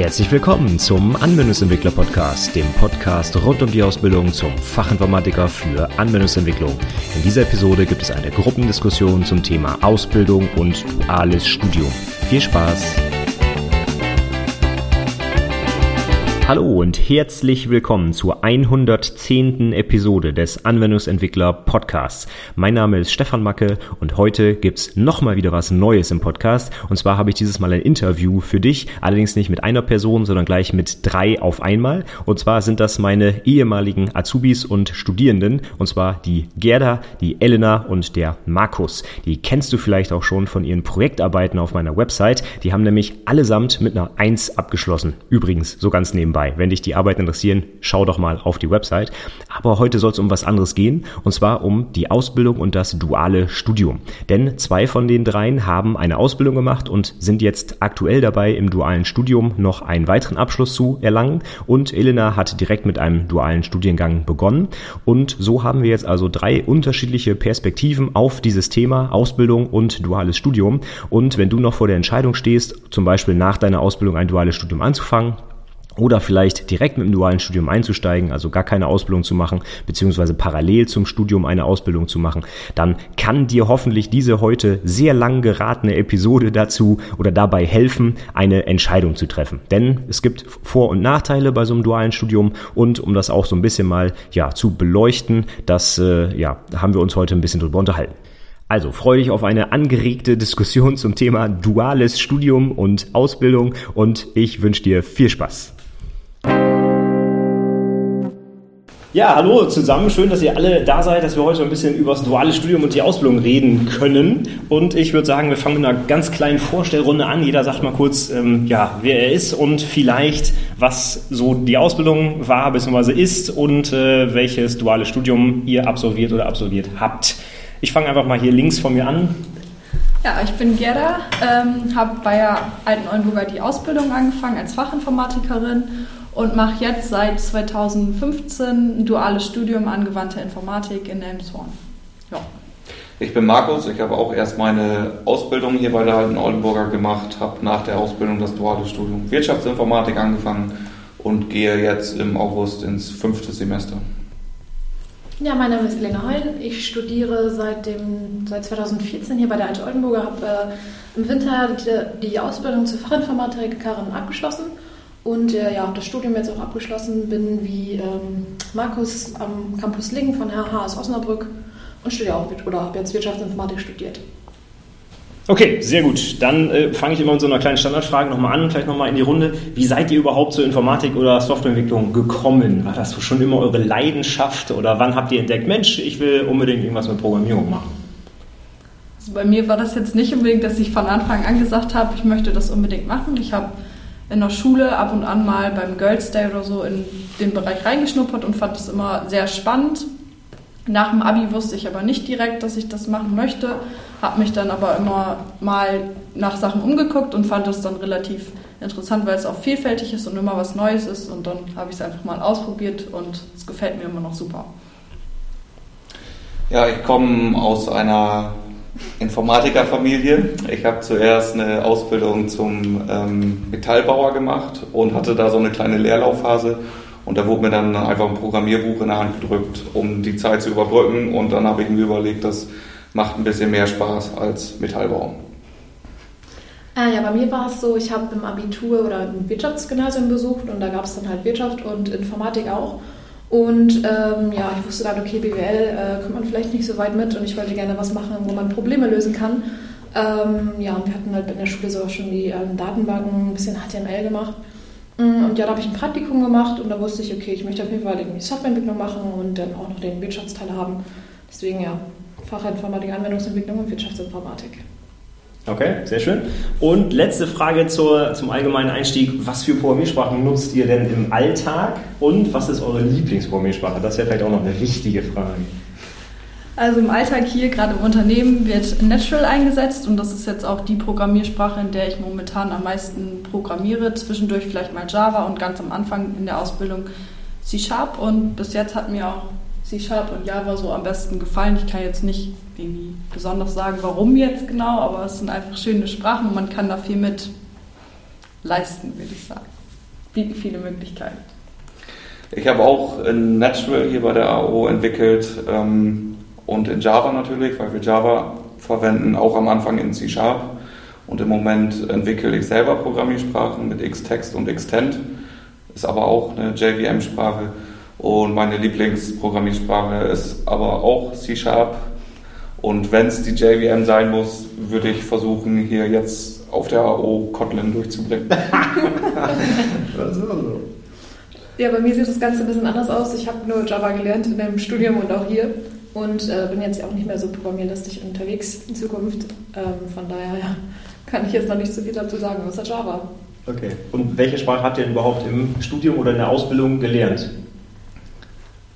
Herzlich willkommen zum Anwendungsentwickler Podcast, dem Podcast rund um die Ausbildung zum Fachinformatiker für Anwendungsentwicklung. In dieser Episode gibt es eine Gruppendiskussion zum Thema Ausbildung und duales Studium. Viel Spaß! Hallo und herzlich willkommen zur 110. Episode des Anwendungsentwickler Podcasts. Mein Name ist Stefan Macke und heute gibt's nochmal wieder was Neues im Podcast. Und zwar habe ich dieses Mal ein Interview für dich, allerdings nicht mit einer Person, sondern gleich mit drei auf einmal. Und zwar sind das meine ehemaligen Azubis und Studierenden, und zwar die Gerda, die Elena und der Markus. Die kennst du vielleicht auch schon von ihren Projektarbeiten auf meiner Website. Die haben nämlich allesamt mit einer 1 abgeschlossen. Übrigens, so ganz nebenbei dabei. Wenn dich die Arbeit interessieren, schau doch mal auf die Website. Aber heute soll es um was anderes gehen, und zwar um die Ausbildung und das duale Studium. Denn zwei von den dreien haben eine Ausbildung gemacht und sind jetzt aktuell dabei, im dualen Studium noch einen weiteren Abschluss zu erlangen. Und Elena hat direkt mit einem dualen Studiengang begonnen. Und so haben wir jetzt also drei unterschiedliche Perspektiven auf dieses Thema Ausbildung und duales Studium. Und wenn du noch vor der Entscheidung stehst, zum Beispiel nach deiner Ausbildung ein duales Studium anzufangen, oder vielleicht direkt mit dem dualen Studium einzusteigen, also gar keine Ausbildung zu machen, beziehungsweise parallel zum Studium eine Ausbildung zu machen, dann kann dir hoffentlich diese heute sehr lang geratene Episode dazu oder dabei helfen, eine Entscheidung zu treffen. Denn es gibt Vor- und Nachteile bei so einem dualen Studium und um das auch so ein bisschen mal ja, zu beleuchten, das äh, ja, haben wir uns heute ein bisschen drüber unterhalten. Also freue dich auf eine angeregte Diskussion zum Thema duales Studium und Ausbildung und ich wünsche dir viel Spaß. Ja, hallo zusammen. Schön, dass ihr alle da seid, dass wir heute ein bisschen über das duale Studium und die Ausbildung reden können. Und ich würde sagen, wir fangen mit einer ganz kleinen Vorstellrunde an. Jeder sagt mal kurz, ähm, ja, wer er ist und vielleicht, was so die Ausbildung war bzw. ist und äh, welches duale Studium ihr absolviert oder absolviert habt. Ich fange einfach mal hier links von mir an. Ja, ich bin Gerda, ähm, habe bei der Alten Oldenburger die Ausbildung angefangen als Fachinformatikerin und mache jetzt seit 2015 ein duales Studium angewandte Informatik in Elmshorn. Ja. Ich bin Markus, ich habe auch erst meine Ausbildung hier bei der Alten Oldenburger gemacht, habe nach der Ausbildung das duale Studium Wirtschaftsinformatik angefangen und gehe jetzt im August ins fünfte Semester. Ja, mein Name ist Elena Heulen. Ich studiere seit, dem, seit 2014 hier bei der Alte Oldenburger, habe äh, im Winter die, die Ausbildung zur Fachinformatikerin abgeschlossen und äh, ja, das Studium jetzt auch abgeschlossen bin wie ähm, Markus am Campus Lingen von HH aus Osnabrück und studiere auch oder habe jetzt Wirtschaftsinformatik studiert. Okay, sehr gut. Dann äh, fange ich immer mit so einer kleinen Standardfrage nochmal an, vielleicht nochmal in die Runde. Wie seid ihr überhaupt zur Informatik oder Softwareentwicklung gekommen? War das schon immer eure Leidenschaft oder wann habt ihr entdeckt, Mensch, ich will unbedingt irgendwas mit Programmierung machen? Also bei mir war das jetzt nicht unbedingt, dass ich von Anfang an gesagt habe, ich möchte das unbedingt machen. Ich habe in der Schule ab und an mal beim Girls Day oder so in den Bereich reingeschnuppert und fand es immer sehr spannend. Nach dem Abi wusste ich aber nicht direkt, dass ich das machen möchte, habe mich dann aber immer mal nach Sachen umgeguckt und fand es dann relativ interessant, weil es auch vielfältig ist und immer was Neues ist und dann habe ich es einfach mal ausprobiert und es gefällt mir immer noch super. Ja, ich komme aus einer Informatikerfamilie. Ich habe zuerst eine Ausbildung zum ähm, Metallbauer gemacht und hatte da so eine kleine Leerlaufphase. Und da wurde mir dann einfach ein Programmierbuch in der Hand gedrückt, um die Zeit zu überbrücken. Und dann habe ich mir überlegt, das macht ein bisschen mehr Spaß als Metallbau. Äh, ja, bei mir war es so, ich habe im Abitur oder ein Wirtschaftsgymnasium besucht und da gab es dann halt Wirtschaft und Informatik auch. Und ähm, ja, ich wusste dann, okay, BWL äh, kommt man vielleicht nicht so weit mit und ich wollte gerne was machen, wo man Probleme lösen kann. Ähm, ja, und wir hatten halt in der Schule sogar schon die ähm, Datenbanken, ein bisschen HTML gemacht. Mm, und ja, da habe ich ein Praktikum gemacht und da wusste ich, okay, ich möchte auf jeden Fall irgendwie Softwareentwicklung machen und dann auch noch den Wirtschaftsteil haben. Deswegen ja, Fachinformatik, Anwendungsentwicklung und Wirtschaftsinformatik. Okay, sehr schön. Und letzte Frage zur, zum allgemeinen Einstieg. Was für Programmiersprachen nutzt ihr denn im Alltag und was ist eure Lieblingsprogrammiersprache? Das wäre vielleicht auch noch eine wichtige Frage. Also im Alltag hier, gerade im Unternehmen, wird Natural eingesetzt und das ist jetzt auch die Programmiersprache, in der ich momentan am meisten programmiere. Zwischendurch vielleicht mal Java und ganz am Anfang in der Ausbildung C Sharp und bis jetzt hat mir auch C-Sharp und Java so am besten gefallen. Ich kann jetzt nicht irgendwie besonders sagen, warum jetzt genau, aber es sind einfach schöne Sprachen und man kann da viel mit leisten, würde ich sagen. bieten viele Möglichkeiten. Ich habe auch in Natural hier bei der AO entwickelt ähm, und in Java natürlich, weil wir Java verwenden, auch am Anfang in C Sharp. Und im Moment entwickle ich selber Programmiersprachen mit Xtext und Xtend. Ist aber auch eine JVM-Sprache. Und meine Lieblingsprogrammiersprache ist aber auch C Sharp. Und wenn es die JVM sein muss, würde ich versuchen, hier jetzt auf der AO Kotlin durchzubringen. das ist so. Ja, bei mir sieht das Ganze ein bisschen anders aus. Ich habe nur Java gelernt in meinem Studium und auch hier und äh, bin jetzt auch nicht mehr so programmierlastig unterwegs in Zukunft. Ähm, von daher ja, kann ich jetzt noch nicht so viel dazu sagen, außer Java. Okay. Und welche Sprache habt ihr denn überhaupt im Studium oder in der Ausbildung gelernt?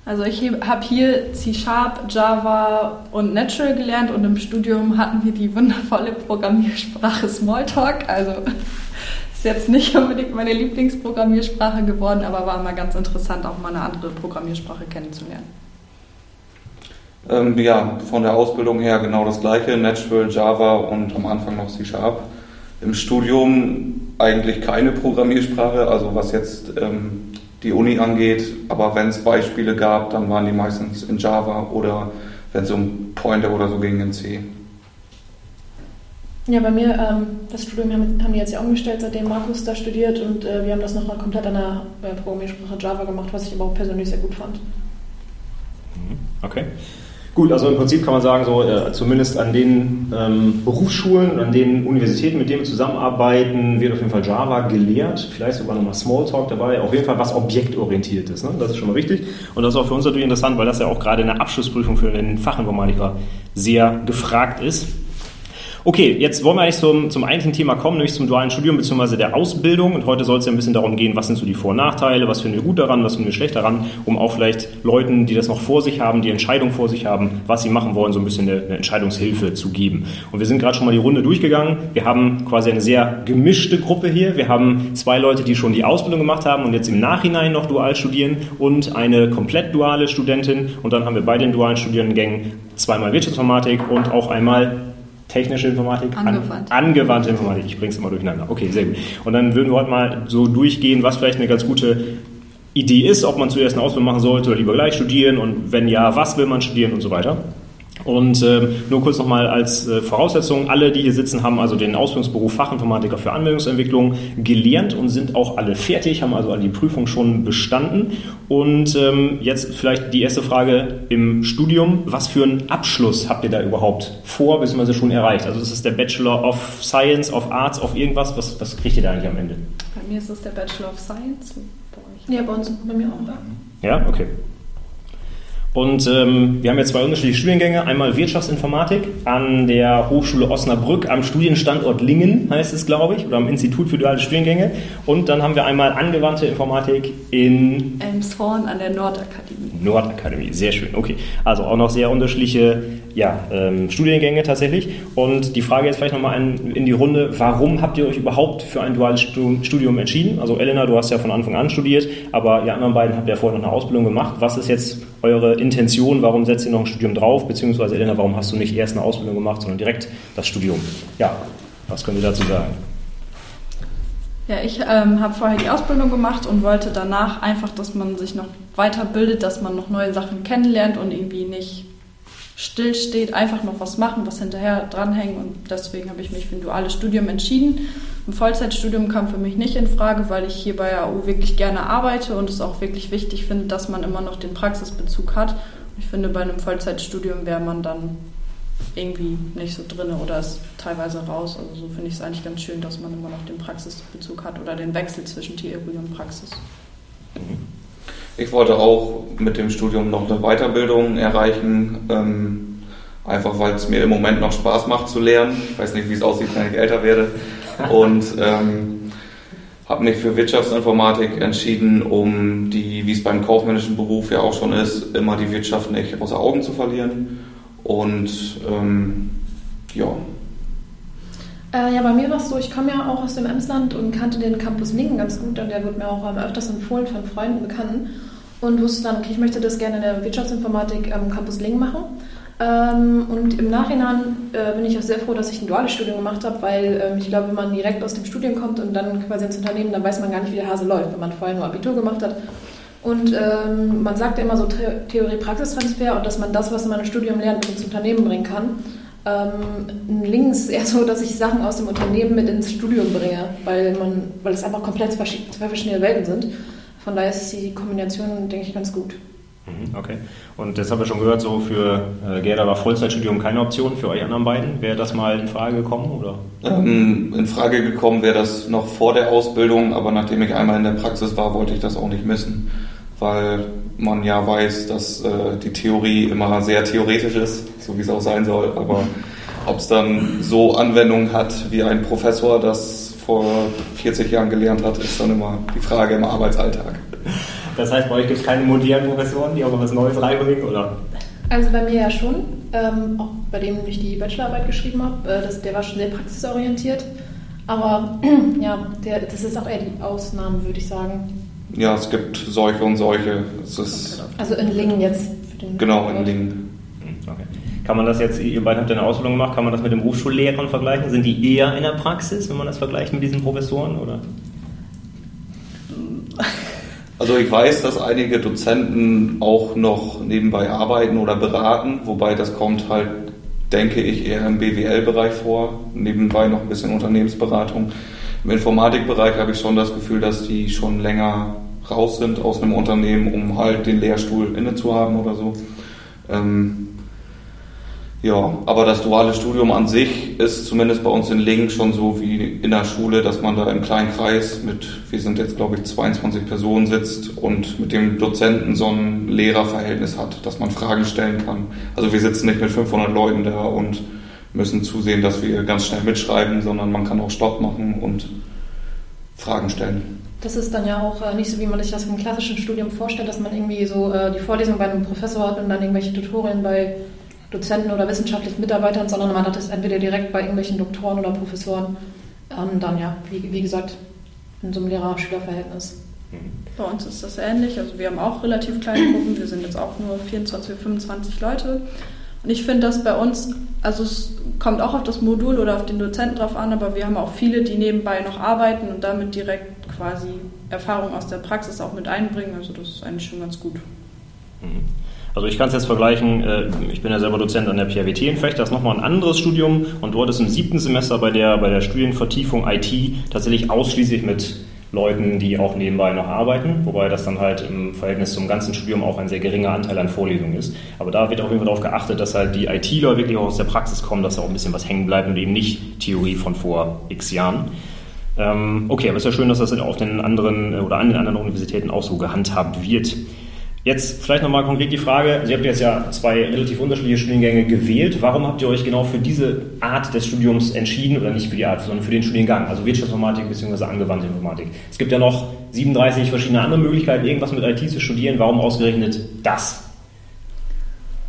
Also ich habe hier C-Sharp, Java und Natural gelernt und im Studium hatten wir die wundervolle Programmiersprache Smalltalk. Also ist jetzt nicht unbedingt meine Lieblingsprogrammiersprache geworden, aber war mal ganz interessant, auch mal eine andere Programmiersprache kennenzulernen. Ähm, ja, von der Ausbildung her genau das gleiche, Natural, Java und am Anfang noch C-Sharp. Im Studium eigentlich keine Programmiersprache, also was jetzt ähm, die Uni angeht, aber wenn es Beispiele gab, dann waren die meistens in Java oder wenn es um Pointer oder so ging in C. Ja, bei mir, ähm, das Studium haben, haben wir jetzt ja umgestellt, seitdem Markus da studiert und äh, wir haben das nochmal komplett an der äh, Programmiersprache Java gemacht, was ich aber auch persönlich sehr gut fand. Mhm. Okay. Gut, also im Prinzip kann man sagen, so äh, zumindest an den ähm, Berufsschulen, an den Universitäten, mit denen wir zusammenarbeiten, wird auf jeden Fall Java gelehrt, vielleicht sogar nochmal Smalltalk dabei, auf jeden Fall was objektorientiert ist. Ne? Das ist schon mal wichtig. Und das ist auch für uns natürlich interessant, weil das ja auch gerade in der Abschlussprüfung für den Fachinformatiker sehr gefragt ist. Okay, jetzt wollen wir eigentlich zum, zum eigentlichen Thema kommen, nämlich zum dualen Studium bzw. der Ausbildung. Und heute soll es ja ein bisschen darum gehen, was sind so die Vor- und Nachteile, was finden wir gut daran, was finden wir schlecht daran, um auch vielleicht Leuten, die das noch vor sich haben, die Entscheidung vor sich haben, was sie machen wollen, so ein bisschen eine, eine Entscheidungshilfe zu geben. Und wir sind gerade schon mal die Runde durchgegangen. Wir haben quasi eine sehr gemischte Gruppe hier. Wir haben zwei Leute, die schon die Ausbildung gemacht haben und jetzt im Nachhinein noch dual studieren und eine komplett duale Studentin. Und dann haben wir bei den dualen Studiengängen zweimal Wirtschaftsinformatik und auch einmal technische Informatik, Angewandt. An, angewandte Informatik. Ich bringe es immer durcheinander. Okay, sehr gut. Und dann würden wir heute mal so durchgehen, was vielleicht eine ganz gute Idee ist, ob man zuerst eine Ausbildung machen sollte oder lieber gleich studieren und wenn ja, was will man studieren und so weiter. Und äh, nur kurz nochmal als äh, Voraussetzung, alle, die hier sitzen, haben also den Ausbildungsberuf Fachinformatiker für Anwendungsentwicklung gelernt und sind auch alle fertig, haben also alle die Prüfung schon bestanden. Und ähm, jetzt vielleicht die erste Frage im Studium, was für einen Abschluss habt ihr da überhaupt vor, bzw. schon erreicht? Also ist es der Bachelor of Science, of Arts, of irgendwas? Was, was kriegt ihr da eigentlich am Ende? Bei mir ist es der Bachelor of Science. Bei ja, bei uns, bei mir auch. Ja, okay. Und ähm, wir haben jetzt zwei unterschiedliche Studiengänge. Einmal Wirtschaftsinformatik an der Hochschule Osnabrück am Studienstandort Lingen, heißt es, glaube ich, oder am Institut für duale Studiengänge. Und dann haben wir einmal angewandte Informatik in Elmshorn an der Nordakademie. Nordakademie, sehr schön. Okay, also auch noch sehr unterschiedliche ja, ähm, Studiengänge tatsächlich. Und die Frage jetzt vielleicht nochmal in die Runde, warum habt ihr euch überhaupt für ein duales Studium entschieden? Also Elena, du hast ja von Anfang an studiert, aber die anderen beiden habt ja vorher noch eine Ausbildung gemacht. Was ist jetzt eure Intention, warum setzt ihr noch ein Studium drauf? Beziehungsweise Elena, warum hast du nicht erst eine Ausbildung gemacht, sondern direkt das Studium? Ja, was könnt ihr dazu sagen? Ja, ich ähm, habe vorher die Ausbildung gemacht und wollte danach einfach, dass man sich noch weiterbildet, dass man noch neue Sachen kennenlernt und irgendwie nicht stillsteht, einfach noch was machen, was hinterher dranhängen und deswegen habe ich mich für ein duales Studium entschieden. Ein Vollzeitstudium kam für mich nicht in Frage, weil ich hier bei AU wirklich gerne arbeite und es auch wirklich wichtig finde, dass man immer noch den Praxisbezug hat. Ich finde, bei einem Vollzeitstudium wäre man dann irgendwie nicht so drin oder ist teilweise raus. Also so finde ich es eigentlich ganz schön, dass man immer noch den Praxisbezug hat oder den Wechsel zwischen Theorie und Praxis. Ich wollte auch mit dem Studium noch eine Weiterbildung erreichen, ähm, einfach weil es mir im Moment noch Spaß macht zu lernen. Ich weiß nicht, wie es aussieht, wenn ich älter werde. Und ähm, habe mich für Wirtschaftsinformatik entschieden, um die, wie es beim kaufmännischen Beruf ja auch schon ist, immer die Wirtschaft nicht außer Augen zu verlieren und ähm, ja. Äh, ja, bei mir war es so, ich komme ja auch aus dem Emsland und kannte den Campus Lingen ganz gut und der wird mir auch öfters empfohlen von Freunden, Bekannten und wusste dann, okay, ich möchte das gerne in der Wirtschaftsinformatik am Campus Lingen machen. Ähm, und im Nachhinein äh, bin ich auch sehr froh, dass ich ein duales Studium gemacht habe, weil ähm, ich glaube, wenn man direkt aus dem Studium kommt und dann quasi ins Unternehmen, dann weiß man gar nicht, wie der Hase läuft, wenn man vorher nur Abitur gemacht hat. Und ähm, man sagt ja immer so Theorie-Praxistransfer und dass man das, was man im Studium lernt, ins Unternehmen bringen kann. Ähm, links ist eher so, dass ich Sachen aus dem Unternehmen mit ins Studium bringe, weil, man, weil es einfach komplett zwei verschiedene Welten sind. Von daher ist die Kombination, denke ich, ganz gut. Mhm, okay. Und das haben wir schon gehört, so für äh, Gerda war Vollzeitstudium keine Option, für euch anderen beiden. Wäre das mal in Frage gekommen? Oder? Ähm, in Frage gekommen wäre das noch vor der Ausbildung, aber nachdem ich einmal in der Praxis war, wollte ich das auch nicht missen, weil man ja weiß, dass äh, die Theorie immer sehr theoretisch ist, so wie es auch sein soll, aber ob es dann so Anwendung hat, wie ein Professor das vor 40 Jahren gelernt hat, ist dann immer die Frage im Arbeitsalltag. Das heißt, bei euch gibt es keine modernen Professoren, die auch mal was Neues reinbringen, oder? Also bei mir ja schon, ähm, auch bei dem ich die Bachelorarbeit geschrieben habe. Äh, das, der war schon sehr praxisorientiert. Aber ja, der, das ist auch eher die Ausnahme, würde ich sagen. Ja, es gibt solche und solche. also in Lingen jetzt. genau, in Lingen. Hm, okay. Kann man das jetzt, ihr beiden habt ja eine Ausbildung gemacht, kann man das mit dem Hochschullehrern vergleichen? Sind die eher in der Praxis, wenn man das vergleicht mit diesen Professoren? Oder? Also ich weiß, dass einige Dozenten auch noch nebenbei arbeiten oder beraten, wobei das kommt halt, denke ich, eher im BWL-Bereich vor, nebenbei noch ein bisschen Unternehmensberatung. Im Informatikbereich habe ich schon das Gefühl, dass die schon länger raus sind aus einem Unternehmen, um halt den Lehrstuhl inne zu haben oder so. Ähm, ja, aber das duale Studium an sich ist zumindest bei uns in Lingen schon so wie in der Schule, dass man da im kleinen Kreis mit, wir sind jetzt glaube ich 22 Personen sitzt und mit dem Dozenten so ein Lehrerverhältnis hat, dass man Fragen stellen kann. Also wir sitzen nicht mit 500 Leuten da und müssen zusehen, dass wir ganz schnell mitschreiben, sondern man kann auch Stopp machen und Fragen stellen. Das ist dann ja auch äh, nicht so, wie man sich das im klassischen Studium vorstellt, dass man irgendwie so äh, die Vorlesung bei einem Professor hat und dann irgendwelche Tutorien bei Dozenten oder wissenschaftlichen Mitarbeitern, sondern man hat es entweder direkt bei irgendwelchen Doktoren oder Professoren, ähm, dann ja, wie, wie gesagt, in so einem Lehrer-Schüler-Verhältnis. Bei uns ist das ähnlich. Also wir haben auch relativ kleine Gruppen. Wir sind jetzt auch nur 24, 25 Leute. Und ich finde das bei uns, also es kommt auch auf das Modul oder auf den Dozenten drauf an, aber wir haben auch viele, die nebenbei noch arbeiten und damit direkt quasi Erfahrung aus der Praxis auch mit einbringen. Also das ist eigentlich schon ganz gut. Mhm. Also ich kann es jetzt vergleichen, äh, ich bin ja selber Dozent an der PRWT in Fecht, das ist nochmal ein anderes Studium und dort ist im siebten Semester bei der, bei der Studienvertiefung IT tatsächlich ausschließlich mit Leuten, die auch nebenbei noch arbeiten, wobei das dann halt im Verhältnis zum ganzen Studium auch ein sehr geringer Anteil an Vorlesungen ist. Aber da wird auf jeden Fall darauf geachtet, dass halt die ITler wirklich auch aus der Praxis kommen, dass da auch ein bisschen was hängen bleibt und eben nicht Theorie von vor x Jahren. Ähm, okay, aber es ist ja schön, dass das auf den anderen oder an den anderen Universitäten auch so gehandhabt wird. Jetzt vielleicht nochmal konkret die Frage, Sie haben jetzt ja zwei relativ unterschiedliche Studiengänge gewählt. Warum habt ihr euch genau für diese Art des Studiums entschieden oder nicht für die Art, sondern für den Studiengang, also Wirtschaftsinformatik bzw. angewandte Informatik? Es gibt ja noch 37 verschiedene andere Möglichkeiten, irgendwas mit IT zu studieren. Warum ausgerechnet das?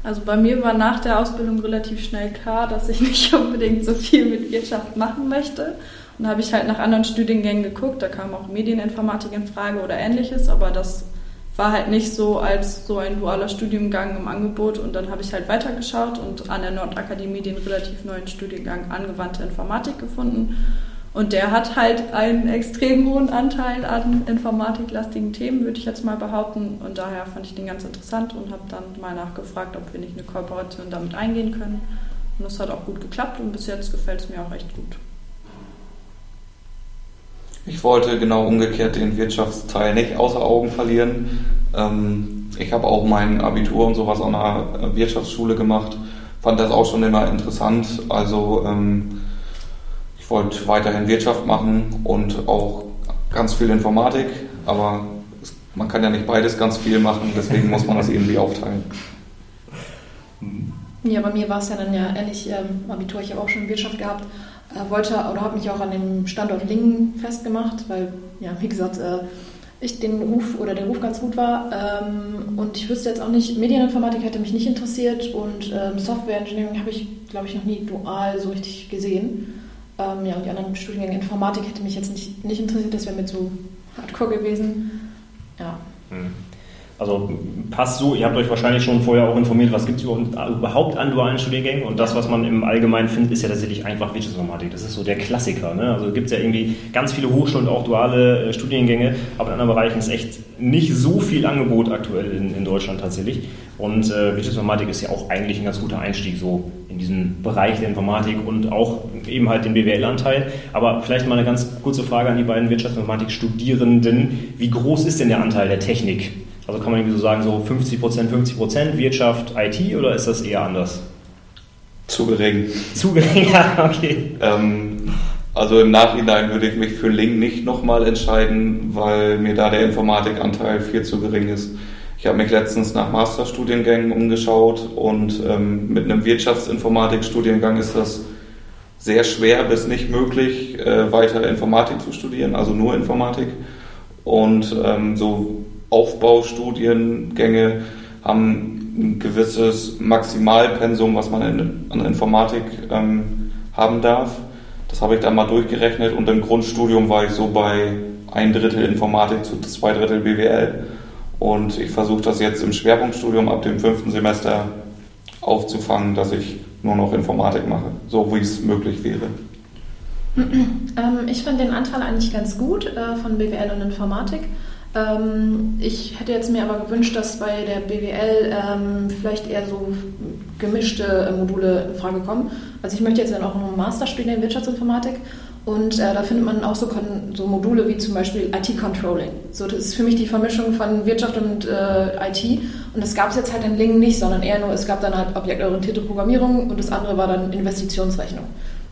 Also bei mir war nach der Ausbildung relativ schnell klar, dass ich nicht unbedingt so viel mit Wirtschaft machen möchte. Und da habe ich halt nach anderen Studiengängen geguckt. Da kam auch Medieninformatik in Frage oder ähnliches, aber das war halt nicht so als so ein dualer Studiengang im Angebot und dann habe ich halt weitergeschaut und an der Nordakademie den relativ neuen Studiengang angewandte Informatik gefunden. Und der hat halt einen extrem hohen Anteil an informatiklastigen Themen, würde ich jetzt mal behaupten. Und daher fand ich den ganz interessant und habe dann mal nachgefragt, ob wir nicht eine Kooperation damit eingehen können. Und das hat auch gut geklappt und bis jetzt gefällt es mir auch recht gut. Ich wollte genau umgekehrt den Wirtschaftsteil nicht außer Augen verlieren. Ähm, ich habe auch mein Abitur und sowas an einer Wirtschaftsschule gemacht, fand das auch schon immer interessant. Also ähm, ich wollte weiterhin Wirtschaft machen und auch ganz viel Informatik, aber man kann ja nicht beides ganz viel machen, deswegen muss man das irgendwie aufteilen. Ja, bei mir war es ja dann ja ähnlich, ähm, Abitur, ich habe auch schon Wirtschaft gehabt wollte oder habe mich auch an dem Standort Lingen festgemacht, weil, ja, wie gesagt, äh, ich den Ruf oder der Ruf ganz gut war. Ähm, und ich wüsste jetzt auch nicht, Medieninformatik hätte mich nicht interessiert und ähm, Software Engineering habe ich, glaube ich, noch nie dual so richtig gesehen. Ähm, ja, und die anderen Studiengänge Informatik hätte mich jetzt nicht, nicht interessiert, das wäre mir zu hardcore gewesen. Ja. Hm. Also passt so, ihr habt euch wahrscheinlich schon vorher auch informiert, was gibt es überhaupt an dualen Studiengängen und das, was man im Allgemeinen findet, ist ja tatsächlich einfach Wirtschaftsinformatik. Das ist so der Klassiker. Ne? Also gibt es ja irgendwie ganz viele Hochschulen und auch duale äh, Studiengänge, aber in anderen Bereichen ist echt nicht so viel Angebot aktuell in, in Deutschland tatsächlich. Und äh, Wirtschaftsinformatik ist ja auch eigentlich ein ganz guter Einstieg so in diesen Bereich der Informatik und auch eben halt den BWL-Anteil. Aber vielleicht mal eine ganz kurze Frage an die beiden Wirtschaftsinformatik-Studierenden. Wie groß ist denn der Anteil der Technik also kann man irgendwie so sagen, so 50 Prozent, 50 Prozent Wirtschaft, IT oder ist das eher anders? Zu gering. Zu gering, ja, okay. Ähm, also im Nachhinein würde ich mich für Link nicht nochmal entscheiden, weil mir da der Informatikanteil viel zu gering ist. Ich habe mich letztens nach Masterstudiengängen umgeschaut und ähm, mit einem Wirtschaftsinformatikstudiengang ist das sehr schwer bis nicht möglich, äh, weiter Informatik zu studieren, also nur Informatik. Und ähm, so Aufbaustudiengänge haben ein gewisses Maximalpensum, was man in, an Informatik ähm, haben darf. Das habe ich dann mal durchgerechnet und im Grundstudium war ich so bei ein Drittel Informatik zu zwei Drittel BWL. Und ich versuche das jetzt im Schwerpunktstudium ab dem fünften Semester aufzufangen, dass ich nur noch Informatik mache, so wie es möglich wäre. Ähm, ich finde den Anteil eigentlich ganz gut äh, von BWL und Informatik. Ähm, ich hätte jetzt mir aber gewünscht, dass bei der BWL ähm, vielleicht eher so gemischte äh, Module in Frage kommen. Also ich möchte jetzt dann auch einen Master studieren in Wirtschaftsinformatik und äh, da findet man auch so, so, Module wie zum Beispiel IT-Controlling. So, das ist für mich die Vermischung von Wirtschaft und äh, IT. Und das gab es jetzt halt in Lingen nicht, sondern eher nur, es gab dann halt objektorientierte Programmierung und das andere war dann Investitionsrechnung.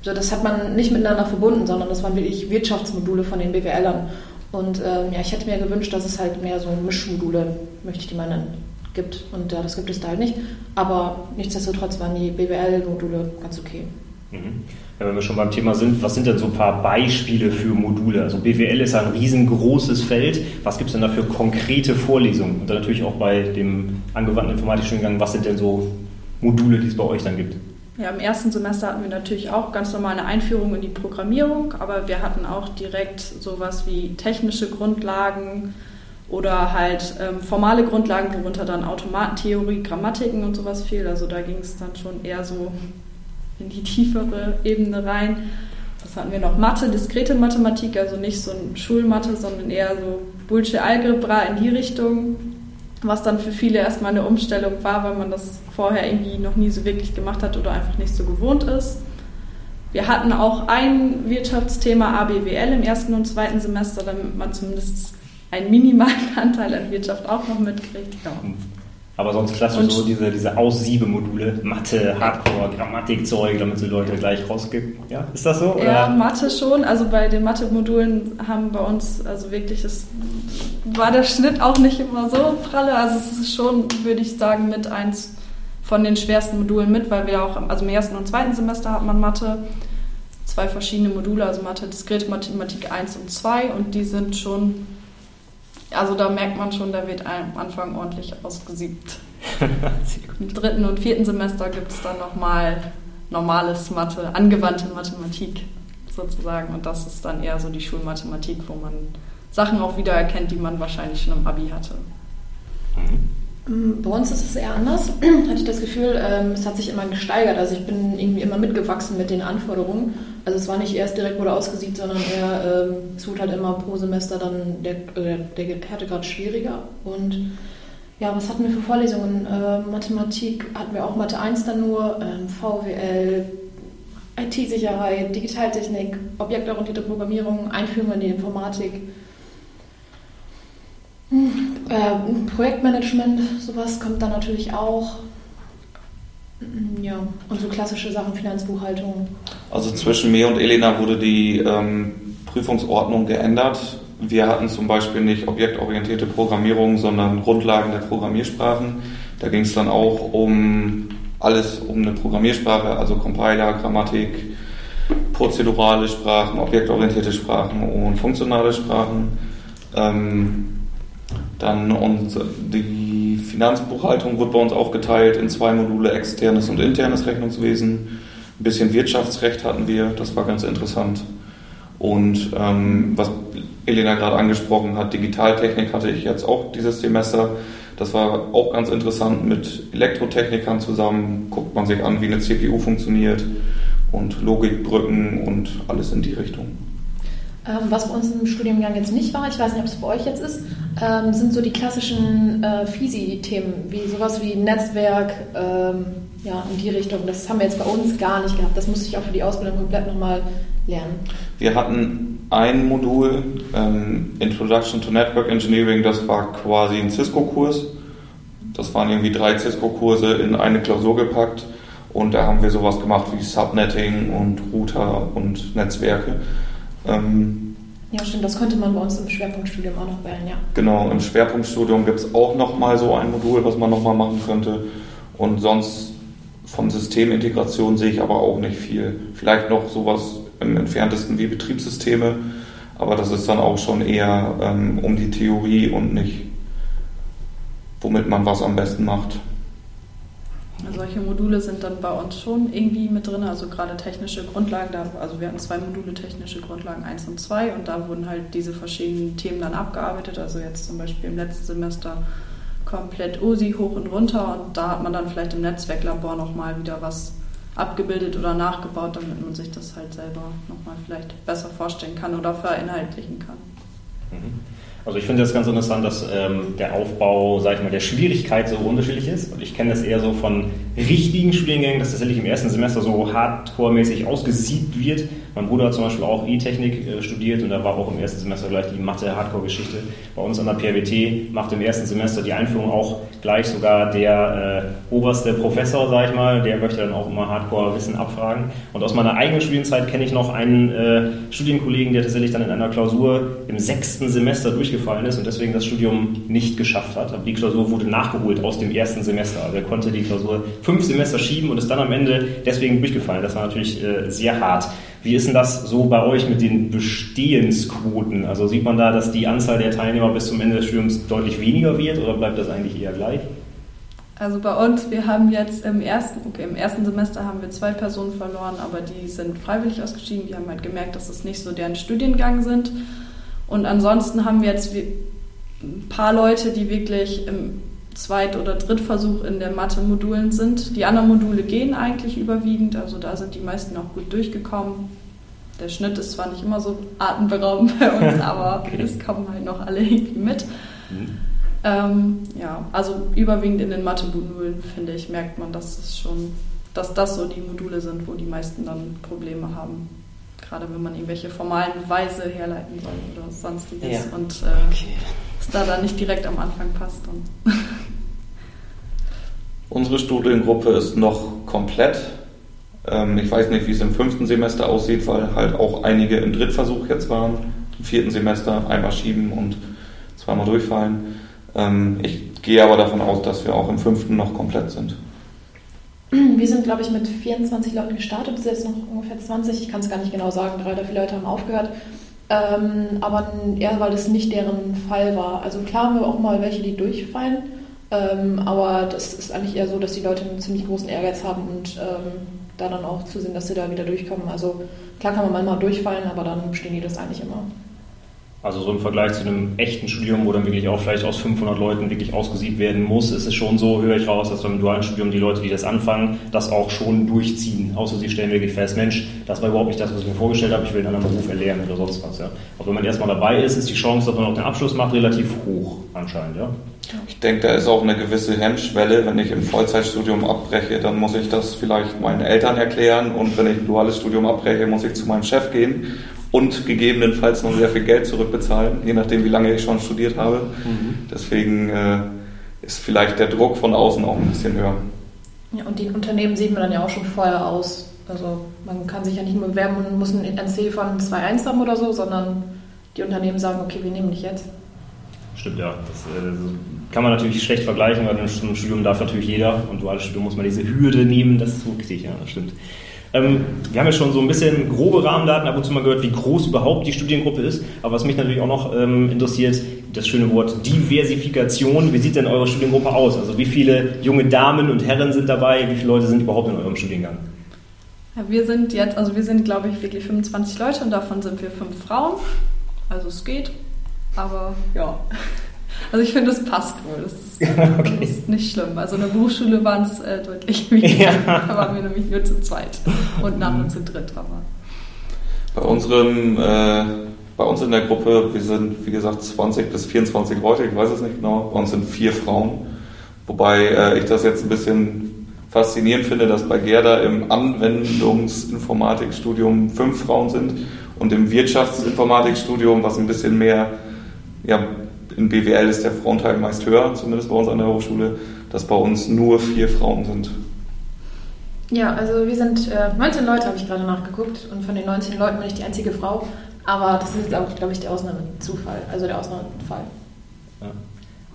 So, das hat man nicht miteinander verbunden, sondern das waren wirklich Wirtschaftsmodule von den BWLern. Und ähm, ja, ich hätte mir gewünscht, dass es halt mehr so Mischmodule, möchte ich die mal nennen, gibt. Und ja, das gibt es da halt nicht. Aber nichtsdestotrotz waren die BWL-Module ganz okay. Mhm. Ja, wenn wir schon beim Thema sind, was sind denn so ein paar Beispiele für Module? Also BWL ist ein riesengroßes Feld. Was gibt es denn da für konkrete Vorlesungen? Und dann natürlich auch bei dem angewandten Informatikstudiengang, was sind denn so Module, die es bei euch dann gibt? Ja, im ersten Semester hatten wir natürlich auch ganz normal eine Einführung in die Programmierung, aber wir hatten auch direkt sowas wie technische Grundlagen oder halt ähm, formale Grundlagen, worunter dann Automatentheorie, Grammatiken und sowas fiel. Also da ging es dann schon eher so in die tiefere Ebene rein. Was hatten wir noch? Mathe, diskrete Mathematik, also nicht so ein Schulmathe, sondern eher so Bullshit Algebra in die Richtung was dann für viele erstmal eine Umstellung war, weil man das vorher irgendwie noch nie so wirklich gemacht hat oder einfach nicht so gewohnt ist. Wir hatten auch ein Wirtschaftsthema ABWL im ersten und zweiten Semester, damit man zumindest einen minimalen Anteil an Wirtschaft auch noch mitkriegt. Ja. Aber sonst klassisch und so diese, diese Aussiebemodule, Mathe, Hardcore, Grammatikzeug, damit sie Leute gleich rausgibt. Ja, ist das so? Oder? Ja, Mathe schon. Also bei den Mathe-Modulen haben bei uns, also wirklich, das war der Schnitt auch nicht immer so pralle. Also es ist schon, würde ich sagen, mit eins von den schwersten Modulen mit, weil wir auch, also im ersten und zweiten Semester hat man Mathe, zwei verschiedene Module, also Mathe, diskrete Mathematik 1 und 2 und die sind schon also da merkt man schon, da wird am Anfang ordentlich ausgesiebt. Im dritten und vierten Semester gibt es dann nochmal normales Mathe, angewandte Mathematik sozusagen. Und das ist dann eher so die Schulmathematik, wo man Sachen auch wiedererkennt, die man wahrscheinlich schon im Abi hatte. Mhm. Bei uns ist es eher anders. Hatte ich das Gefühl, ähm, es hat sich immer gesteigert. Also ich bin irgendwie immer mitgewachsen mit den Anforderungen. Also es war nicht erst direkt wurde ausgesiebt, sondern eher, ähm, es wurde halt immer pro Semester dann der, der, der Härtegrad schwieriger. Und ja, was hatten wir für Vorlesungen? Äh, Mathematik hatten wir auch Mathe 1 dann nur, ähm, VWL, IT-Sicherheit, Digitaltechnik, objektorientierte Programmierung, Einführung in die Informatik. Äh, Projektmanagement, sowas kommt dann natürlich auch. Ja, und so klassische Sachen, Finanzbuchhaltung. Also zwischen mir und Elena wurde die ähm, Prüfungsordnung geändert. Wir hatten zum Beispiel nicht objektorientierte Programmierung, sondern Grundlagen der Programmiersprachen. Da ging es dann auch um alles um eine Programmiersprache, also Compiler, Grammatik, prozedurale Sprachen, objektorientierte Sprachen und funktionale Sprachen. Ähm, dann die Finanzbuchhaltung wird bei uns aufgeteilt in zwei Module, externes und internes Rechnungswesen. Ein bisschen Wirtschaftsrecht hatten wir, das war ganz interessant. Und ähm, was Elena gerade angesprochen hat, Digitaltechnik hatte ich jetzt auch dieses Semester. Das war auch ganz interessant mit Elektrotechnikern zusammen. Guckt man sich an, wie eine CPU funktioniert und Logikbrücken und alles in die Richtung. Ähm, was bei uns im Studiengang jetzt nicht war, ich weiß nicht, ob es bei euch jetzt ist, ähm, sind so die klassischen äh, FISI-Themen, wie sowas wie Netzwerk, ähm, ja, in die Richtung. Das haben wir jetzt bei uns gar nicht gehabt. Das musste ich auch für die Ausbildung komplett nochmal lernen. Wir hatten ein Modul, ähm, Introduction to Network Engineering, das war quasi ein Cisco-Kurs. Das waren irgendwie drei Cisco-Kurse in eine Klausur gepackt. Und da haben wir sowas gemacht wie Subnetting und Router und Netzwerke. Ähm, ja, stimmt, das könnte man bei uns im Schwerpunktstudium auch noch wählen, ja. Genau, im Schwerpunktstudium gibt es auch nochmal so ein Modul, was man nochmal machen könnte. Und sonst von Systemintegration sehe ich aber auch nicht viel. Vielleicht noch sowas im entferntesten wie Betriebssysteme, aber das ist dann auch schon eher ähm, um die Theorie und nicht, womit man was am besten macht. Solche Module sind dann bei uns schon irgendwie mit drin, also gerade technische Grundlagen, da, also wir hatten zwei Module technische Grundlagen 1 und 2 und da wurden halt diese verschiedenen Themen dann abgearbeitet, also jetzt zum Beispiel im letzten Semester komplett OSI hoch und runter und da hat man dann vielleicht im Netzwerklabor nochmal wieder was abgebildet oder nachgebaut, damit man sich das halt selber nochmal vielleicht besser vorstellen kann oder verinhaltlichen kann. Mhm. Also ich finde das ganz interessant, dass ähm, der Aufbau, sag ich mal, der Schwierigkeit so unterschiedlich ist. Und ich kenne das eher so von richtigen Studiengängen, dass tatsächlich im ersten Semester so hardcore-mäßig ausgesiebt wird. Mein Bruder hat zum Beispiel auch E-Technik äh, studiert und da war auch im ersten Semester gleich die Mathe-Hardcore-Geschichte. Bei uns an der PRWT macht im ersten Semester die Einführung auch gleich sogar der äh, oberste Professor, sag ich mal, der möchte dann auch immer Hardcore-Wissen abfragen. Und aus meiner eigenen Studienzeit kenne ich noch einen äh, Studienkollegen, der tatsächlich dann in einer Klausur im sechsten Semester durchgefallen ist und deswegen das Studium nicht geschafft hat. Aber die Klausur wurde nachgeholt aus dem ersten Semester. Also er konnte die Klausur fünf Semester schieben und ist dann am Ende deswegen durchgefallen. Das war natürlich äh, sehr hart. Wie ist denn das so bei euch mit den Bestehensquoten? Also sieht man da, dass die Anzahl der Teilnehmer bis zum Ende des Studiums deutlich weniger wird oder bleibt das eigentlich eher gleich? Also bei uns, wir haben jetzt im ersten, okay, im ersten Semester haben wir zwei Personen verloren, aber die sind freiwillig ausgeschieden. Die haben halt gemerkt, dass es nicht so deren Studiengang sind. Und ansonsten haben wir jetzt ein paar Leute, die wirklich im Zweit- oder Drittversuch in der Mathe-Modulen sind. Die anderen Module gehen eigentlich überwiegend, also da sind die meisten auch gut durchgekommen. Der Schnitt ist zwar nicht immer so atemberaubend bei uns, aber okay. es kommen halt noch alle irgendwie mit. Mhm. Ähm, ja, also überwiegend in den Mathe-Modulen, finde ich, merkt man, dass es schon, dass das so die Module sind, wo die meisten dann Probleme haben. Gerade wenn man irgendwelche formalen Weise herleiten soll oder sonstiges. Ja. Und äh, okay es da dann nicht direkt am Anfang passt. Unsere Studiengruppe ist noch komplett. Ähm, ich weiß nicht, wie es im fünften Semester aussieht, weil halt auch einige im Drittversuch jetzt waren. Im vierten Semester einmal schieben und zweimal durchfallen. Ähm, ich gehe aber davon aus, dass wir auch im fünften noch komplett sind. Wir sind, glaube ich, mit 24 Leuten gestartet, bis jetzt noch ungefähr 20. Ich kann es gar nicht genau sagen, drei oder vier Leute haben aufgehört. Ähm, aber eher, weil das nicht deren Fall war. Also klar haben wir auch mal welche, die durchfallen, ähm, aber das ist eigentlich eher so, dass die Leute einen ziemlich großen Ehrgeiz haben und ähm, da dann auch zusehen, dass sie da wieder durchkommen. Also klar kann man manchmal durchfallen, aber dann bestehen die das eigentlich immer. Also so im Vergleich zu einem echten Studium, wo dann wirklich auch vielleicht aus 500 Leuten wirklich ausgesiebt werden muss, ist es schon so, höre ich raus, dass beim dualen Studium die Leute, die das anfangen, das auch schon durchziehen. Außer sie stellen wirklich fest, Mensch, das war überhaupt nicht das, was ich mir vorgestellt habe, ich will einen anderen Beruf erlernen oder sonst was. Ja. Aber wenn man erstmal dabei ist, ist die Chance, dass man auch den Abschluss macht, relativ hoch anscheinend. Ja. Ich denke, da ist auch eine gewisse Hemmschwelle. Wenn ich im Vollzeitstudium abbreche, dann muss ich das vielleicht meinen Eltern erklären und wenn ich ein duales Studium abbreche, muss ich zu meinem Chef gehen und gegebenenfalls noch sehr viel Geld zurückbezahlen, je nachdem, wie lange ich schon studiert habe. Mhm. Deswegen äh, ist vielleicht der Druck von außen auch ein bisschen höher. Ja, und die Unternehmen sieht man dann ja auch schon vorher aus. Also man kann sich ja nicht nur bewerben und muss ein NC von 2.1 haben oder so, sondern die Unternehmen sagen, okay, wir nehmen dich jetzt. Stimmt, ja. Das äh, kann man natürlich schlecht vergleichen, weil im Studium darf natürlich jeder und duales Studium muss man diese Hürde nehmen, das ist so richtig, ja, das stimmt. Ähm, wir haben ja schon so ein bisschen grobe Rahmendaten ab und zu mal gehört, wie groß überhaupt die Studiengruppe ist. Aber was mich natürlich auch noch ähm, interessiert, das schöne Wort Diversifikation. Wie sieht denn eure Studiengruppe aus? Also wie viele junge Damen und Herren sind dabei? Wie viele Leute sind überhaupt in eurem Studiengang? Ja, wir sind jetzt, also wir sind glaube ich wirklich 25 Leute und davon sind wir fünf Frauen. Also es geht. Aber ja. Also ich finde, es passt wohl. Das ist, okay. das ist, nicht schlimm. Also in der Berufsschule waren es äh, deutlich weniger. Ja. Da waren wir nämlich nur zu zweit und nachher zu dritt. Aber. Bei unserem, äh, bei uns in der Gruppe, wir sind wie gesagt 20 bis 24 Leute, ich weiß es nicht genau. Bei uns sind vier Frauen. Wobei äh, ich das jetzt ein bisschen faszinierend finde, dass bei Gerda im Anwendungsinformatikstudium fünf Frauen sind und im Wirtschaftsinformatikstudium, was ein bisschen mehr ja, in BWL ist der Frauenteil meist höher, zumindest bei uns an der Hochschule, dass bei uns nur vier Frauen sind. Ja, also wir sind äh, 19 Leute, habe ich gerade nachgeguckt, und von den 19 Leuten bin ich die einzige Frau. Aber das ist jetzt auch, glaube ich, der Ausnahmezufall, also der Ausnahmefall. Ja.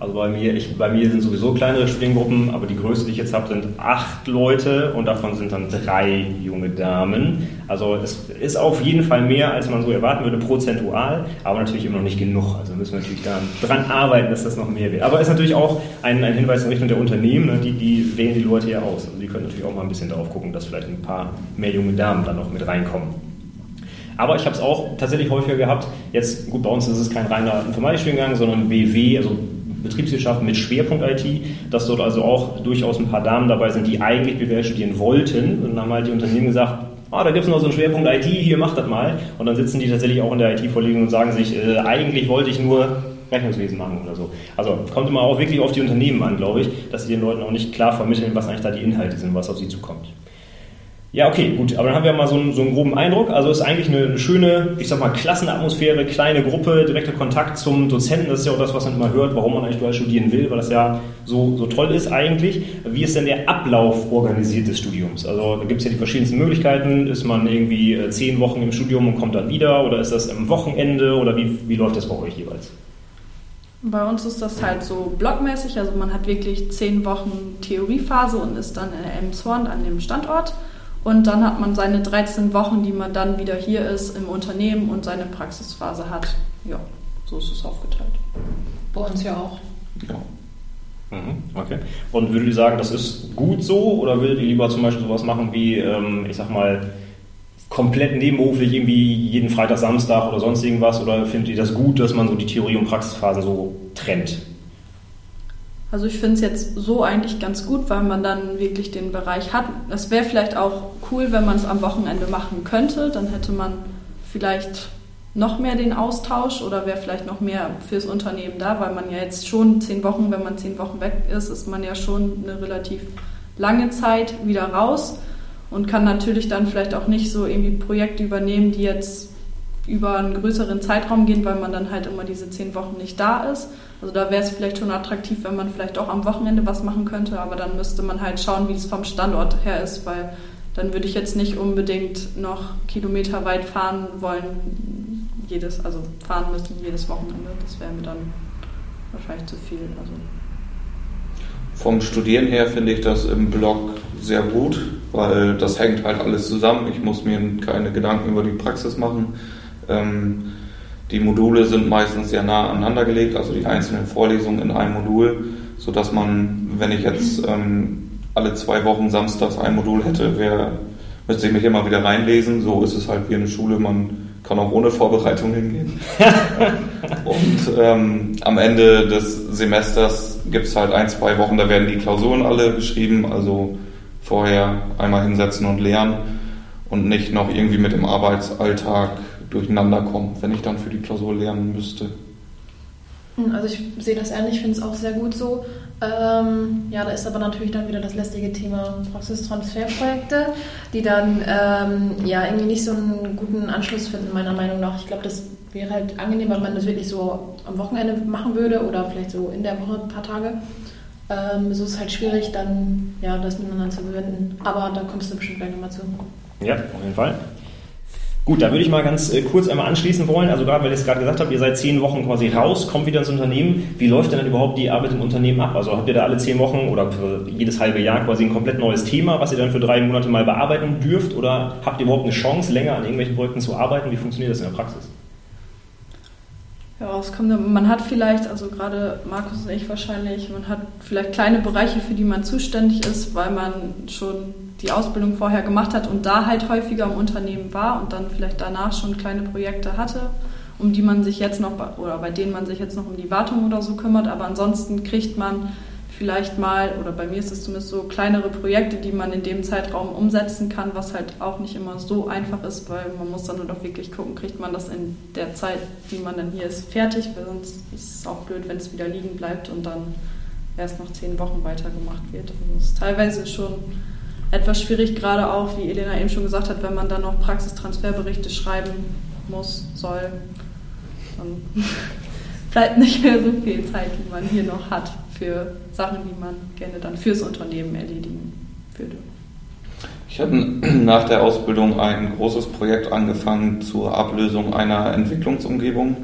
Also bei mir, ich, bei mir sind sowieso kleinere Studiengruppen, aber die größte, die ich jetzt habe, sind acht Leute und davon sind dann drei junge Damen. Also es ist auf jeden Fall mehr, als man so erwarten würde, prozentual, aber natürlich immer noch nicht genug. Also müssen wir natürlich daran arbeiten, dass das noch mehr wird. Aber es ist natürlich auch ein, ein Hinweis in Richtung der Unternehmen, ne? die, die wählen die Leute ja aus. Also die können natürlich auch mal ein bisschen darauf gucken, dass vielleicht ein paar mehr junge Damen dann noch mit reinkommen. Aber ich habe es auch tatsächlich häufiger gehabt. Jetzt, gut, bei uns ist es kein reiner Informatikstudiengang, sondern BW, also Betriebswirtschaft mit Schwerpunkt IT, dass dort also auch durchaus ein paar Damen dabei sind, die eigentlich BWL studieren wollten. Und dann haben halt die Unternehmen gesagt, ah, da gibt es noch so einen Schwerpunkt IT, hier macht das mal. Und dann sitzen die tatsächlich auch in der IT-Vorlesung und sagen sich, äh, eigentlich wollte ich nur Rechnungswesen machen oder so. Also kommt immer auch wirklich auf die Unternehmen an, glaube ich, dass sie den Leuten auch nicht klar vermitteln, was eigentlich da die Inhalte sind, was auf sie zukommt. Ja, okay, gut. Aber dann haben wir mal so einen, so einen groben Eindruck. Also ist eigentlich eine, eine, schöne, ich sag mal, Klassenatmosphäre, kleine Gruppe, direkter Kontakt zum Dozenten. Das ist ja auch das, was man immer hört, warum man eigentlich dual studieren will, weil das ja so, so toll ist eigentlich. Wie ist denn der Ablauf organisiert des Studiums? Also da gibt es ja die verschiedensten Möglichkeiten. Ist man irgendwie äh, zehn Wochen im Studium und kommt dann wieder? Oder ist das am Wochenende? Oder wie, wie läuft das bei euch jeweils? Bei uns ist das halt so blockmäßig. Also man hat wirklich zehn Wochen Theoriephase und ist dann in Elmshorn an dem Standort. Und dann hat man seine 13 Wochen, die man dann wieder hier ist im Unternehmen und seine Praxisphase hat. Ja, so ist es aufgeteilt. Bei uns ja auch. Ja. Mhm, okay. Und würdet ihr sagen, das ist gut so oder würdet ihr lieber zum Beispiel sowas machen wie, ähm, ich sag mal, komplett nebenberuflich irgendwie jeden Freitag, Samstag oder sonst irgendwas? Oder findet ihr das gut, dass man so die Theorie- und Praxisphasen so trennt? Also ich finde es jetzt so eigentlich ganz gut, weil man dann wirklich den Bereich hat. Es wäre vielleicht auch cool, wenn man es am Wochenende machen könnte. Dann hätte man vielleicht noch mehr den Austausch oder wäre vielleicht noch mehr fürs Unternehmen da, weil man ja jetzt schon zehn Wochen, wenn man zehn Wochen weg ist, ist man ja schon eine relativ lange Zeit wieder raus und kann natürlich dann vielleicht auch nicht so irgendwie Projekte übernehmen, die jetzt über einen größeren Zeitraum gehen, weil man dann halt immer diese zehn Wochen nicht da ist. Also da wäre es vielleicht schon attraktiv, wenn man vielleicht auch am Wochenende was machen könnte, aber dann müsste man halt schauen, wie es vom Standort her ist, weil dann würde ich jetzt nicht unbedingt noch kilometerweit fahren wollen, jedes, also fahren müssen jedes Wochenende. Das wäre mir dann wahrscheinlich zu viel. Also. Vom Studieren her finde ich das im Blog sehr gut, weil das hängt halt alles zusammen. Ich muss mir keine Gedanken über die Praxis machen. Ähm, die Module sind meistens sehr nah aneinander gelegt, also die einzelnen Vorlesungen in einem Modul, sodass man, wenn ich jetzt ähm, alle zwei Wochen samstags ein Modul hätte, wär, müsste ich mich immer wieder reinlesen. So ist es halt wie eine Schule, man kann auch ohne Vorbereitung hingehen. Und ähm, am Ende des Semesters gibt es halt ein, zwei Wochen, da werden die Klausuren alle geschrieben, also vorher einmal hinsetzen und lernen und nicht noch irgendwie mit dem Arbeitsalltag durcheinander kommt, wenn ich dann für die Klausur lernen müsste. Hm, also ich sehe das ähnlich, finde es auch sehr gut so. Ähm, ja, da ist aber natürlich dann wieder das lästige Thema Praxistransferprojekte, die dann ähm, ja irgendwie nicht so einen guten Anschluss finden, meiner Meinung nach. Ich glaube, das wäre halt angenehm, wenn man das wirklich so am Wochenende machen würde oder vielleicht so in der Woche ein paar Tage. Ähm, so ist es halt schwierig, dann ja, das miteinander zu verwenden. Aber da kommst du bestimmt gleich nochmal zu. Ja, auf jeden Fall. Gut, da würde ich mal ganz äh, kurz einmal anschließen wollen. Also gerade, weil ich es gerade gesagt habe, ihr seid zehn Wochen quasi raus, kommt wieder ins Unternehmen. Wie läuft denn dann überhaupt die Arbeit im Unternehmen ab? Also habt ihr da alle zehn Wochen oder jedes halbe Jahr quasi ein komplett neues Thema, was ihr dann für drei Monate mal bearbeiten dürft? Oder habt ihr überhaupt eine Chance, länger an irgendwelchen Projekten zu arbeiten? Wie funktioniert das in der Praxis? Ja, es kommt, man hat vielleicht, also gerade Markus und ich wahrscheinlich, man hat vielleicht kleine Bereiche, für die man zuständig ist, weil man schon die Ausbildung vorher gemacht hat und da halt häufiger im Unternehmen war und dann vielleicht danach schon kleine Projekte hatte. um die man sich jetzt noch oder bei denen man sich jetzt noch um die Wartung oder so kümmert. Aber ansonsten kriegt man vielleicht mal, oder bei mir ist es zumindest so, kleinere Projekte, die man in dem Zeitraum umsetzen kann, was halt auch nicht immer so einfach ist, weil man muss dann nur doch wirklich gucken, kriegt man das in der Zeit, die man dann hier ist, fertig, weil sonst ist es auch blöd, wenn es wieder liegen bleibt und dann erst nach zehn Wochen weitergemacht wird. Also es ist teilweise schon etwas schwierig, gerade auch, wie Elena eben schon gesagt hat, wenn man dann noch Praxistransferberichte schreiben muss, soll, dann bleibt nicht mehr so viel Zeit, die man hier noch hat für Sachen, die man gerne dann fürs Unternehmen erledigen würde. Ich habe nach der Ausbildung ein großes Projekt angefangen zur Ablösung einer Entwicklungsumgebung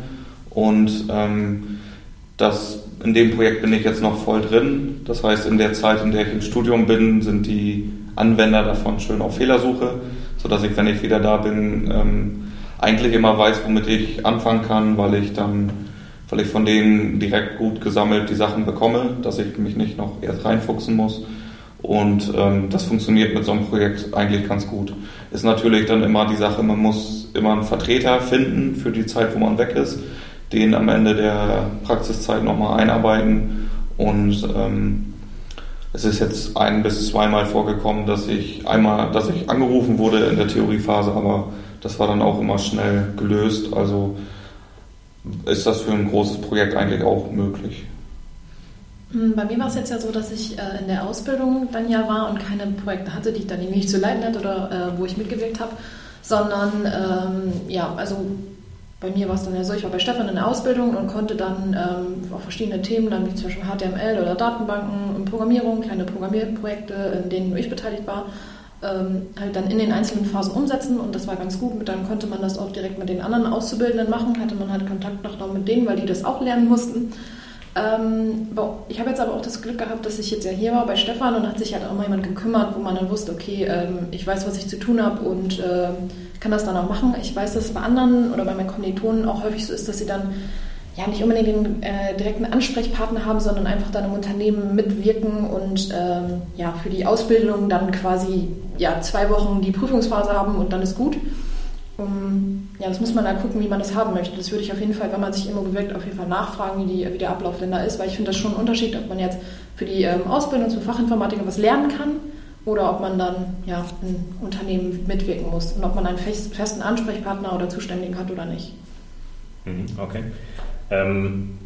und ähm, das, in dem Projekt bin ich jetzt noch voll drin. Das heißt, in der Zeit, in der ich im Studium bin, sind die Anwender davon schön auf Fehlersuche, sodass ich, wenn ich wieder da bin, ähm, eigentlich immer weiß, womit ich anfangen kann, weil ich dann weil ich von denen direkt gut gesammelt die Sachen bekomme, dass ich mich nicht noch erst reinfuchsen muss. Und ähm, das funktioniert mit so einem Projekt eigentlich ganz gut. Ist natürlich dann immer die Sache, man muss immer einen Vertreter finden für die Zeit, wo man weg ist, den am Ende der Praxiszeit nochmal einarbeiten. Und ähm, es ist jetzt ein bis zweimal vorgekommen, dass ich einmal, dass ich angerufen wurde in der Theoriephase, aber das war dann auch immer schnell gelöst. Also ist das für ein großes Projekt eigentlich auch möglich. Hm, bei mir war es jetzt ja so, dass ich äh, in der Ausbildung dann ja war und keine Projekte hatte, die ich dann irgendwie zu leiten hatte oder äh, wo ich mitgewirkt habe, sondern ähm, ja, also bei mir war es dann ja so, ich war bei Stefan in der Ausbildung und konnte dann ähm, auf verschiedene Themen, dann wie zum Beispiel HTML oder Datenbanken und Programmierung, kleine Programmierprojekte, in denen ich beteiligt war, ähm, halt dann in den einzelnen Phasen umsetzen und das war ganz gut. Dann konnte man das auch direkt mit den anderen Auszubildenden machen, hatte man halt Kontakt noch mit denen, weil die das auch lernen mussten. Ähm, ich habe jetzt aber auch das Glück gehabt, dass ich jetzt ja hier war bei Stefan und hat sich halt auch mal jemand gekümmert, wo man dann wusste, okay, ähm, ich weiß, was ich zu tun habe und äh, kann das dann auch machen. Ich weiß, dass es bei anderen oder bei meinen Kommilitonen auch häufig so ist, dass sie dann ja nicht unbedingt den äh, direkten Ansprechpartner haben, sondern einfach dann im Unternehmen mitwirken und ähm, ja, für die Ausbildung dann quasi ja, zwei Wochen die Prüfungsphase haben und dann ist gut. Um, ja, das muss man dann gucken, wie man das haben möchte. Das würde ich auf jeden Fall, wenn man sich immer bewirkt, auf jeden Fall nachfragen, wie, die, wie der Ablauf denn da ist, weil ich finde das schon ein Unterschied, ob man jetzt für die ähm, Ausbildung zum Fachinformatiker was lernen kann oder ob man dann ja, ein Unternehmen mitwirken muss und ob man einen festen Ansprechpartner oder Zuständigen hat oder nicht. Mhm, okay. Ähm,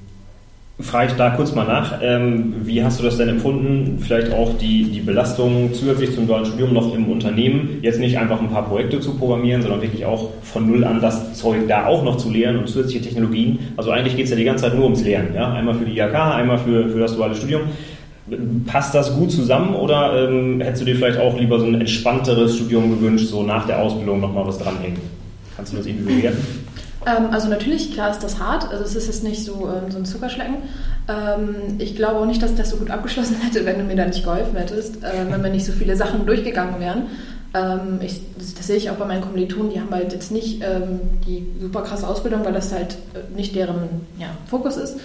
frage ich da kurz mal nach. Ähm, wie hast du das denn empfunden? Vielleicht auch die, die Belastung zusätzlich zum dualen Studium noch im Unternehmen. Jetzt nicht einfach ein paar Projekte zu programmieren, sondern wirklich auch von Null an das Zeug da auch noch zu lernen und zusätzliche Technologien. Also eigentlich geht es ja die ganze Zeit nur ums Lernen. Ja? Einmal für die IHK, einmal für, für das duale Studium. Passt das gut zusammen oder ähm, hättest du dir vielleicht auch lieber so ein entspannteres Studium gewünscht, so nach der Ausbildung nochmal was dranhängen? Kannst du das irgendwie bewerten? Ähm, also natürlich, klar ist das hart. Also es ist jetzt nicht so, ähm, so ein Zuckerschlecken. Ähm, ich glaube auch nicht, dass das so gut abgeschlossen hätte, wenn du mir da nicht geholfen hättest, äh, wenn wir nicht so viele Sachen durchgegangen wären. Ich, das, sehe ich auch bei meinen Kommilitonen, die haben halt jetzt nicht die super krasse Ausbildung, weil das halt äh, nicht deren ja, Fokus ist.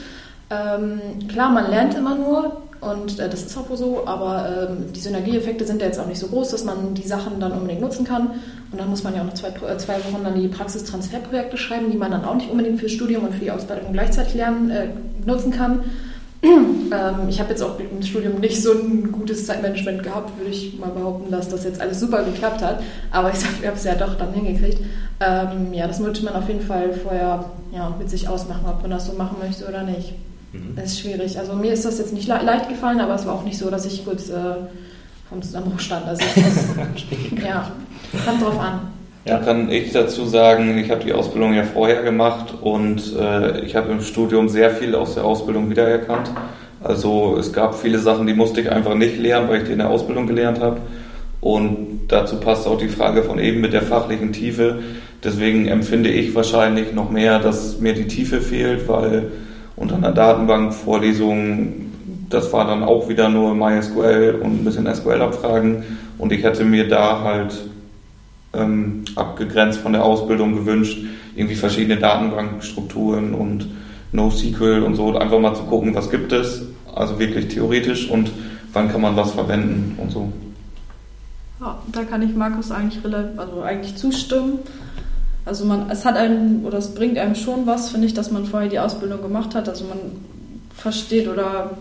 Klar, man lernt immer nur, und äh, das ist auch so, aber ähm, die Synergieeffekte sind ja jetzt auch nicht so groß, dass man die Sachen dann unbedingt nutzen kann. Und dann muss man ja auch noch zwei, äh, zwei Wochen dann die Praxistransferprojekte schreiben, die man dann auch nicht unbedingt fürs Studium und für die Ausbildung gleichzeitig lernen, äh, nutzen kann. ähm, ich habe jetzt auch im Studium nicht so ein gutes Zeitmanagement gehabt, würde ich mal behaupten, dass das jetzt alles super geklappt hat. Aber ich habe es ja doch dann hingekriegt. Ähm, ja, das sollte man auf jeden Fall vorher ja, mit sich ausmachen, ob man das so machen möchte oder nicht. Mhm. Das ist schwierig. Also mir ist das jetzt nicht le leicht gefallen, aber es war auch nicht so, dass ich kurz äh, vom Zusammenbruch stand. Also das, ja, kommt drauf an. Da kann ich dazu sagen, ich habe die Ausbildung ja vorher gemacht und äh, ich habe im Studium sehr viel aus der Ausbildung wiedererkannt. Also es gab viele Sachen, die musste ich einfach nicht lernen, weil ich die in der Ausbildung gelernt habe. Und dazu passt auch die Frage von eben mit der fachlichen Tiefe. Deswegen empfinde ich wahrscheinlich noch mehr, dass mir die Tiefe fehlt, weil unter einer Datenbankvorlesung, das war dann auch wieder nur MySQL und ein bisschen SQL-Abfragen und ich hätte mir da halt ähm, abgegrenzt von der Ausbildung gewünscht, irgendwie verschiedene Datenbankstrukturen und NoSQL und so, einfach mal zu gucken, was gibt es, also wirklich theoretisch und wann kann man was verwenden und so. Ja, da kann ich Markus eigentlich, also eigentlich zustimmen. Also man, es hat einem oder es bringt einem schon was, finde ich, dass man vorher die Ausbildung gemacht hat. Also man versteht oder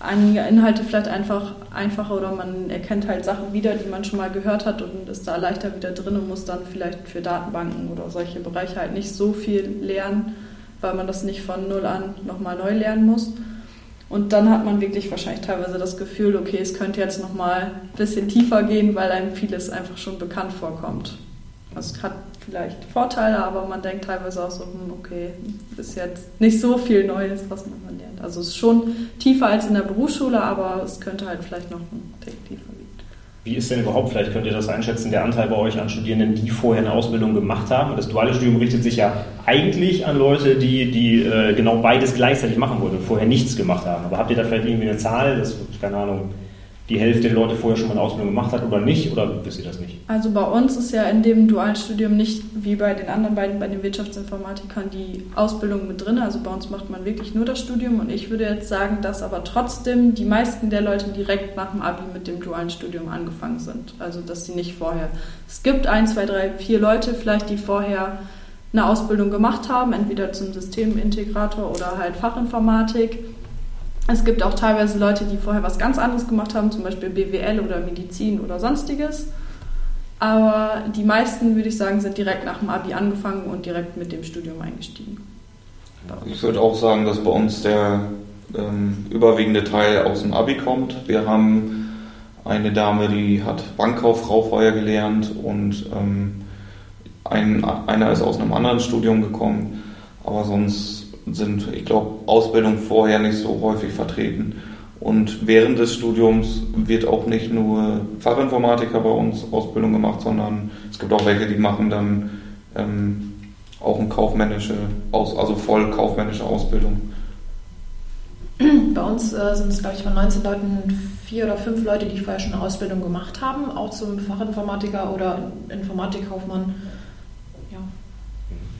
einige Inhalte vielleicht einfach einfacher oder man erkennt halt Sachen wieder, die man schon mal gehört hat und ist da leichter wieder drin und muss dann vielleicht für Datenbanken oder solche Bereiche halt nicht so viel lernen, weil man das nicht von null an nochmal neu lernen muss. Und dann hat man wirklich wahrscheinlich teilweise das Gefühl, okay, es könnte jetzt nochmal ein bisschen tiefer gehen, weil einem vieles einfach schon bekannt vorkommt. Also es hat vielleicht Vorteile, aber man denkt teilweise auch so, hm, okay, ist jetzt nicht so viel Neues, was man lernt. Also es ist schon tiefer als in der Berufsschule, aber es könnte halt vielleicht noch ein Tick tiefer liegen. Wie ist denn überhaupt, vielleicht könnt ihr das einschätzen, der Anteil bei euch an Studierenden, die vorher eine Ausbildung gemacht haben? Das duale Studium richtet sich ja eigentlich an Leute, die, die äh, genau beides gleichzeitig machen wollen und vorher nichts gemacht haben. Aber habt ihr da vielleicht irgendwie eine Zahl, das, keine Ahnung, die Hälfte der Leute vorher schon mal eine Ausbildung gemacht hat oder nicht? Oder wisst ihr das nicht? Also bei uns ist ja in dem dualen Studium nicht wie bei den anderen beiden, bei den Wirtschaftsinformatikern, die Ausbildung mit drin. Also bei uns macht man wirklich nur das Studium. Und ich würde jetzt sagen, dass aber trotzdem die meisten der Leute direkt nach dem Abi mit dem dualen Studium angefangen sind. Also dass sie nicht vorher. Es gibt ein, zwei, drei, vier Leute vielleicht, die vorher eine Ausbildung gemacht haben, entweder zum Systemintegrator oder halt Fachinformatik es gibt auch teilweise Leute, die vorher was ganz anderes gemacht haben, zum Beispiel BWL oder Medizin oder sonstiges. Aber die meisten, würde ich sagen, sind direkt nach dem Abi angefangen und direkt mit dem Studium eingestiegen. Ich würde auch sagen, dass bei uns der ähm, überwiegende Teil aus dem Abi kommt. Wir haben eine Dame, die hat Bankkauffrau vorher gelernt und ähm, ein, einer ist aus einem anderen Studium gekommen. Aber sonst sind, ich glaube, Ausbildung vorher nicht so häufig vertreten. Und während des Studiums wird auch nicht nur Fachinformatiker bei uns Ausbildung gemacht, sondern es gibt auch welche, die machen dann ähm, auch eine kaufmännische, also voll kaufmännische Ausbildung. Bei uns äh, sind es, glaube ich, von 19 Leuten vier oder fünf Leute, die vorher schon eine Ausbildung gemacht haben, auch zum Fachinformatiker oder Informatikkaufmann. Ja.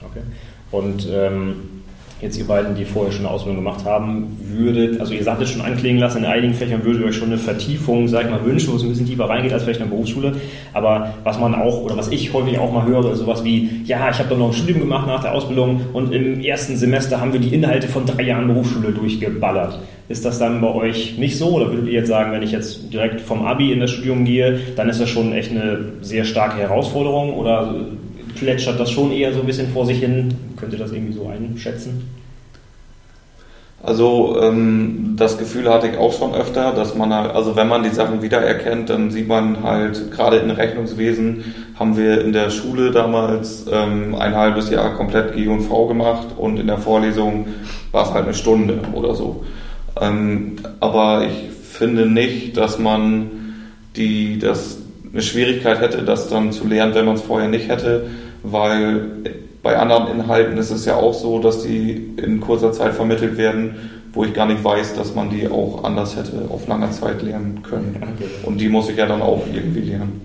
Okay. Und ähm jetzt ihr beiden, die vorher schon eine Ausbildung gemacht haben, würdet, also ihr sagt es schon anklingen lassen, in einigen Fächern würdet ihr euch schon eine Vertiefung, sag ich mal, wünschen, wo es ein bisschen tiefer reingeht als vielleicht in der Berufsschule. Aber was man auch, oder was ich häufig auch mal höre, ist sowas wie, ja, ich habe doch noch ein Studium gemacht nach der Ausbildung und im ersten Semester haben wir die Inhalte von drei Jahren Berufsschule durchgeballert. Ist das dann bei euch nicht so? Oder würdet ihr jetzt sagen, wenn ich jetzt direkt vom Abi in das Studium gehe, dann ist das schon echt eine sehr starke Herausforderung? Oder plätschert das schon eher so ein bisschen vor sich hin. Könnt ihr das irgendwie so einschätzen? Also ähm, das Gefühl hatte ich auch schon öfter, dass man halt, also wenn man die Sachen wiedererkennt, dann sieht man halt, gerade in Rechnungswesen haben wir in der Schule damals ähm, ein halbes Jahr komplett G&V gemacht und in der Vorlesung war es halt eine Stunde oder so. Ähm, aber ich finde nicht, dass man die, das eine Schwierigkeit hätte, das dann zu lernen, wenn man es vorher nicht hätte, weil bei anderen Inhalten ist es ja auch so, dass die in kurzer Zeit vermittelt werden, wo ich gar nicht weiß, dass man die auch anders hätte auf langer Zeit lernen können. Und die muss ich ja dann auch irgendwie lernen.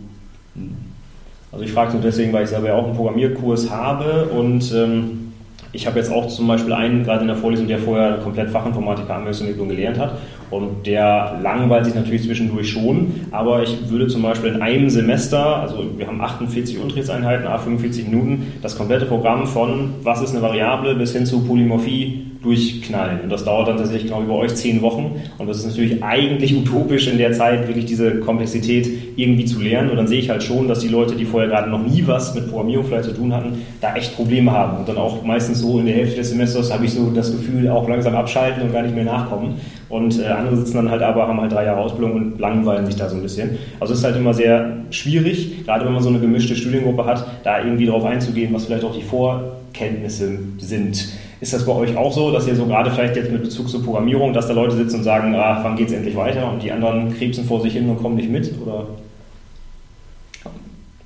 Also ich frage nur deswegen, weil ich selber ja auch einen Programmierkurs habe und ähm, ich habe jetzt auch zum Beispiel einen, gerade in der Vorlesung, der vorher komplett Fachinformatiker Anwendungsentwicklung gelernt hat und der langweilt sich natürlich zwischendurch schon, aber ich würde zum Beispiel in einem Semester, also wir haben 48 Unterrichtseinheiten, a 45 Minuten, das komplette Programm von was ist eine Variable bis hin zu Polymorphie durchknallen. Und das dauert dann tatsächlich genau über euch zehn Wochen. Und das ist natürlich eigentlich utopisch in der Zeit, wirklich diese Komplexität irgendwie zu lernen. Und dann sehe ich halt schon, dass die Leute, die vorher gerade noch nie was mit Programmierung vielleicht zu tun hatten, da echt Probleme haben. Und dann auch meistens so in der Hälfte des Semesters habe ich so das Gefühl, auch langsam abschalten und gar nicht mehr nachkommen. Und äh, andere sitzen dann halt aber, haben halt drei Jahre Ausbildung und langweilen sich da so ein bisschen. Also es ist halt immer sehr schwierig, gerade wenn man so eine gemischte Studiengruppe hat, da irgendwie drauf einzugehen, was vielleicht auch die Vorkenntnisse sind. Ist das bei euch auch so, dass ihr so gerade vielleicht jetzt mit Bezug zur Programmierung, dass da Leute sitzen und sagen, ah, wann geht es endlich weiter und die anderen krebsen vor sich hin und kommen nicht mit? Oder?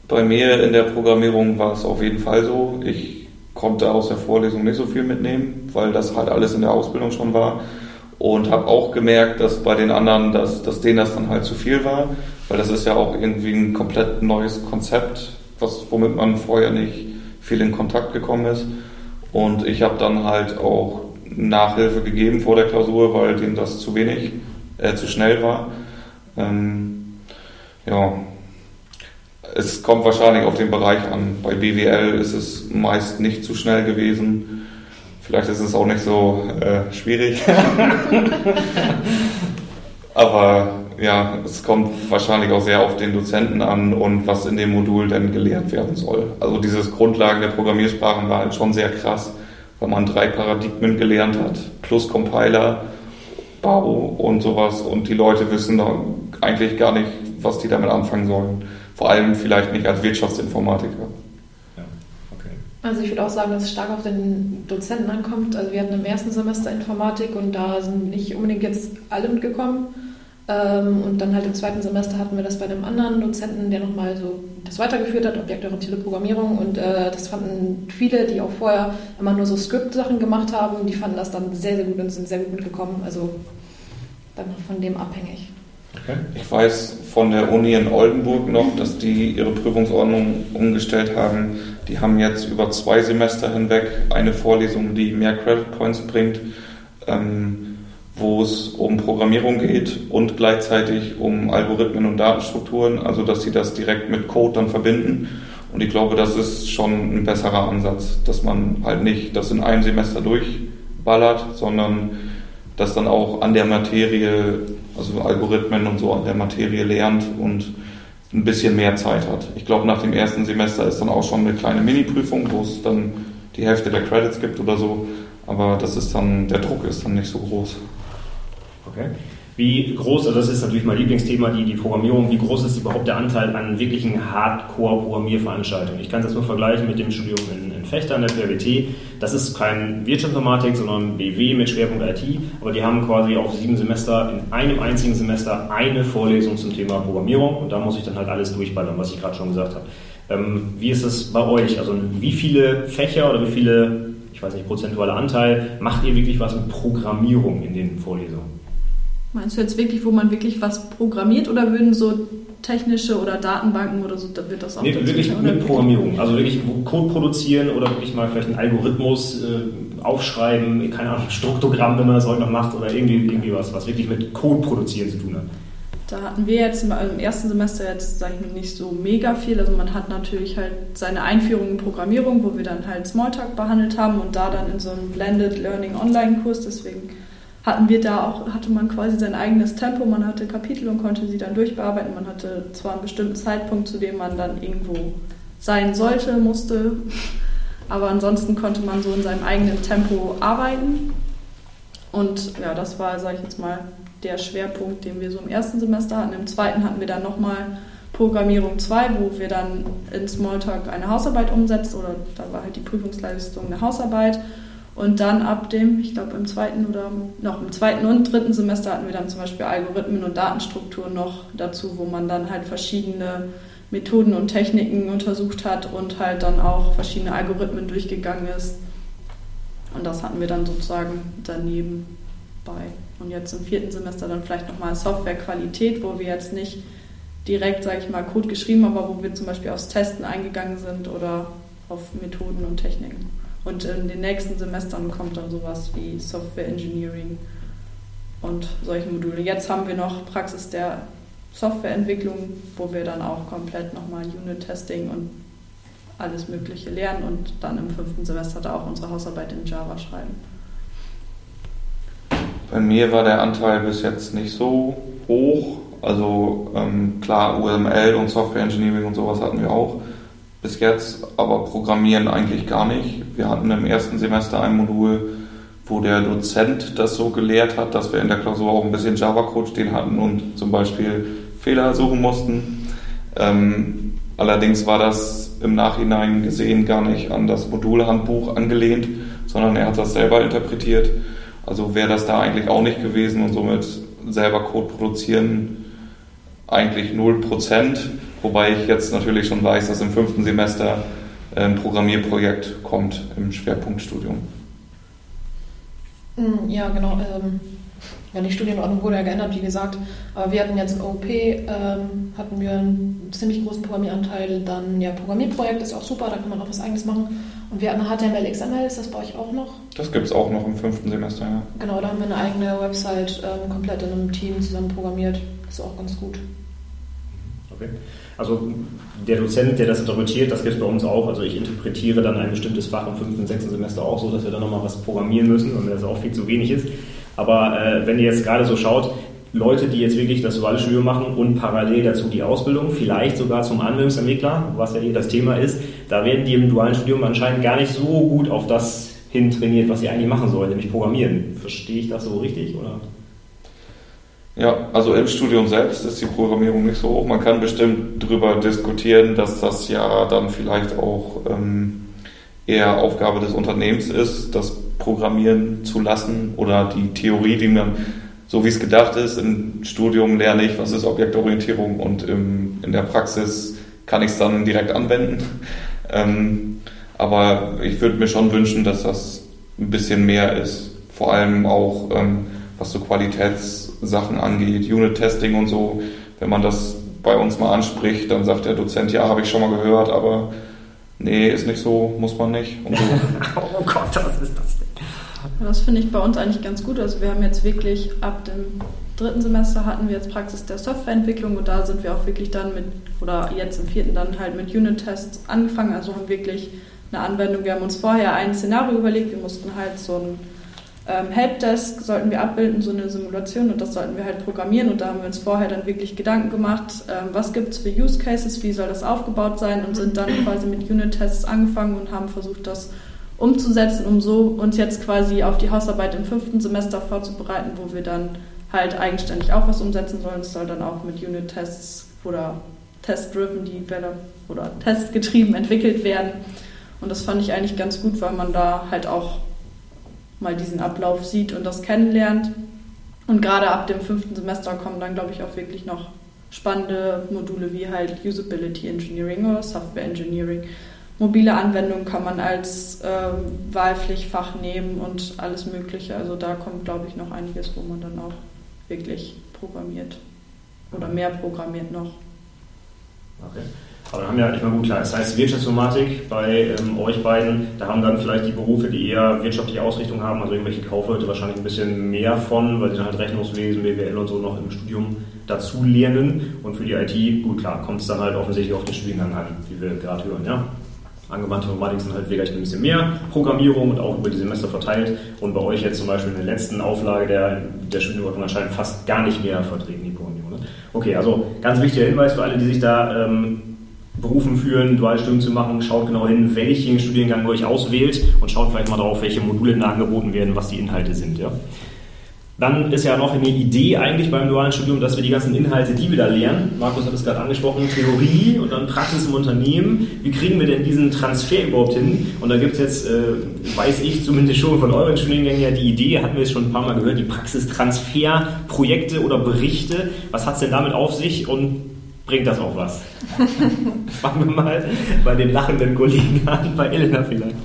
Bei mir in der Programmierung war es auf jeden Fall so. Ich konnte aus der Vorlesung nicht so viel mitnehmen, weil das halt alles in der Ausbildung schon war. Und habe auch gemerkt, dass bei den anderen, dass, dass denen das dann halt zu viel war, weil das ist ja auch irgendwie ein komplett neues Konzept, was, womit man vorher nicht viel in Kontakt gekommen ist. Und ich habe dann halt auch Nachhilfe gegeben vor der Klausur, weil denen das zu wenig, äh, zu schnell war. Ähm, ja, Es kommt wahrscheinlich auf den Bereich an. Bei BWL ist es meist nicht zu schnell gewesen. Vielleicht ist es auch nicht so äh, schwierig. Aber ja, es kommt wahrscheinlich auch sehr auf den Dozenten an und was in dem Modul denn gelehrt werden soll. Also dieses Grundlagen der Programmiersprachen war halt schon sehr krass, weil man drei Paradigmen gelernt hat, plus Compiler, Bau und sowas und die Leute wissen eigentlich gar nicht, was die damit anfangen sollen. Vor allem vielleicht nicht als Wirtschaftsinformatiker. Also ich würde auch sagen, dass es stark auf den Dozenten ankommt. Also wir hatten im ersten Semester Informatik und da sind nicht unbedingt jetzt alle mitgekommen. Ähm, und dann halt im zweiten Semester hatten wir das bei einem anderen Dozenten, der nochmal so das weitergeführt hat, objektorientierte Programmierung. Und äh, das fanden viele, die auch vorher immer nur so Script-Sachen gemacht haben, die fanden das dann sehr, sehr gut und sind sehr gut mitgekommen. Also dann von dem abhängig. Okay. Ich weiß von der Uni in Oldenburg noch, dass die ihre Prüfungsordnung umgestellt haben. Die haben jetzt über zwei Semester hinweg eine Vorlesung, die mehr Credit Points bringt. Ähm, wo es um Programmierung geht und gleichzeitig um Algorithmen und Datenstrukturen, also dass sie das direkt mit Code dann verbinden. Und ich glaube, das ist schon ein besserer Ansatz, dass man halt nicht das in einem Semester durchballert, sondern das dann auch an der Materie, also Algorithmen und so an der Materie lernt und ein bisschen mehr Zeit hat. Ich glaube, nach dem ersten Semester ist dann auch schon eine kleine Mini-Prüfung, wo es dann die Hälfte der Credits gibt oder so. Aber das ist dann, der Druck ist dann nicht so groß. Okay. Wie groß, also das ist natürlich mein Lieblingsthema, die, die Programmierung, wie groß ist überhaupt der Anteil an wirklichen Hardcore-Programmierveranstaltungen? Ich kann das nur vergleichen mit dem Studium in, in Fechter an der PWT. Das ist kein Wirtschaftsinformatik, sondern BW mit Schwerpunkt IT, aber die haben quasi auf sieben Semester in einem einzigen Semester eine Vorlesung zum Thema Programmierung und da muss ich dann halt alles durchballern, was ich gerade schon gesagt habe. Ähm, wie ist es bei euch? Also wie viele Fächer oder wie viele, ich weiß nicht, prozentuale Anteil macht ihr wirklich was mit Programmierung in den Vorlesungen? Meinst du jetzt wirklich, wo man wirklich was programmiert oder würden so technische oder Datenbanken oder so, da wird das auch nee, wirklich mit Programmierung, also wirklich Code produzieren oder wirklich mal vielleicht einen Algorithmus äh, aufschreiben, keine Ahnung, Struktogramm, wenn man das heute noch macht oder irgendwie, irgendwie was, was wirklich mit Code produzieren zu tun hat. Da hatten wir jetzt im ersten Semester jetzt, sage ich mal, nicht so mega viel. Also man hat natürlich halt seine Einführung in Programmierung, wo wir dann halt Smalltalk behandelt haben und da dann in so einem Blended Learning Online Kurs, deswegen hatten wir da auch, hatte man quasi sein eigenes Tempo, man hatte Kapitel und konnte sie dann durchbearbeiten. Man hatte zwar einen bestimmten Zeitpunkt, zu dem man dann irgendwo sein sollte, musste, aber ansonsten konnte man so in seinem eigenen Tempo arbeiten. Und ja, das war, sage ich jetzt mal, der Schwerpunkt, den wir so im ersten Semester hatten. Im zweiten hatten wir dann nochmal Programmierung 2, wo wir dann in Smalltalk eine Hausarbeit umsetzen oder da war halt die Prüfungsleistung eine Hausarbeit und dann ab dem, ich glaube im zweiten oder noch im zweiten und dritten Semester hatten wir dann zum Beispiel Algorithmen und Datenstrukturen noch dazu, wo man dann halt verschiedene Methoden und Techniken untersucht hat und halt dann auch verschiedene Algorithmen durchgegangen ist. Und das hatten wir dann sozusagen daneben bei. Und jetzt im vierten Semester dann vielleicht nochmal Softwarequalität, wo wir jetzt nicht direkt, sage ich mal, Code geschrieben haben, aber wo wir zum Beispiel aufs Testen eingegangen sind oder auf Methoden und Techniken. Und in den nächsten Semestern kommt dann sowas wie Software Engineering und solche Module. Jetzt haben wir noch Praxis der Softwareentwicklung, wo wir dann auch komplett nochmal Unit-Testing und alles Mögliche lernen und dann im fünften Semester da auch unsere Hausarbeit in Java schreiben. Bei mir war der Anteil bis jetzt nicht so hoch. Also ähm, klar, UML und Software Engineering und sowas hatten wir auch bis jetzt, aber Programmieren eigentlich gar nicht. Wir hatten im ersten Semester ein Modul, wo der Dozent das so gelehrt hat, dass wir in der Klausur auch ein bisschen Java-Code stehen hatten und zum Beispiel Fehler suchen mussten. Ähm, allerdings war das im Nachhinein gesehen gar nicht an das Modulhandbuch angelehnt, sondern er hat das selber interpretiert. Also wäre das da eigentlich auch nicht gewesen und somit selber Code produzieren eigentlich 0%. Wobei ich jetzt natürlich schon weiß, dass im fünften Semester ein Programmierprojekt kommt im Schwerpunktstudium. Hm, ja, genau. Ähm, ja, die Studienordnung wurde ja geändert, wie gesagt. Aber wir hatten jetzt im OP ähm, hatten wir einen ziemlich großen Programmieranteil. Dann ja, Programmierprojekt ist auch super, da kann man auch was Eigenes machen. Und wir hatten HTML, XML, ist das bei euch auch noch? Das gibt es auch noch im fünften Semester, ja. Genau, da haben wir eine eigene Website ähm, komplett in einem Team zusammen programmiert. Das ist auch ganz gut. Okay. Also der Dozent, der das interpretiert, das gibt es bei uns auch. Also ich interpretiere dann ein bestimmtes Fach im fünften, sechsten Semester auch so, dass wir dann nochmal was programmieren müssen und das auch viel zu wenig ist. Aber äh, wenn ihr jetzt gerade so schaut, Leute, die jetzt wirklich das duale Studium machen und parallel dazu die Ausbildung, vielleicht sogar zum Anwendungsentwickler, was ja hier das Thema ist, da werden die im dualen Studium anscheinend gar nicht so gut auf das hin trainiert, was sie eigentlich machen sollen, nämlich programmieren. Verstehe ich das so richtig? Oder? Ja, also im Studium selbst ist die Programmierung nicht so hoch. Man kann bestimmt darüber diskutieren, dass das ja dann vielleicht auch ähm, eher Aufgabe des Unternehmens ist, das Programmieren zu lassen oder die Theorie, die man, so wie es gedacht ist, im Studium lerne ich, was ist Objektorientierung und im, in der Praxis kann ich es dann direkt anwenden. Ähm, aber ich würde mir schon wünschen, dass das ein bisschen mehr ist. Vor allem auch, ähm, was so Qualitätssachen angeht, Unit-Testing und so. Wenn man das bei uns mal anspricht, dann sagt der Dozent, ja, habe ich schon mal gehört, aber nee, ist nicht so, muss man nicht. So. oh Gott, was ist das denn? Das finde ich bei uns eigentlich ganz gut. Also wir haben jetzt wirklich ab dem dritten Semester hatten wir jetzt Praxis der Softwareentwicklung und da sind wir auch wirklich dann mit, oder jetzt im vierten dann halt mit Unit-Tests angefangen. Also haben wirklich eine Anwendung. Wir haben uns vorher ein Szenario überlegt. Wir mussten halt so ein ähm, Helpdesk sollten wir abbilden, so eine Simulation und das sollten wir halt programmieren und da haben wir uns vorher dann wirklich Gedanken gemacht, ähm, was gibt es für Use Cases, wie soll das aufgebaut sein und sind dann quasi mit Unit-Tests angefangen und haben versucht, das umzusetzen, um so uns jetzt quasi auf die Hausarbeit im fünften Semester vorzubereiten, wo wir dann halt eigenständig auch was umsetzen sollen. Es soll dann auch mit Unit-Tests oder Test-driven, die oder testgetrieben entwickelt werden. Und das fand ich eigentlich ganz gut, weil man da halt auch mal diesen Ablauf sieht und das kennenlernt. Und gerade ab dem fünften Semester kommen dann, glaube ich, auch wirklich noch spannende Module wie halt Usability Engineering oder Software Engineering. Mobile Anwendungen kann man als ähm, Wahlpflichtfach nehmen und alles Mögliche. Also da kommt, glaube ich, noch einiges, wo man dann auch wirklich programmiert oder mehr programmiert noch. Okay. Aber dann haben wir halt nicht mal gut klar. Das heißt, Wirtschaftsinformatik bei ähm, euch beiden, da haben dann vielleicht die Berufe, die eher wirtschaftliche Ausrichtung haben, also irgendwelche Kaufleute wahrscheinlich ein bisschen mehr von, weil sie dann halt Rechnungswesen, BWL und so noch im Studium dazu lernen. Und für die IT, gut klar, kommt es dann halt offensichtlich auf den Studiengang an, wie wir gerade hören, ja. Angewandte Informatik sind halt vielleicht ein bisschen mehr Programmierung und auch über die Semester verteilt. Und bei euch jetzt zum Beispiel in der letzten Auflage der, der Studienüberwachung anscheinend fast gar nicht mehr vertreten, die Programmierung. Ne? Okay, also ganz wichtiger Hinweis für alle, die sich da ähm, berufen fühlen, Dualstudium zu machen, schaut genau hin, welchen Studiengang ihr euch auswählt und schaut vielleicht mal darauf, welche Module da angeboten werden, was die Inhalte sind. Ja. Dann ist ja noch eine Idee eigentlich beim dualen Studium, dass wir die ganzen Inhalte, die wir da lernen, Markus hat es gerade angesprochen, Theorie und dann Praxis im Unternehmen, wie kriegen wir denn diesen Transfer überhaupt hin? Und da gibt es jetzt, äh, weiß ich zumindest schon von euren Studiengängen ja die Idee, hatten wir es schon ein paar Mal gehört, die Praxistransferprojekte oder Berichte. Was hat es denn damit auf sich und bringt das auch was? Fangen wir mal bei den lachenden Kollegen an, bei Elena vielleicht.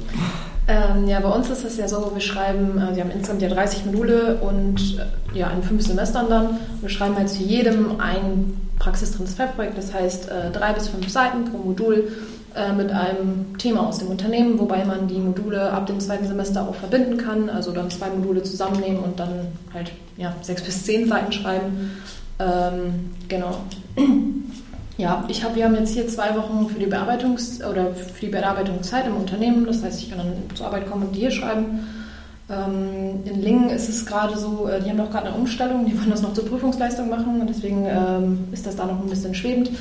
Ähm, ja, bei uns ist es ja so, wir schreiben, äh, wir haben insgesamt ja 30 Module und äh, ja, in fünf Semestern dann. Wir schreiben halt zu jedem ein Praxistransferprojekt, das heißt äh, drei bis fünf Seiten pro Modul äh, mit einem Thema aus dem Unternehmen, wobei man die Module ab dem zweiten Semester auch verbinden kann, also dann zwei Module zusammennehmen und dann halt ja, sechs bis zehn Seiten schreiben. Ähm, genau. Ja, ich hab, wir haben jetzt hier zwei Wochen für die Bearbeitungs- oder für die Bearbeitungszeit im Unternehmen. Das heißt, ich kann dann zur Arbeit kommen und die hier schreiben. Ähm, in Lingen ist es gerade so, äh, die haben doch gerade eine Umstellung, die wollen das noch zur Prüfungsleistung machen und deswegen ähm, ist das da noch ein bisschen schwebend.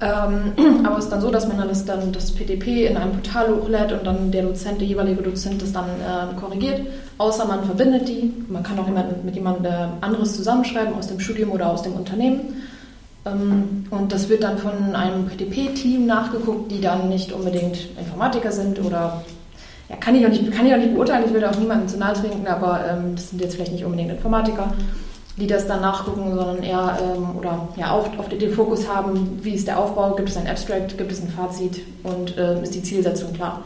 Ähm, aber es ist dann so, dass man dann das, dann das PDP in einem Portal hochlädt und dann der Dozent, der jeweilige Dozent das dann äh, korrigiert, außer man verbindet die. Man kann auch jemand, mit jemandem äh, anderes zusammenschreiben aus dem Studium oder aus dem Unternehmen. Ähm, und das wird dann von einem PDP-Team nachgeguckt, die dann nicht unbedingt Informatiker sind oder ja, kann ich auch nicht, kann ich auch nicht beurteilen, ich will auch niemanden zu nahe trinken, aber ähm, das sind jetzt vielleicht nicht unbedingt Informatiker, die das dann nachgucken, sondern eher ähm, oder ja auch auf den Fokus haben, wie ist der Aufbau, gibt es ein Abstract, gibt es ein Fazit und äh, ist die Zielsetzung klar.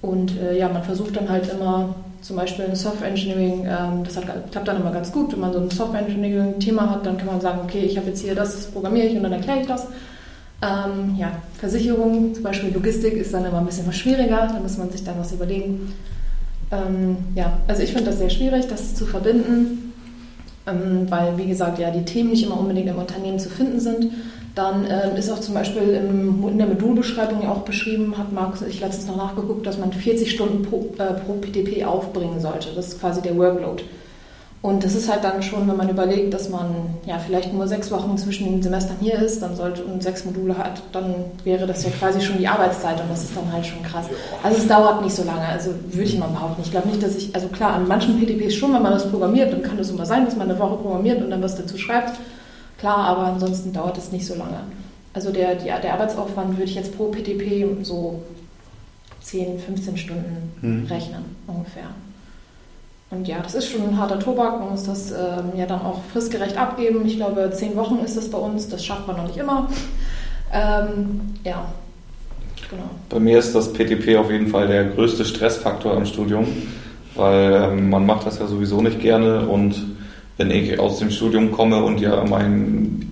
Und äh, ja, man versucht dann halt immer zum Beispiel in Software Engineering, ähm, das hat, klappt dann immer ganz gut. Wenn man so ein Software Engineering-Thema hat, dann kann man sagen, okay, ich habe jetzt hier das, das programmiere ich und dann erkläre ich das. Ähm, ja, Versicherung, zum Beispiel Logistik, ist dann immer ein bisschen was schwieriger, da muss man sich dann was überlegen. Ähm, ja, also ich finde das sehr schwierig, das zu verbinden, ähm, weil, wie gesagt, ja, die Themen nicht immer unbedingt im Unternehmen zu finden sind. Dann äh, ist auch zum Beispiel im, in der Modulbeschreibung ja auch beschrieben, hat Markus ich letztens noch nachgeguckt, dass man 40 Stunden pro, äh, pro PTP aufbringen sollte. Das ist quasi der Workload. Und das ist halt dann schon, wenn man überlegt, dass man ja vielleicht nur sechs Wochen zwischen den Semestern hier ist, dann sollte und sechs Module hat, dann wäre das ja quasi schon die Arbeitszeit und das ist dann halt schon krass. Also es dauert nicht so lange, also würde ich mal behaupten. Ich glaube nicht, dass ich, also klar, an manchen PDPs schon, wenn man das programmiert, dann kann es immer sein, dass man eine Woche programmiert und dann was dazu schreibt. Klar, aber ansonsten dauert es nicht so lange. Also der, die, der Arbeitsaufwand würde ich jetzt pro PTP so 10, 15 Stunden hm. rechnen ungefähr. Und ja, das ist schon ein harter Tobak. Man muss das ähm, ja dann auch fristgerecht abgeben. Ich glaube, zehn Wochen ist das bei uns. Das schafft man noch nicht immer. Ähm, ja, genau. Bei mir ist das PTP auf jeden Fall der größte Stressfaktor im Studium, weil ähm, man macht das ja sowieso nicht gerne. Und wenn ich aus dem Studium komme und ja mein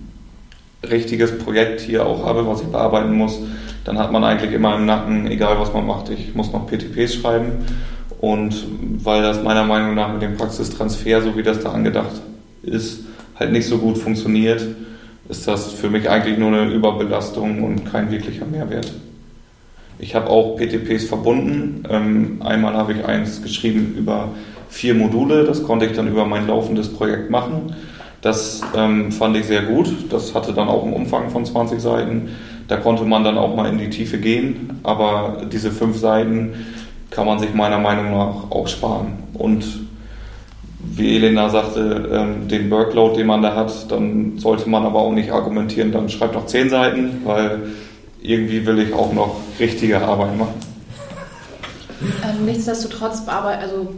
richtiges Projekt hier auch habe, was ich bearbeiten muss, dann hat man eigentlich immer im Nacken, egal was man macht, ich muss noch PTPs schreiben. Und weil das meiner Meinung nach mit dem Praxistransfer, so wie das da angedacht ist, halt nicht so gut funktioniert, ist das für mich eigentlich nur eine Überbelastung und kein wirklicher Mehrwert. Ich habe auch PTPs verbunden. Ähm, einmal habe ich eins geschrieben über vier Module. Das konnte ich dann über mein laufendes Projekt machen. Das ähm, fand ich sehr gut. Das hatte dann auch einen Umfang von 20 Seiten. Da konnte man dann auch mal in die Tiefe gehen. Aber diese fünf Seiten kann man sich meiner Meinung nach auch sparen. Und wie Elena sagte, ähm, den Workload, den man da hat, dann sollte man aber auch nicht argumentieren, dann schreibt noch zehn Seiten, weil irgendwie will ich auch noch richtige Arbeit machen. Ähm, nichtsdestotrotz bearbeiten, also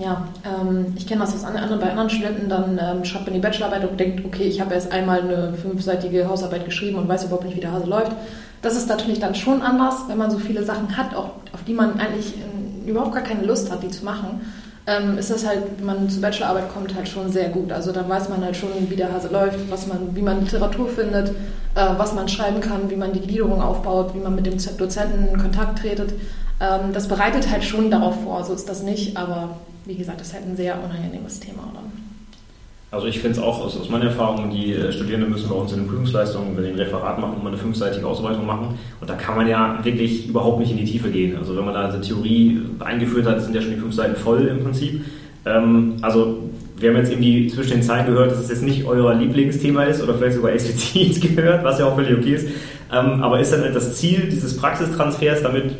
ja, ähm, ich kenne das aus anderen, bei anderen Studenten, dann ähm, schreibt man die Bachelorarbeit und denkt, okay, ich habe erst einmal eine fünfseitige Hausarbeit geschrieben und weiß überhaupt nicht, wie der Hase läuft. Das ist natürlich dann schon anders, wenn man so viele Sachen hat, auch, auf die man eigentlich äh, überhaupt gar keine Lust hat, die zu machen. Ähm, ist das halt, wenn man zur Bachelorarbeit kommt, halt schon sehr gut. Also dann weiß man halt schon, wie der Hase läuft, was man, wie man Literatur findet, äh, was man schreiben kann, wie man die Gliederung aufbaut, wie man mit dem Dozenten in Kontakt tretet. Ähm, das bereitet halt schon darauf vor, so ist das nicht, aber wie gesagt, das ist halt ein sehr unangenehmes Thema dann. Also ich finde es auch aus, aus, meiner Erfahrung, die äh, Studierenden müssen bei uns in den Prüfungsleistungen, wenn sie ein Referat machen, immer eine fünfseitige Ausarbeitung machen. Und da kann man ja wirklich überhaupt nicht in die Tiefe gehen. Also wenn man da eine Theorie eingeführt hat, sind ja schon die fünf Seiten voll im Prinzip. Ähm, also wir haben jetzt eben die zwischen den Zeilen gehört, dass es jetzt nicht euer Lieblingsthema ist oder vielleicht sogar explizit gehört, was ja auch völlig okay ist. Ähm, aber ist dann das Ziel dieses Praxistransfers damit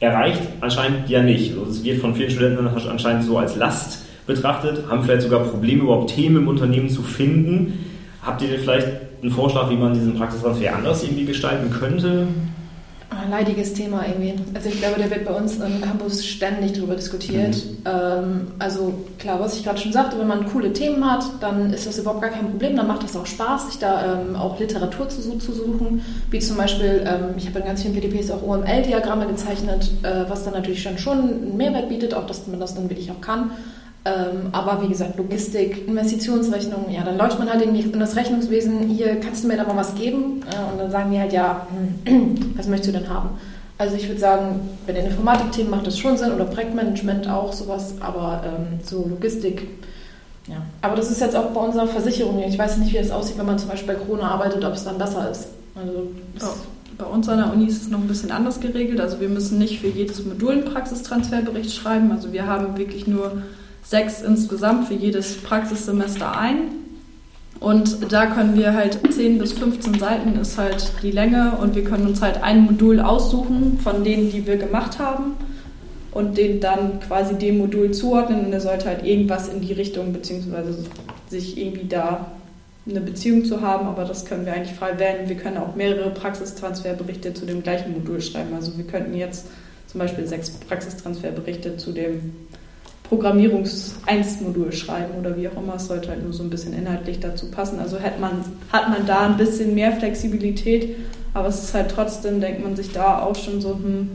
erreicht? Anscheinend ja nicht. Also es wird von vielen Studenten anscheinend so als Last betrachtet, haben vielleicht sogar Probleme, überhaupt Themen im Unternehmen zu finden. Habt ihr vielleicht einen Vorschlag, wie man diesen Praxistransfer anders irgendwie gestalten könnte? Ein leidiges Thema irgendwie. Also ich glaube, der wird bei uns im Campus ständig darüber diskutiert. Mhm. Ähm, also klar, was ich gerade schon sagte, wenn man coole Themen hat, dann ist das überhaupt gar kein Problem. Dann macht das auch Spaß, sich da ähm, auch Literatur zu, zu, suchen. Wie zum Beispiel, ähm, ich habe in ganz vielen PDPs auch OML-Diagramme gezeichnet, äh, was dann natürlich dann schon einen Mehrwert bietet, auch dass man das dann wirklich auch kann. Ähm, aber wie gesagt, Logistik, Investitionsrechnung, ja, dann läuft man halt in, in, das Rechnungswesen, hier kannst du mir da mal was geben? Ja, und dann sagen die halt, ja, hm, was möchtest du denn haben? Also ich würde sagen, bei den Informatikthemen macht das schon Sinn oder Projektmanagement auch sowas, aber ähm, so Logistik, ja. Aber das ist jetzt auch bei unserer Versicherung. Ich weiß nicht, wie das aussieht, wenn man zum Beispiel bei Corona arbeitet, ob es dann besser ist. Also oh. Bei uns an der Uni ist es noch ein bisschen anders geregelt. Also wir müssen nicht für jedes Modul einen Praxistransferbericht schreiben. Also wir haben wirklich nur sechs insgesamt für jedes Praxissemester ein. Und da können wir halt 10 bis 15 Seiten ist halt die Länge und wir können uns halt ein Modul aussuchen von denen, die wir gemacht haben und den dann quasi dem Modul zuordnen und er sollte halt irgendwas in die Richtung beziehungsweise sich irgendwie da eine Beziehung zu haben, aber das können wir eigentlich frei wählen. Wir können auch mehrere Praxistransferberichte zu dem gleichen Modul schreiben. Also wir könnten jetzt zum Beispiel sechs Praxistransferberichte zu dem Programmierungs-1-Modul schreiben oder wie auch immer. Es sollte halt nur so ein bisschen inhaltlich dazu passen. Also hat man, hat man da ein bisschen mehr Flexibilität, aber es ist halt trotzdem, denkt man sich da auch schon so, hm,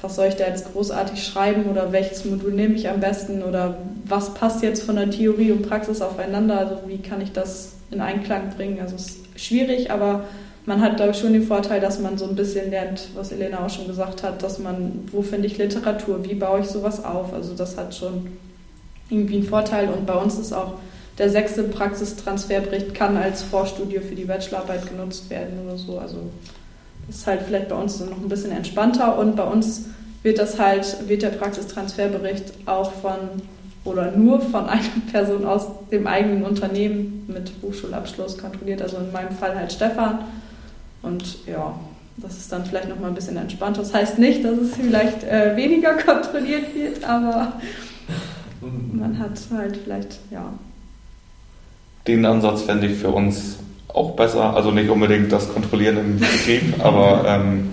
was soll ich da jetzt großartig schreiben oder welches Modul nehme ich am besten oder was passt jetzt von der Theorie und Praxis aufeinander? Also wie kann ich das in Einklang bringen? Also es ist schwierig, aber man hat, glaube ich, schon den Vorteil, dass man so ein bisschen lernt, was Elena auch schon gesagt hat, dass man, wo finde ich Literatur, wie baue ich sowas auf? Also das hat schon irgendwie einen Vorteil und bei uns ist auch der sechste Praxistransferbericht kann als Vorstudie für die Bachelorarbeit genutzt werden oder so. Also das ist halt vielleicht bei uns noch ein bisschen entspannter und bei uns wird das halt, wird der Praxistransferbericht auch von oder nur von einer Person aus dem eigenen Unternehmen mit Hochschulabschluss kontrolliert. Also in meinem Fall halt Stefan. Und ja, das ist dann vielleicht nochmal ein bisschen entspannter. Das heißt nicht, dass es vielleicht äh, weniger kontrolliert wird, aber man hat halt vielleicht, ja. Den Ansatz fände ich für uns auch besser. Also nicht unbedingt das Kontrollieren im Betrieb, aber ähm,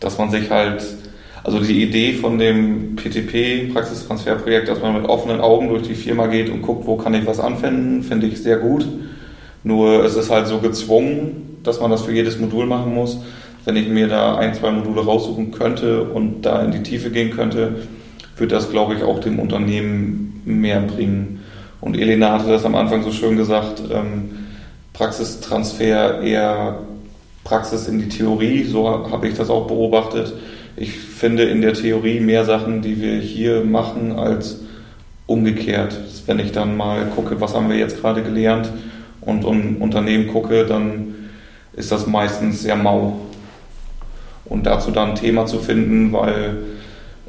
dass man sich halt, also die Idee von dem PTP, Praxistransferprojekt, dass man mit offenen Augen durch die Firma geht und guckt, wo kann ich was anfinden, finde ich sehr gut. Nur es ist halt so gezwungen, dass man das für jedes Modul machen muss. Wenn ich mir da ein, zwei Module raussuchen könnte und da in die Tiefe gehen könnte, wird das, glaube ich, auch dem Unternehmen mehr bringen. Und Elena hatte das am Anfang so schön gesagt, ähm, Praxistransfer eher Praxis in die Theorie, so habe ich das auch beobachtet. Ich finde in der Theorie mehr Sachen, die wir hier machen, als umgekehrt. Wenn ich dann mal gucke, was haben wir jetzt gerade gelernt und um Unternehmen gucke, dann ist das meistens sehr mau und dazu dann ein Thema zu finden, weil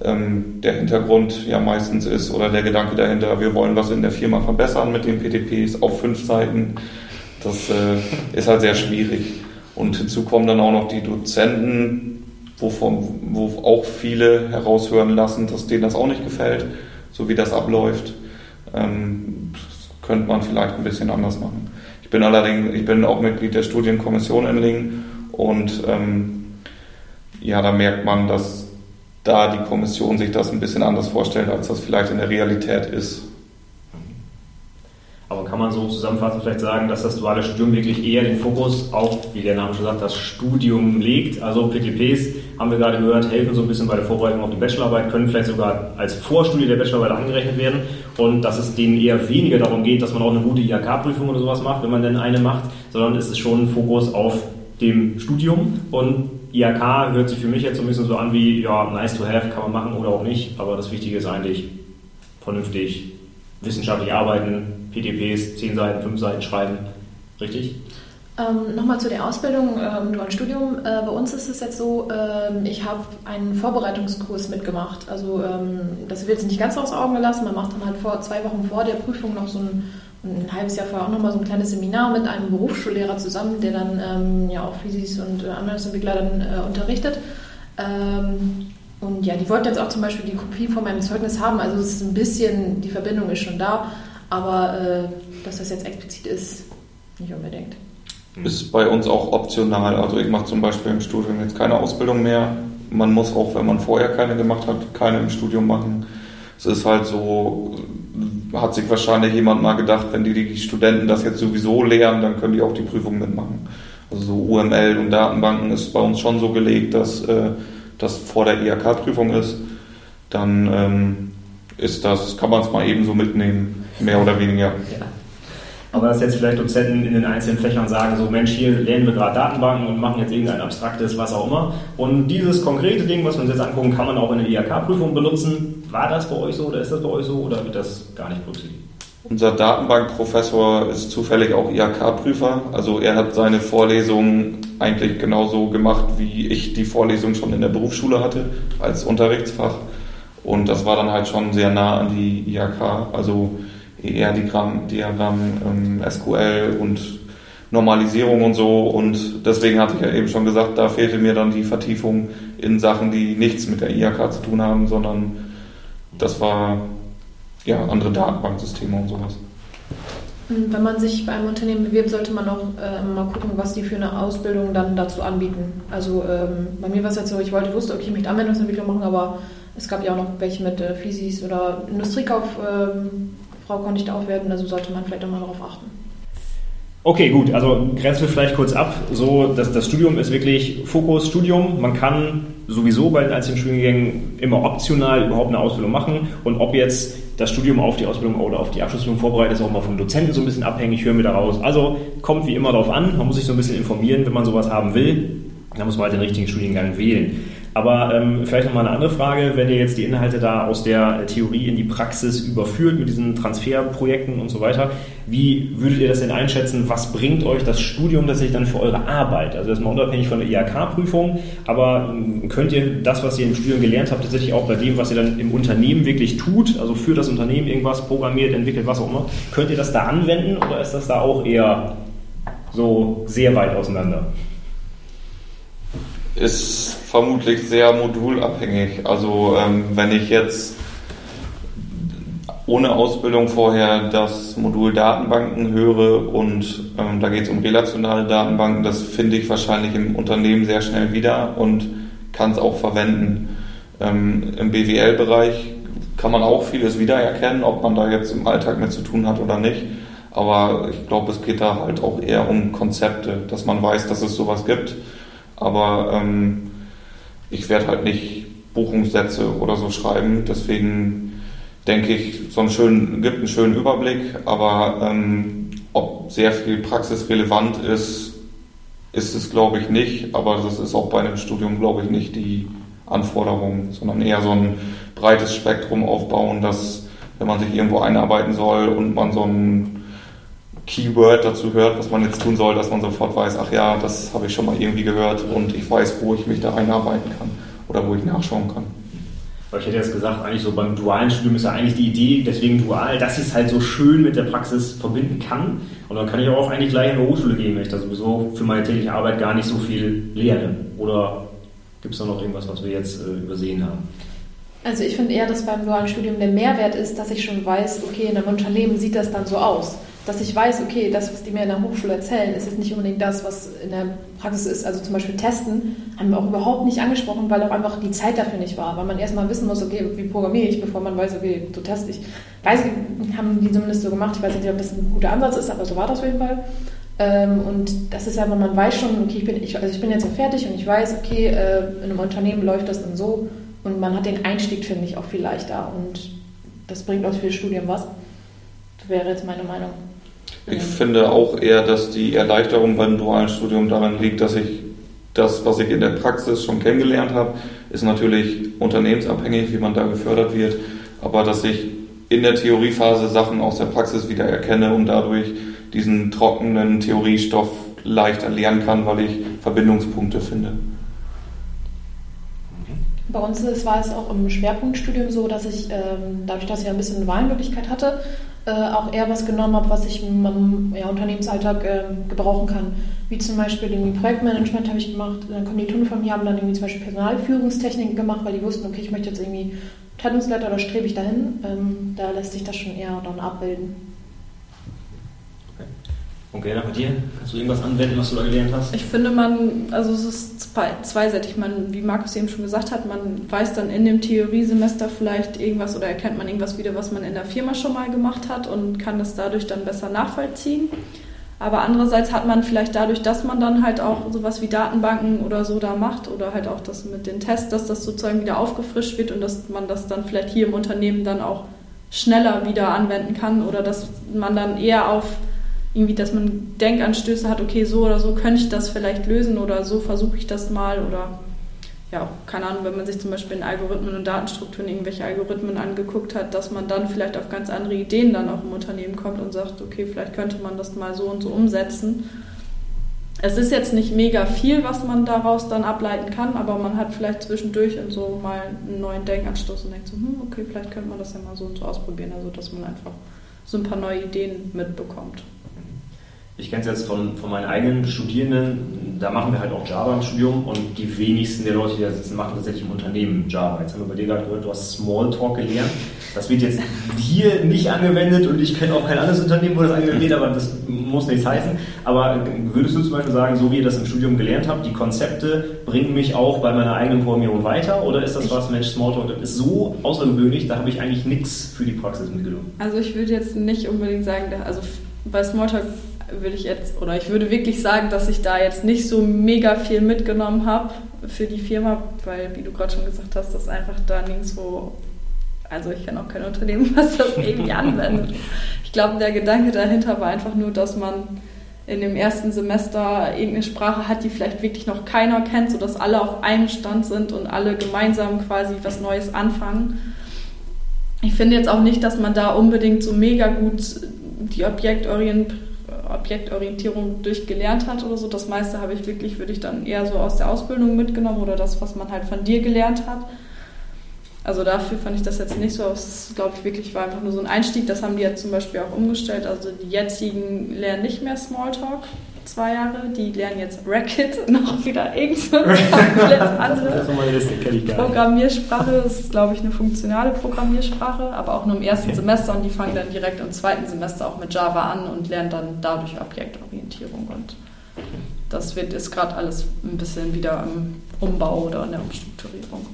ähm, der Hintergrund ja meistens ist oder der Gedanke dahinter, wir wollen was in der Firma verbessern mit den PTPs auf fünf Seiten. Das äh, ist halt sehr schwierig. Und hinzu kommen dann auch noch die Dozenten, wovon, wo auch viele heraushören lassen, dass denen das auch nicht gefällt, so wie das abläuft. Ähm, könnte man vielleicht ein bisschen anders machen. Ich bin allerdings, ich bin auch Mitglied der Studienkommission in Lingen und ähm, ja, da merkt man, dass da die Kommission sich das ein bisschen anders vorstellt, als das vielleicht in der Realität ist. Aber kann man so zusammenfassend vielleicht sagen, dass das duale Studium wirklich eher den Fokus auf, wie der Name schon sagt, das Studium legt? Also PTPs, haben wir gerade gehört, helfen so ein bisschen bei der Vorbereitung auf die Bachelorarbeit, können vielleicht sogar als Vorstudie der Bachelorarbeit angerechnet werden. Und dass es denen eher weniger darum geht, dass man auch eine gute IHK-Prüfung oder sowas macht, wenn man denn eine macht, sondern es ist schon ein Fokus auf dem Studium. Und IHK hört sich für mich jetzt so ein bisschen so an wie, ja, nice to have, kann man machen oder auch nicht, aber das Wichtige ist eigentlich vernünftig wissenschaftlich arbeiten, PTPs, 10 Seiten, 5 Seiten schreiben, richtig? Ähm, Nochmal zu der Ausbildung ähm, dualen Studium. Äh, bei uns ist es jetzt so, ähm, ich habe einen Vorbereitungskurs mitgemacht. Also ähm, das wird jetzt nicht ganz aus Augen gelassen. Man macht dann halt vor, zwei Wochen vor der Prüfung noch so ein ein halbes Jahr vorher auch nochmal so ein kleines Seminar mit einem Berufsschullehrer zusammen, der dann ähm, ja auch Physis und äh, Anwendungsentwickler dann äh, unterrichtet. Ähm, und ja, die wollten jetzt auch zum Beispiel die Kopie von meinem Zeugnis haben. Also es ist ein bisschen, die Verbindung ist schon da, aber äh, dass das jetzt explizit ist, nicht unbedingt. Ist bei uns auch optional. Also ich mache zum Beispiel im Studium jetzt keine Ausbildung mehr. Man muss auch, wenn man vorher keine gemacht hat, keine im Studium machen. Es ist halt so, hat sich wahrscheinlich jemand mal gedacht, wenn die, die Studenten das jetzt sowieso lehren, dann können die auch die Prüfung mitmachen. Also so UML und Datenbanken ist bei uns schon so gelegt, dass äh, das vor der IHK-Prüfung ist. Dann ähm, ist das, kann man es mal eben so mitnehmen, mehr oder weniger. Ja. Aber dass jetzt vielleicht Dozenten in den einzelnen Fächern sagen, so Mensch, hier lernen wir gerade Datenbanken und machen jetzt irgendein abstraktes, was auch immer. Und dieses konkrete Ding, was wir uns jetzt angucken, kann man auch in der IHK-Prüfung benutzen. War das bei euch so oder ist das bei euch so oder wird das gar nicht berücksichtigt? Unser Datenbankprofessor ist zufällig auch IHK-Prüfer. Also er hat seine Vorlesungen eigentlich genauso gemacht, wie ich die Vorlesung schon in der Berufsschule hatte, als Unterrichtsfach. Und das war dann halt schon sehr nah an die IHK. Also ER-Diagramm, Diagramm, ähm, SQL und Normalisierung und so. Und deswegen hatte ich ja eben schon gesagt, da fehlte mir dann die Vertiefung in Sachen, die nichts mit der IHK zu tun haben, sondern das war ja andere Datenbanksysteme und sowas. Wenn man sich bei einem Unternehmen bewirbt, sollte man auch äh, mal gucken, was die für eine Ausbildung dann dazu anbieten. Also ähm, bei mir war es jetzt so, ich wollte, wusste, okay, ich möchte Anwendungsentwicklung machen, aber es gab ja auch noch welche mit äh, Physis oder Industriekauf. Ähm, Da auch werden, also sollte man vielleicht auch mal darauf achten. Okay, gut, also grenzen wir vielleicht kurz ab. So, das, das Studium ist wirklich Fokus Studium. Man kann sowieso bei den einzelnen Studiengängen immer optional überhaupt eine Ausbildung machen. Und ob jetzt das Studium auf die Ausbildung oder auf die Abschlussprüfung vorbereitet, ist auch mal vom Dozenten so ein bisschen abhängig, hören wir daraus. Also kommt wie immer darauf an. Man muss sich so ein bisschen informieren, wenn man sowas haben will. Da muss man halt den richtigen Studiengang wählen. Aber ähm, vielleicht nochmal eine andere Frage, wenn ihr jetzt die Inhalte da aus der Theorie in die Praxis überführt mit diesen Transferprojekten und so weiter, wie würdet ihr das denn einschätzen? Was bringt euch das Studium tatsächlich dann für eure Arbeit? Also das ist mal unabhängig von der IHK-Prüfung, aber ähm, könnt ihr das, was ihr im Studium gelernt habt, tatsächlich auch bei dem, was ihr dann im Unternehmen wirklich tut, also für das Unternehmen irgendwas programmiert, entwickelt, was auch immer, könnt ihr das da anwenden oder ist das da auch eher so sehr weit auseinander? Ist vermutlich sehr modulabhängig. Also ähm, wenn ich jetzt ohne Ausbildung vorher das Modul Datenbanken höre und ähm, da geht es um relationale Datenbanken, das finde ich wahrscheinlich im Unternehmen sehr schnell wieder und kann es auch verwenden. Ähm, Im BWL-Bereich kann man auch vieles wiedererkennen, ob man da jetzt im Alltag mit zu tun hat oder nicht. Aber ich glaube, es geht da halt auch eher um Konzepte, dass man weiß, dass es sowas gibt aber ähm, ich werde halt nicht Buchungssätze oder so schreiben. Deswegen denke ich, so einen schönen, gibt einen schönen Überblick, aber ähm, ob sehr viel praxisrelevant ist, ist es glaube ich nicht. Aber das ist auch bei einem Studium glaube ich nicht die Anforderung, sondern eher so ein breites Spektrum aufbauen, dass wenn man sich irgendwo einarbeiten soll und man so ein Keyword dazu hört, was man jetzt tun soll, dass man sofort weiß, ach ja, das habe ich schon mal irgendwie gehört und ich weiß, wo ich mich da einarbeiten kann oder wo ich nachschauen kann. Weil ich hätte jetzt gesagt, eigentlich so beim dualen Studium ist ja eigentlich die Idee, deswegen dual, dass ich es halt so schön mit der Praxis verbinden kann. Und dann kann ich auch eigentlich gleich in die Hochschule gehen, wenn ich da sowieso für meine tägliche Arbeit gar nicht so viel lehre. Oder gibt es da noch irgendwas, was wir jetzt äh, übersehen haben? Also ich finde eher, dass beim dualen Studium der Mehrwert ist, dass ich schon weiß, okay, in einem Unternehmen sieht das dann so aus dass ich weiß, okay, das, was die mir in der Hochschule erzählen, ist jetzt nicht unbedingt das, was in der Praxis ist. Also zum Beispiel Testen haben wir auch überhaupt nicht angesprochen, weil auch einfach die Zeit dafür nicht war. Weil man erstmal wissen muss, okay, wie programmiere ich, bevor man weiß, okay, so teste ich. Weiß, haben die zumindest so gemacht. Ich weiß nicht, ob das ein guter Ansatz ist, aber so war das auf jeden Fall. Ähm, und das ist wenn man weiß schon, okay, ich bin, ich, also ich bin jetzt ja fertig und ich weiß, okay, äh, in einem Unternehmen läuft das dann so und man hat den Einstieg, finde ich, auch viel leichter und das bringt auch für das Studium was. Das wäre jetzt meine Meinung. Ich finde auch eher, dass die Erleichterung beim dualen Studium daran liegt, dass ich das, was ich in der Praxis schon kennengelernt habe, ist natürlich unternehmensabhängig, wie man da gefördert wird, aber dass ich in der Theoriephase Sachen aus der Praxis wieder erkenne und dadurch diesen trockenen Theoriestoff leichter lernen kann, weil ich Verbindungspunkte finde. Bei uns war es auch im Schwerpunktstudium so, dass ich, ähm, dadurch, dass ich ein bisschen eine Wahlmöglichkeit hatte, äh, auch eher was genommen habe, was ich im ja, Unternehmensalltag äh, gebrauchen kann. Wie zum Beispiel irgendwie Projektmanagement habe ich gemacht. Dann kommen die von mir, haben dann irgendwie zum Beispiel Personalführungstechniken gemacht, weil die wussten, okay, ich möchte jetzt irgendwie Teilungsleiter oder strebe ich dahin. Ähm, da lässt sich das schon eher dann abbilden. Okay, nach dir, kannst du irgendwas anwenden, was du da gelernt hast? Ich finde, man, also es ist zweiseitig. Man, wie Markus eben schon gesagt hat, man weiß dann in dem Theoriesemester vielleicht irgendwas oder erkennt man irgendwas wieder, was man in der Firma schon mal gemacht hat und kann das dadurch dann besser nachvollziehen. Aber andererseits hat man vielleicht dadurch, dass man dann halt auch sowas wie Datenbanken oder so da macht oder halt auch das mit den Tests, dass das sozusagen wieder aufgefrischt wird und dass man das dann vielleicht hier im Unternehmen dann auch schneller wieder anwenden kann oder dass man dann eher auf irgendwie, dass man Denkanstöße hat, okay, so oder so könnte ich das vielleicht lösen oder so versuche ich das mal oder ja, keine Ahnung, wenn man sich zum Beispiel in Algorithmen und Datenstrukturen irgendwelche Algorithmen angeguckt hat, dass man dann vielleicht auf ganz andere Ideen dann auch im Unternehmen kommt und sagt, okay, vielleicht könnte man das mal so und so umsetzen. Es ist jetzt nicht mega viel, was man daraus dann ableiten kann, aber man hat vielleicht zwischendurch in so mal einen neuen Denkanstoß und denkt so, hm, okay, vielleicht könnte man das ja mal so und so ausprobieren, also dass man einfach so ein paar neue Ideen mitbekommt ich kenne es jetzt von, von meinen eigenen Studierenden, da machen wir halt auch Java im Studium und die wenigsten der Leute, die da sitzen, machen tatsächlich im Unternehmen Java. Jetzt haben wir bei dir gerade gehört, du hast Smalltalk gelernt. Das wird jetzt hier nicht angewendet und ich kenne auch kein anderes Unternehmen, wo das angewendet wird, aber das muss nichts heißen. Aber würdest du zum Beispiel sagen, so wie ihr das im Studium gelernt habt, die Konzepte bringen mich auch bei meiner eigenen Programmierung weiter? Oder ist das was, Mensch, Smalltalk, das ist so außergewöhnlich, da habe ich eigentlich nichts für die Praxis mitgenommen? Also ich würde jetzt nicht unbedingt sagen, also bei Smalltalk würde ich jetzt, oder ich würde wirklich sagen, dass ich da jetzt nicht so mega viel mitgenommen habe für die Firma, weil, wie du gerade schon gesagt hast, das einfach da nirgendwo, also ich kenne auch kein Unternehmen, was das irgendwie anwendet. Ich glaube, der Gedanke dahinter war einfach nur, dass man in dem ersten Semester irgendeine Sprache hat, die vielleicht wirklich noch keiner kennt, sodass alle auf einem Stand sind und alle gemeinsam quasi was Neues anfangen. Ich finde jetzt auch nicht, dass man da unbedingt so mega gut die Objektorient Objektorientierung durchgelernt hat oder so. Das meiste habe ich wirklich, würde ich dann eher so aus der Ausbildung mitgenommen oder das, was man halt von dir gelernt hat. Also dafür fand ich das jetzt nicht so. Es glaube ich wirklich war einfach nur so ein Einstieg. Das haben die jetzt zum Beispiel auch umgestellt. Also die jetzigen lernen nicht mehr Smalltalk zwei Jahre. Die lernen jetzt Racket, noch wieder irgendeine komplett andere Programmiersprache. Das ist, glaube ich, eine funktionale Programmiersprache, aber auch nur im ersten okay. Semester und die fangen dann direkt im zweiten Semester auch mit Java an und lernen dann dadurch Objektorientierung. Und das wird ist gerade alles ein bisschen wieder im Umbau oder in der Umstrukturierung.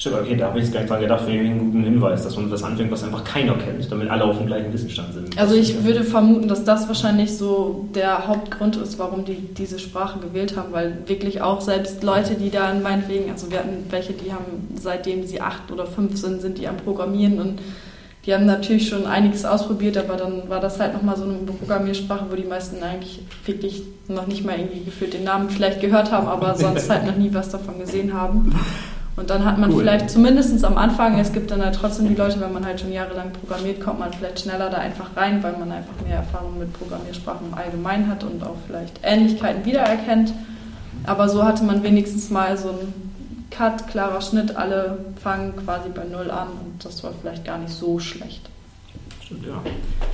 Stimmt, okay, da habe ich jetzt gar nicht dran gedacht, für einen guten Hinweis, dass man was anfängt, was einfach keiner kennt, damit alle auf dem gleichen Wissensstand sind. Also ich würde vermuten, dass das wahrscheinlich so der Hauptgrund ist, warum die diese Sprache gewählt haben, weil wirklich auch selbst Leute, die da meinetwegen, also wir hatten welche, die haben seitdem sie acht oder fünf sind, sind die am Programmieren und die haben natürlich schon einiges ausprobiert, aber dann war das halt nochmal so eine Programmiersprache, wo die meisten eigentlich wirklich noch nicht mal irgendwie gefühlt den Namen vielleicht gehört haben, aber sonst halt noch nie was davon gesehen haben. Und dann hat man cool. vielleicht zumindest am Anfang, es gibt dann halt trotzdem die Leute, wenn man halt schon jahrelang programmiert, kommt man vielleicht schneller da einfach rein, weil man einfach mehr Erfahrung mit Programmiersprachen im Allgemeinen hat und auch vielleicht Ähnlichkeiten wiedererkennt. Aber so hatte man wenigstens mal so einen Cut, klarer Schnitt, alle fangen quasi bei Null an und das war vielleicht gar nicht so schlecht. Stimmt, ja.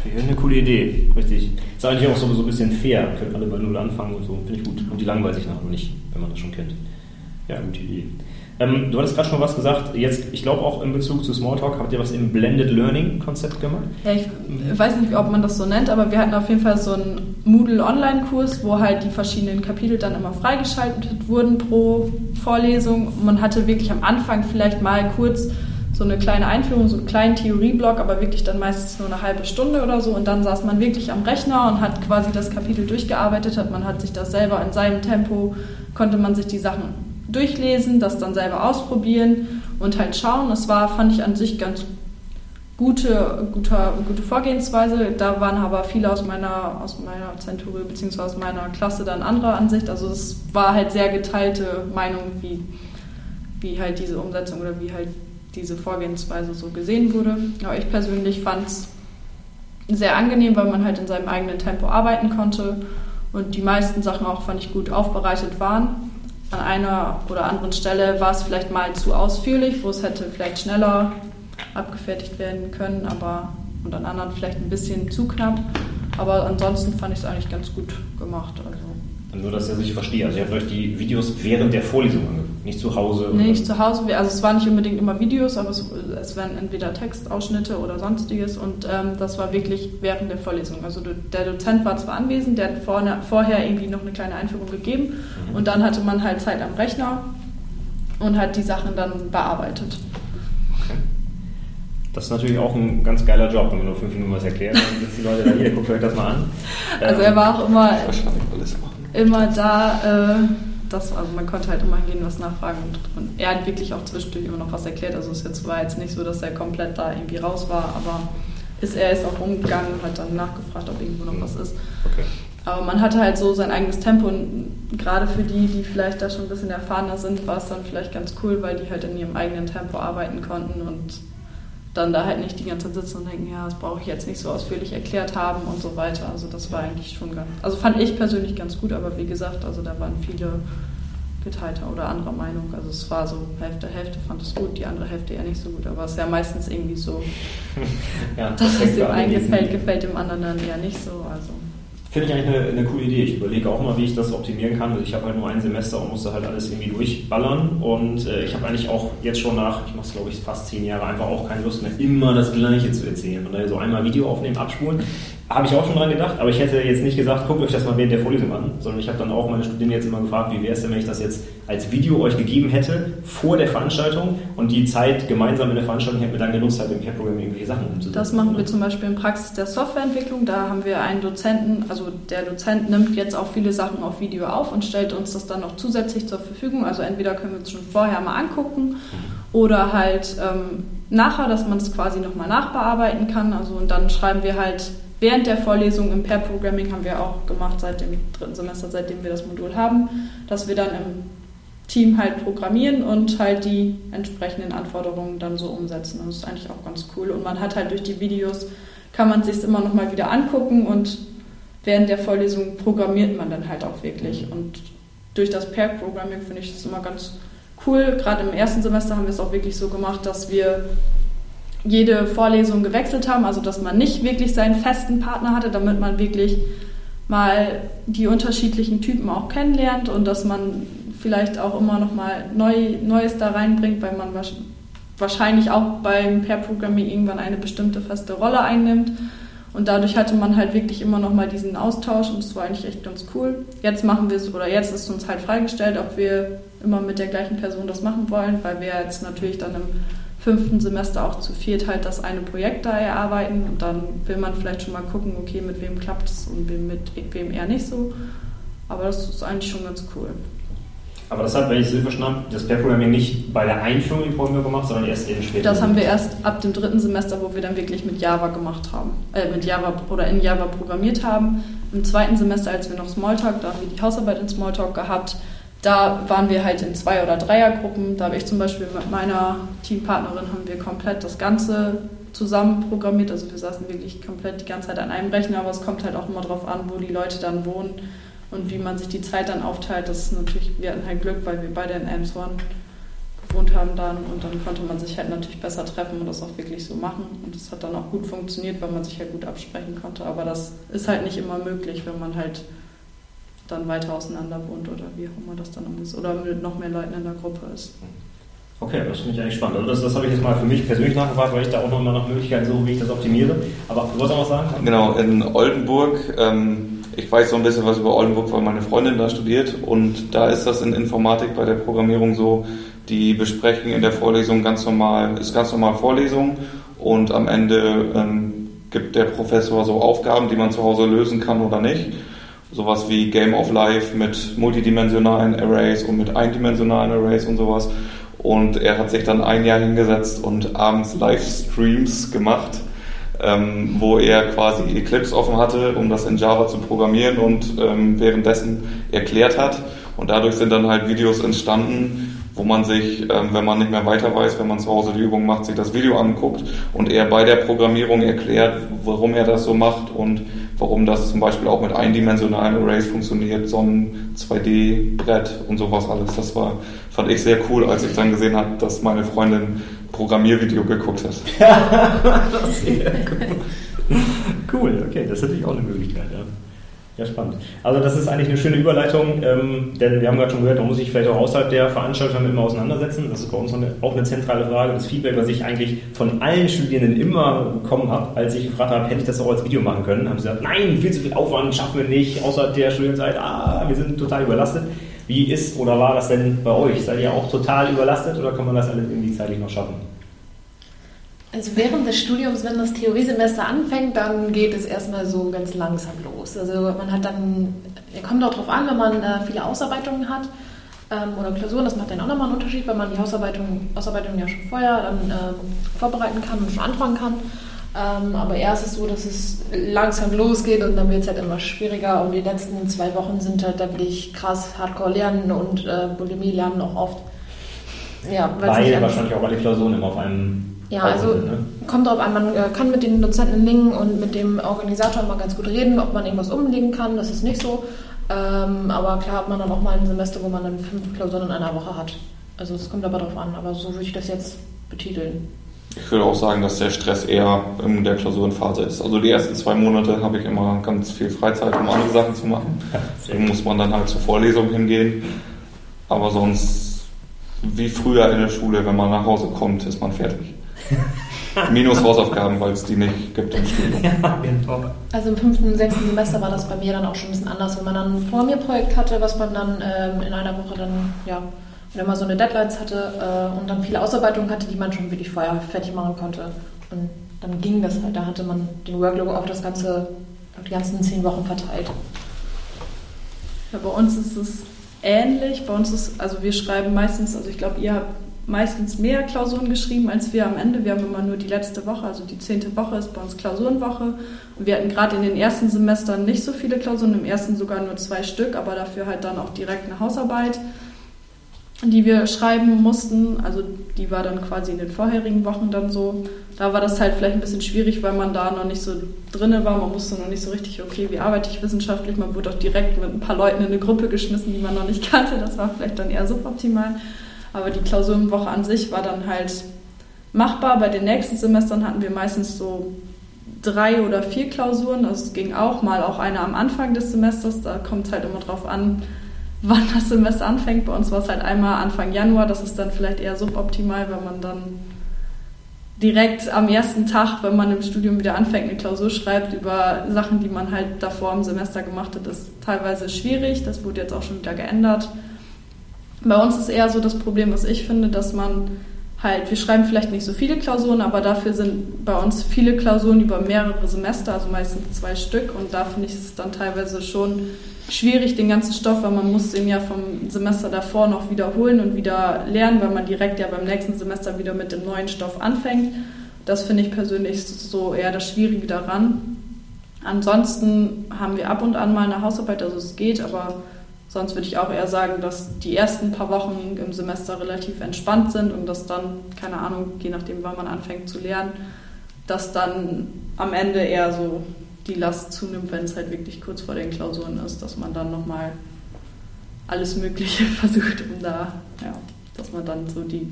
Finde ich eine coole Idee, richtig. Ist eigentlich auch so, so ein bisschen fair, können alle bei Null anfangen und so, finde ich gut. Und die langweilen sich nachher nicht, wenn man das schon kennt. Ja, gute Idee. Ähm, du hattest gerade schon was gesagt. Jetzt, ich glaube auch in Bezug zu Smalltalk habt ihr was im Blended Learning Konzept gemacht? Ja, ich weiß nicht, ob man das so nennt, aber wir hatten auf jeden Fall so einen Moodle Online-Kurs, wo halt die verschiedenen Kapitel dann immer freigeschaltet wurden pro Vorlesung. Man hatte wirklich am Anfang vielleicht mal kurz so eine kleine Einführung, so einen kleinen Theorieblock, aber wirklich dann meistens nur eine halbe Stunde oder so. Und dann saß man wirklich am Rechner und hat quasi das Kapitel durchgearbeitet, hat man hat sich das selber in seinem Tempo, konnte man sich die Sachen durchlesen, das dann selber ausprobieren und halt schauen. Es war, fand ich an sich ganz gute, gute, gute Vorgehensweise. Da waren aber viele aus meiner, aus meiner Zenturie bzw. aus meiner Klasse dann anderer Ansicht. Also es war halt sehr geteilte Meinung, wie, wie halt diese Umsetzung oder wie halt diese Vorgehensweise so gesehen wurde. Aber ich persönlich fand es sehr angenehm, weil man halt in seinem eigenen Tempo arbeiten konnte und die meisten Sachen auch, fand ich, gut aufbereitet waren an einer oder anderen Stelle war es vielleicht mal zu ausführlich, wo es hätte vielleicht schneller abgefertigt werden können, aber und an anderen vielleicht ein bisschen zu knapp. Aber ansonsten fand ich es eigentlich ganz gut gemacht. Also. Nur, dass er sich versteht. Also, ihr habt euch die Videos während der Vorlesung angeguckt, nicht zu Hause? Nee, nicht zu Hause. Also, es waren nicht unbedingt immer Videos, aber es, es waren entweder Textausschnitte oder sonstiges. Und ähm, das war wirklich während der Vorlesung. Also, der Dozent war zwar anwesend, der hat vorne, vorher irgendwie noch eine kleine Einführung gegeben. Mhm. Und dann hatte man halt Zeit am Rechner und hat die Sachen dann bearbeitet. Das ist natürlich auch ein ganz geiler Job, wenn man nur fünf Minuten was erklärt. Dann sitzen die Leute da hier, guckt euch das mal an. Also er war auch immer. Immer da, äh, das, also man konnte halt immer hingehen, was nachfragen und, und, er hat wirklich auch zwischendurch immer noch was erklärt. Also es jetzt, war jetzt nicht so, dass er komplett da irgendwie raus war, aber ist, er ist auch umgegangen und hat dann nachgefragt, ob irgendwo noch was ist. Okay. Aber man hatte halt so sein eigenes Tempo und gerade für die, die vielleicht da schon ein bisschen erfahrener sind, war es dann vielleicht ganz cool, weil die halt in ihrem eigenen Tempo arbeiten konnten und dann da halt nicht die ganze Zeit sitzen und denken, ja, das brauche ich jetzt nicht so ausführlich erklärt haben und so weiter. Also das war eigentlich schon ganz, also fand ich persönlich ganz gut, aber wie gesagt, also da waren viele geteilter oder anderer Meinung. Also es war so Hälfte, Hälfte fand es gut, die andere Hälfte eher nicht so gut. Aber es ist ja meistens irgendwie so, ja, das dass es dem einen gefällt, gefällt dem anderen dann eher nicht so. Also Finde ich eigentlich eine, eine, coole Idee. Ich überlege auch mal, wie ich das optimieren kann. Also ich habe halt nur ein Semester und musste halt alles irgendwie durchballern. Und äh, ich habe eigentlich auch jetzt schon nach, ich mache es glaube ich fast zehn Jahre, einfach auch keine Lust mehr, immer das Gleiche zu erzählen. Und daher so einmal Video aufnehmen, abspulen. Habe ich auch schon dran gedacht, aber ich hätte jetzt nicht gesagt, guckt euch das mal während der Vorlesung an, sondern ich habe dann auch meine Studenten jetzt immer gefragt, wie wäre es denn, wenn ich das jetzt als Video euch gegeben hätte vor der Veranstaltung und die Zeit gemeinsam in der Veranstaltung hätte mir dann genutzt, halt im Pair-Programm irgendwelche Sachen umzusetzen. Das machen wir zum Beispiel in Praxis der Softwareentwicklung. Da haben wir einen Dozenten, also der Dozent nimmt jetzt auch viele Sachen auf Video auf und stellt uns das dann noch zusätzlich zur Verfügung. Also entweder können wir es schon vorher mal angucken oder halt ähm, nachher, dass man es quasi nochmal nachbearbeiten kann. Also und dann schreiben wir halt während der Vorlesung im Pair-Programming haben wir auch gemacht seit dem dritten Semester, seitdem wir das Modul haben, dass wir dann im Team halt programmieren und halt die entsprechenden Anforderungen dann so umsetzen. das ist eigentlich auch ganz cool. Und man hat halt durch die Videos, kann man sich immer noch mal wieder angucken und während der Vorlesung programmiert man dann halt auch wirklich. Und durch das Pair-Programming finde ich das immer ganz cool. Gerade im ersten Semester haben wir es auch wirklich so gemacht, dass wir jede Vorlesung gewechselt haben, also dass man nicht wirklich seinen festen Partner hatte, damit man wirklich mal die unterschiedlichen Typen auch kennenlernt und dass man vielleicht auch immer noch mal neu, Neues da reinbringt, weil man wahrscheinlich auch beim Pair-Programming irgendwann eine bestimmte feste Rolle einnimmt. Und dadurch hatte man halt wirklich immer noch mal diesen Austausch und das war eigentlich echt ganz cool. Jetzt machen wir es, oder jetzt ist uns halt freigestellt, ob wir immer mit der gleichen Person das machen wollen, weil wir jetzt natürlich dann im fünften Semester auch zu viert halt das eine Projekt da erarbeiten und dann will man vielleicht schon mal gucken, okay, mit wem klappt es und mit wem eher nicht so. Aber das ist eigentlich schon ganz cool. Aber das hat, wenn ich es so verstanden habe, das Pair-Programming nicht bei der Einführung in Programmierung gemacht, sondern erst eben später. Das haben wir erst ab dem dritten Semester, wo wir dann wirklich mit Java gemacht haben, äh, mit Java oder in Java programmiert haben. Im zweiten Semester, als wir noch Smalltalk, da haben wir die Hausarbeit in Smalltalk gehabt, da waren wir halt in Zwei- oder Dreiergruppen. Da habe ich zum Beispiel mit meiner Teampartnerin haben wir komplett das Ganze zusammen programmiert. Also wir saßen wirklich komplett die ganze Zeit an einem Rechner, aber es kommt halt auch immer darauf an, wo die Leute dann wohnen und wie man sich die Zeit dann aufteilt. Das ist natürlich, wir hatten halt Glück, weil wir beide in Elmshorn gewohnt haben dann und dann konnte man sich halt natürlich besser treffen und das auch wirklich so machen. Und das hat dann auch gut funktioniert, weil man sich halt gut absprechen konnte. Aber das ist halt nicht immer möglich, wenn man halt dann weiter auseinander wohnt oder wie auch immer das dann ist. Oder mit noch mehr Leuten in der Gruppe ist. Okay, das finde ich eigentlich spannend. Also das, das habe ich jetzt mal für mich persönlich nachgefragt, weil ich da auch noch mal nach Möglichkeiten suche, wie ich das optimiere. Aber du wolltest auch was sagen? Genau, in Oldenburg, ähm, ich weiß so ein bisschen was über Oldenburg, weil meine Freundin da studiert und da ist das in Informatik bei der Programmierung so, die besprechen in der Vorlesung ganz normal, ist ganz normal Vorlesung und am Ende ähm, gibt der Professor so Aufgaben, die man zu Hause lösen kann oder nicht sowas wie Game of Life mit multidimensionalen Arrays und mit eindimensionalen Arrays und sowas. Und er hat sich dann ein Jahr hingesetzt und abends Livestreams gemacht, ähm, wo er quasi Eclipse offen hatte, um das in Java zu programmieren und ähm, währenddessen erklärt hat. Und dadurch sind dann halt Videos entstanden, wo man sich, ähm, wenn man nicht mehr weiter weiß, wenn man zu Hause die Übung macht, sich das Video anguckt und er bei der Programmierung erklärt, warum er das so macht und warum das zum Beispiel auch mit eindimensionalen Arrays funktioniert, so ein 2D-Brett und sowas alles. Das war, fand ich sehr cool, als ich dann gesehen habe, dass meine Freundin Programmiervideo geguckt hat. sehr cool. cool, okay, das ist natürlich auch eine Möglichkeit, ja. Ja, spannend. Also das ist eigentlich eine schöne Überleitung, ähm, denn wir haben gerade schon gehört, man muss sich vielleicht auch außerhalb der Veranstaltung immer auseinandersetzen. Das ist bei uns eine, auch eine zentrale Frage. Das Feedback, was ich eigentlich von allen Studierenden immer bekommen habe, als ich gefragt habe, hätte ich das auch als Video machen können, haben sie gesagt, nein, viel zu viel Aufwand, schaffen wir nicht, außerhalb der Studienzeit, ah, wir sind total überlastet. Wie ist oder war das denn bei euch? Seid ihr auch total überlastet oder kann man das alles irgendwie zeitlich noch schaffen? Also während des Studiums, wenn das Theoriesemester anfängt, dann geht es erstmal so ganz langsam los. Also man hat dann, kommt auch darauf an, wenn man äh, viele Ausarbeitungen hat ähm, oder Klausuren, das macht dann auch nochmal einen Unterschied, weil man die Ausarbeitung, Ausarbeitung ja schon vorher dann ähm, vorbereiten kann und schon anfangen kann. Ähm, aber erst ist es so, dass es langsam losgeht und dann wird es halt immer schwieriger und die letzten zwei Wochen sind halt da wirklich krass Hardcore lernen und äh, Bulimie lernen auch oft. Ja, weil wahrscheinlich auch alle Klausuren immer auf einem ja, also ne? kommt darauf an, man äh, kann mit den Dozenten linken und mit dem Organisator mal ganz gut reden, ob man irgendwas umlegen kann, das ist nicht so. Ähm, aber klar hat man dann auch mal ein Semester, wo man dann fünf Klausuren in einer Woche hat. Also es kommt aber darauf an, aber so würde ich das jetzt betiteln. Ich würde auch sagen, dass der Stress eher in der Klausurenphase ist. Also die ersten zwei Monate habe ich immer ganz viel Freizeit, um andere Sachen zu machen. Dann muss man dann halt zur Vorlesung hingehen. Aber sonst, wie früher in der Schule, wenn man nach Hause kommt, ist man fertig. Minus Hausaufgaben, weil es die nicht gibt im Studium. Ja, genau. Also im fünften, sechsten Semester war das bei mir dann auch schon ein bisschen anders, wenn man dann ein Programmierprojekt hatte, was man dann ähm, in einer Woche dann, ja, wenn man so eine Deadlines hatte äh, und dann viele Ausarbeitungen hatte, die man schon wirklich vorher fertig machen konnte. Und dann ging das halt, da hatte man den Workload auf das ganze, auf die ganzen zehn Wochen verteilt. Ja, bei uns ist es ähnlich. Bei uns ist, also wir schreiben meistens, also ich glaube, ihr habt meistens mehr Klausuren geschrieben als wir am Ende. Wir haben immer nur die letzte Woche, also die zehnte Woche ist bei uns Klausurenwoche. Und wir hatten gerade in den ersten Semestern nicht so viele Klausuren, im ersten sogar nur zwei Stück, aber dafür halt dann auch direkt eine Hausarbeit, die wir schreiben mussten. Also die war dann quasi in den vorherigen Wochen dann so. Da war das halt vielleicht ein bisschen schwierig, weil man da noch nicht so drinne war. Man wusste noch nicht so richtig, okay, wie arbeite ich wissenschaftlich. Man wurde auch direkt mit ein paar Leuten in eine Gruppe geschmissen, die man noch nicht kannte. Das war vielleicht dann eher suboptimal. Aber die Klausurenwoche an sich war dann halt machbar. Bei den nächsten Semestern hatten wir meistens so drei oder vier Klausuren. Also es ging auch mal auch eine am Anfang des Semesters. Da kommt es halt immer drauf an, wann das Semester anfängt. Bei uns war es halt einmal Anfang Januar. Das ist dann vielleicht eher suboptimal, wenn man dann direkt am ersten Tag, wenn man im Studium wieder anfängt, eine Klausur schreibt über Sachen, die man halt davor im Semester gemacht hat, ist teilweise schwierig. Das wurde jetzt auch schon wieder geändert. Bei uns ist eher so das Problem, was ich finde, dass man halt, wir schreiben vielleicht nicht so viele Klausuren, aber dafür sind bei uns viele Klausuren über mehrere Semester, also meistens zwei Stück und da finde ich es dann teilweise schon schwierig, den ganzen Stoff, weil man muss den ja vom Semester davor noch wiederholen und wieder lernen, weil man direkt ja beim nächsten Semester wieder mit dem neuen Stoff anfängt. Das finde ich persönlich so eher das Schwierige daran. Ansonsten haben wir ab und an mal eine Hausarbeit, also es geht, aber Sonst würde ich auch eher sagen, dass die ersten paar Wochen im Semester relativ entspannt sind und dass dann, keine Ahnung, je nachdem, wann man anfängt zu lernen, dass dann am Ende eher so die Last zunimmt, wenn es halt wirklich kurz vor den Klausuren ist, dass man dann nochmal alles Mögliche versucht, um da, ja, dass man dann so die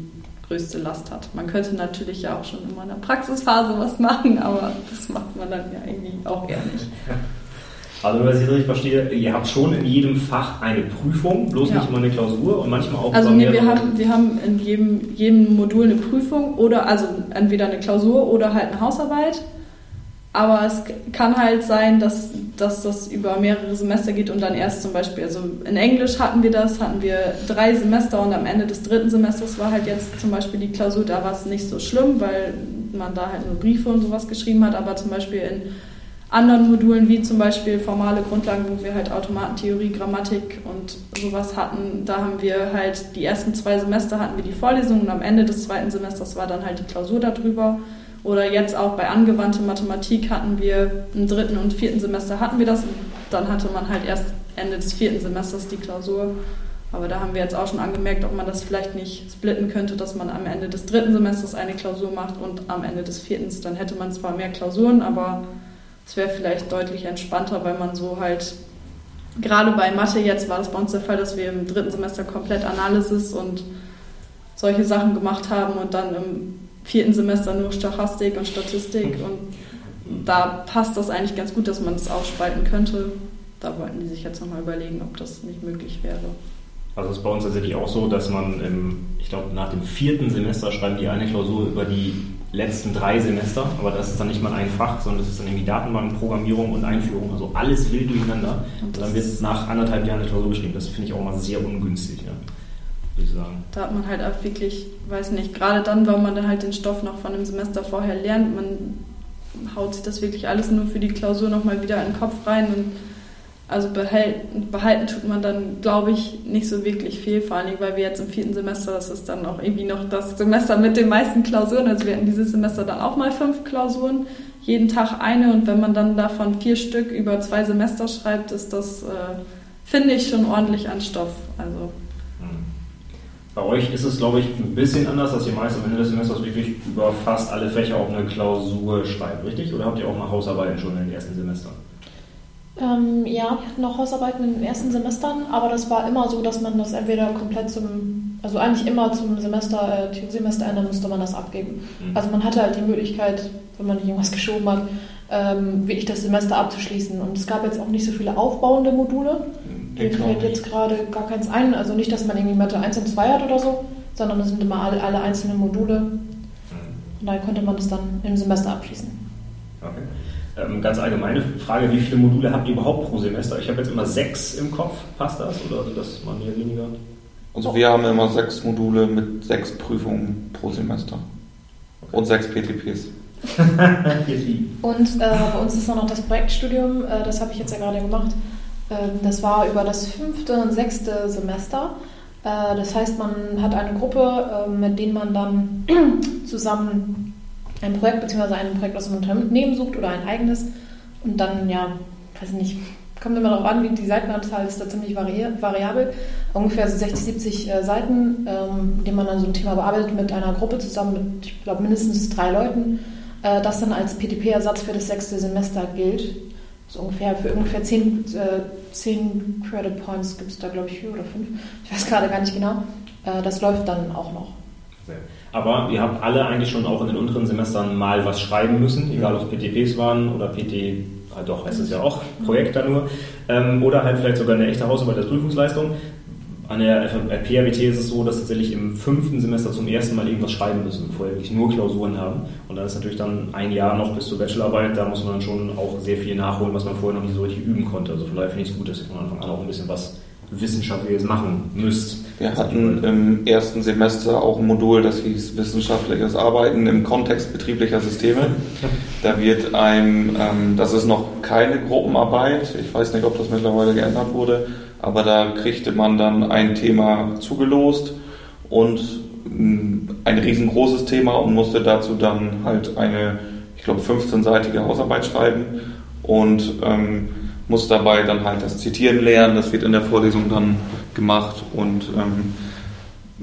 größte Last hat. Man könnte natürlich ja auch schon immer in der Praxisphase was machen, aber das macht man dann ja irgendwie auch eher nicht. Also, wenn ich das richtig verstehe, ihr habt schon in jedem Fach eine Prüfung, bloß ja. nicht immer eine Klausur und manchmal auch. Also, nee, wir haben, wir haben in jedem, jedem Modul eine Prüfung oder also entweder eine Klausur oder halt eine Hausarbeit. Aber es kann halt sein, dass, dass das über mehrere Semester geht und dann erst zum Beispiel, also in Englisch hatten wir das, hatten wir drei Semester und am Ende des dritten Semesters war halt jetzt zum Beispiel die Klausur, da war es nicht so schlimm, weil man da halt nur Briefe und sowas geschrieben hat, aber zum Beispiel in anderen Modulen, wie zum Beispiel formale Grundlagen, wo wir halt Automatentheorie, Grammatik und sowas hatten, da haben wir halt die ersten zwei Semester hatten wir die Vorlesung und am Ende des zweiten Semesters war dann halt die Klausur darüber. Oder jetzt auch bei angewandte Mathematik hatten wir im dritten und vierten Semester hatten wir das dann hatte man halt erst Ende des vierten Semesters die Klausur. Aber da haben wir jetzt auch schon angemerkt, ob man das vielleicht nicht splitten könnte, dass man am Ende des dritten Semesters eine Klausur macht und am Ende des vierten. Dann hätte man zwar mehr Klausuren, aber es wäre vielleicht deutlich entspannter, weil man so halt, gerade bei Mathe jetzt war das bei uns der Fall, dass wir im dritten Semester komplett Analysis und solche Sachen gemacht haben und dann im vierten Semester nur Stochastik und Statistik und da passt das eigentlich ganz gut, dass man es aufspalten könnte. Da wollten die sich jetzt nochmal überlegen, ob das nicht möglich wäre. Also es ist bei uns tatsächlich auch so, dass man, im, ich glaube, nach dem vierten Semester schreiben die eine Klausur über die letzten drei Semester, aber das ist dann nicht mal ein Fach, sondern das ist dann irgendwie Datenbankprogrammierung und Einführung, also alles wild durcheinander. Und dann wird nach anderthalb Jahren eine Klausur geschrieben. Das finde ich auch mal sehr ungünstig, ja, würde ich sagen. Da hat man halt auch wirklich, weiß nicht, gerade dann, weil man dann halt den Stoff noch von einem Semester vorher lernt, man haut sich das wirklich alles nur für die Klausur nochmal wieder in den Kopf rein und also behalten, behalten tut man dann, glaube ich, nicht so wirklich viel, vor allem weil wir jetzt im vierten Semester, das ist dann auch irgendwie noch das Semester mit den meisten Klausuren, also wir hatten dieses Semester dann auch mal fünf Klausuren, jeden Tag eine und wenn man dann davon vier Stück über zwei Semester schreibt, ist das, äh, finde ich, schon ordentlich an Stoff. Also. Bei euch ist es, glaube ich, ein bisschen anders, dass ihr meist am Ende des Semesters wirklich über fast alle Fächer auch eine Klausur schreibt, richtig? Oder habt ihr auch mal Hausarbeiten schon in den ersten Semestern? Ähm, ja, wir hatten auch Hausarbeiten in den ersten Semestern, aber das war immer so, dass man das entweder komplett zum, also eigentlich immer zum Semester, äh, Semester musste man das abgeben. Mhm. Also man hatte halt die Möglichkeit, wenn man nicht irgendwas geschoben hat, ähm, wirklich das Semester abzuschließen. Und es gab jetzt auch nicht so viele aufbauende Module. Mir fällt jetzt gerade gar keins ein. Also nicht, dass man irgendwie Mathe 1 und 2 hat oder so, sondern es sind immer alle, alle einzelnen Module. Und daher konnte man das dann im Semester abschließen. Okay. Ähm, ganz allgemeine Frage, wie viele Module habt ihr überhaupt pro Semester? Ich habe jetzt immer sechs im Kopf. Passt das oder sind das mal mehr weniger? Also wir haben immer sechs Module mit sechs Prüfungen pro Semester. Okay. Und sechs PTPs. und äh, bei uns ist auch noch das Projektstudium, äh, das habe ich jetzt ja gerade gemacht. Ähm, das war über das fünfte und sechste Semester. Äh, das heißt, man hat eine Gruppe, äh, mit denen man dann zusammen ein Projekt bzw. ein Projekt aus dem Unternehmen sucht oder ein eigenes und dann, ja, weiß nicht, kommt immer darauf an, wie die Seitenanzahl ist da ziemlich vari variabel. Ungefähr so 60, 70 äh, Seiten, ähm, in denen man dann so ein Thema bearbeitet mit einer Gruppe zusammen mit, ich glaube, mindestens drei Leuten, äh, das dann als PTP-Ersatz für das sechste Semester gilt. So ungefähr für ungefähr 10, äh, 10 Credit Points gibt es da, glaube ich, vier oder fünf. Ich weiß gerade gar nicht genau. Äh, das läuft dann auch noch. Aber ihr habt alle eigentlich schon auch in den unteren Semestern mal was schreiben müssen, egal ob es PTPs waren oder PT ah doch, heißt es ja auch, Projekt da nur, ähm, oder halt vielleicht sogar eine echte Hausarbeit als Prüfungsleistung. An der PRWT ist es so, dass tatsächlich im fünften Semester zum ersten Mal irgendwas schreiben müssen, bevor wir wirklich nur Klausuren haben. Und dann ist natürlich dann ein Jahr noch bis zur Bachelorarbeit, da muss man dann schon auch sehr viel nachholen, was man vorher noch nicht so richtig üben konnte. Also von daher finde ich es gut, dass ihr von Anfang an auch ein bisschen was Wissenschaftliches machen müsst. Wir hatten im ersten Semester auch ein Modul, das hieß Wissenschaftliches Arbeiten im Kontext betrieblicher Systeme. Da wird ein, ähm, das ist noch keine Gruppenarbeit, ich weiß nicht, ob das mittlerweile geändert wurde, aber da kriegte man dann ein Thema zugelost und mm, ein riesengroßes Thema und musste dazu dann halt eine, ich glaube, 15-seitige Hausarbeit schreiben und ähm, muss dabei dann halt das Zitieren lernen, das wird in der Vorlesung dann gemacht und ähm,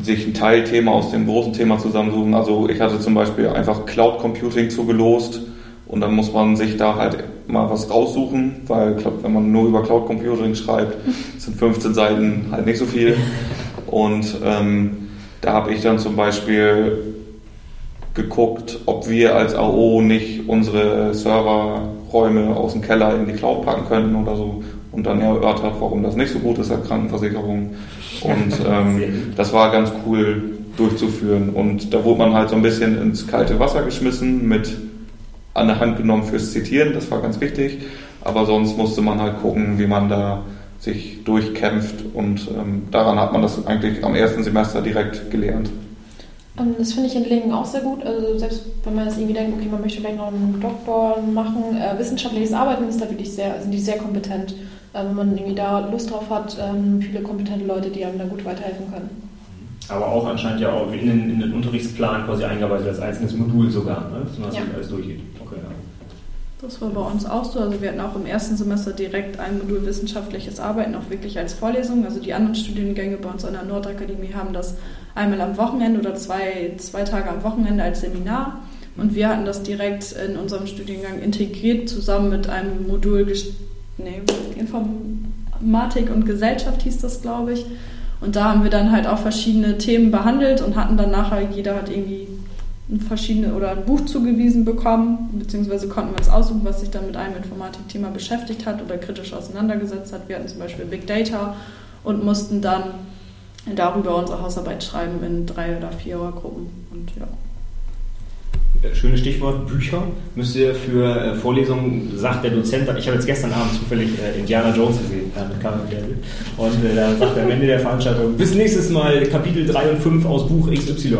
sich ein Teilthema aus dem großen Thema zusammensuchen. Also ich hatte zum Beispiel einfach Cloud Computing zugelost und dann muss man sich da halt mal was raussuchen, weil ich glaube, wenn man nur über Cloud Computing schreibt, sind 15 Seiten halt nicht so viel. Und ähm, da habe ich dann zum Beispiel geguckt, ob wir als AO nicht unsere Serverräume aus dem Keller in die Cloud packen könnten oder so und dann erörtert, warum das nicht so gut ist als Krankenversicherung. Und ähm, das war ganz cool durchzuführen. Und da wurde man halt so ein bisschen ins kalte Wasser geschmissen, mit an der Hand genommen fürs Zitieren, das war ganz wichtig. Aber sonst musste man halt gucken, wie man da sich durchkämpft. Und ähm, daran hat man das eigentlich am ersten Semester direkt gelernt. Ähm, das finde ich in Lingen auch sehr gut. Also selbst wenn man jetzt irgendwie denkt, okay, man möchte vielleicht noch einen Doktor machen, äh, wissenschaftliches Arbeiten ist da wirklich sehr, sind die sehr kompetent. Äh, wenn man irgendwie da Lust drauf hat, ähm, viele kompetente Leute, die einem da gut weiterhelfen können. Aber auch anscheinend ja auch in den, in den Unterrichtsplan quasi eingearbeitet als einzelnes Modul sogar, ne? dass Ja. alles durchgeht. Okay, ja. Das war bei uns auch so. Also wir hatten auch im ersten Semester direkt ein Modul wissenschaftliches Arbeiten, auch wirklich als Vorlesung. Also die anderen Studiengänge bei uns an der Nordakademie haben das einmal am Wochenende oder zwei, zwei Tage am Wochenende als Seminar. Und wir hatten das direkt in unserem Studiengang integriert, zusammen mit einem Modul nee, Informatik und Gesellschaft hieß das, glaube ich. Und da haben wir dann halt auch verschiedene Themen behandelt und hatten dann nachher, jeder hat irgendwie ein verschiedene oder ein Buch zugewiesen bekommen, beziehungsweise konnten wir uns aussuchen, was sich dann mit einem Informatikthema beschäftigt hat oder kritisch auseinandergesetzt hat. Wir hatten zum Beispiel Big Data und mussten dann darüber unsere Hausarbeit schreiben in drei oder vier Gruppen. Und ja. Schönes Stichwort, Bücher. Müsst ihr für äh, Vorlesungen, sagt der Dozent, ich habe jetzt gestern Abend zufällig äh, Indiana Jones gesehen, äh, mit Carmen Cavill. und äh, da sagt er am Ende der Veranstaltung, bis nächstes Mal Kapitel 3 und 5 aus Buch XY.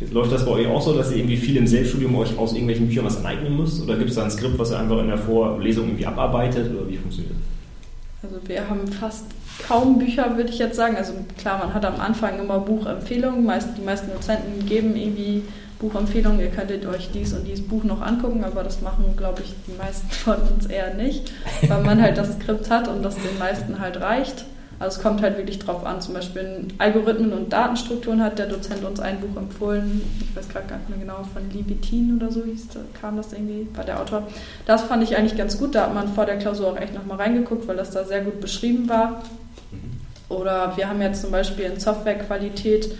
Jetzt läuft das bei euch auch so, dass ihr irgendwie viel im Selbststudium euch aus irgendwelchen Büchern was aneignen müsst? Oder gibt es da ein Skript, was ihr einfach in der Vorlesung irgendwie abarbeitet? Oder wie funktioniert das? Also wir haben fast kaum Bücher, würde ich jetzt sagen. Also klar, man hat am Anfang immer Buchempfehlungen. Meist, die meisten Dozenten geben irgendwie Buchempfehlungen. Ihr könntet euch dies und dieses Buch noch angucken, aber das machen, glaube ich, die meisten von uns eher nicht, weil man halt das Skript hat und das den meisten halt reicht. Also es kommt halt wirklich drauf an. Zum Beispiel in Algorithmen und Datenstrukturen hat der Dozent uns ein Buch empfohlen. Ich weiß gerade gar nicht mehr genau, von Levitin oder so hieß, kam das irgendwie, war der Autor. Das fand ich eigentlich ganz gut. Da hat man vor der Klausur auch echt nochmal reingeguckt, weil das da sehr gut beschrieben war. Oder wir haben jetzt zum Beispiel in Softwarequalität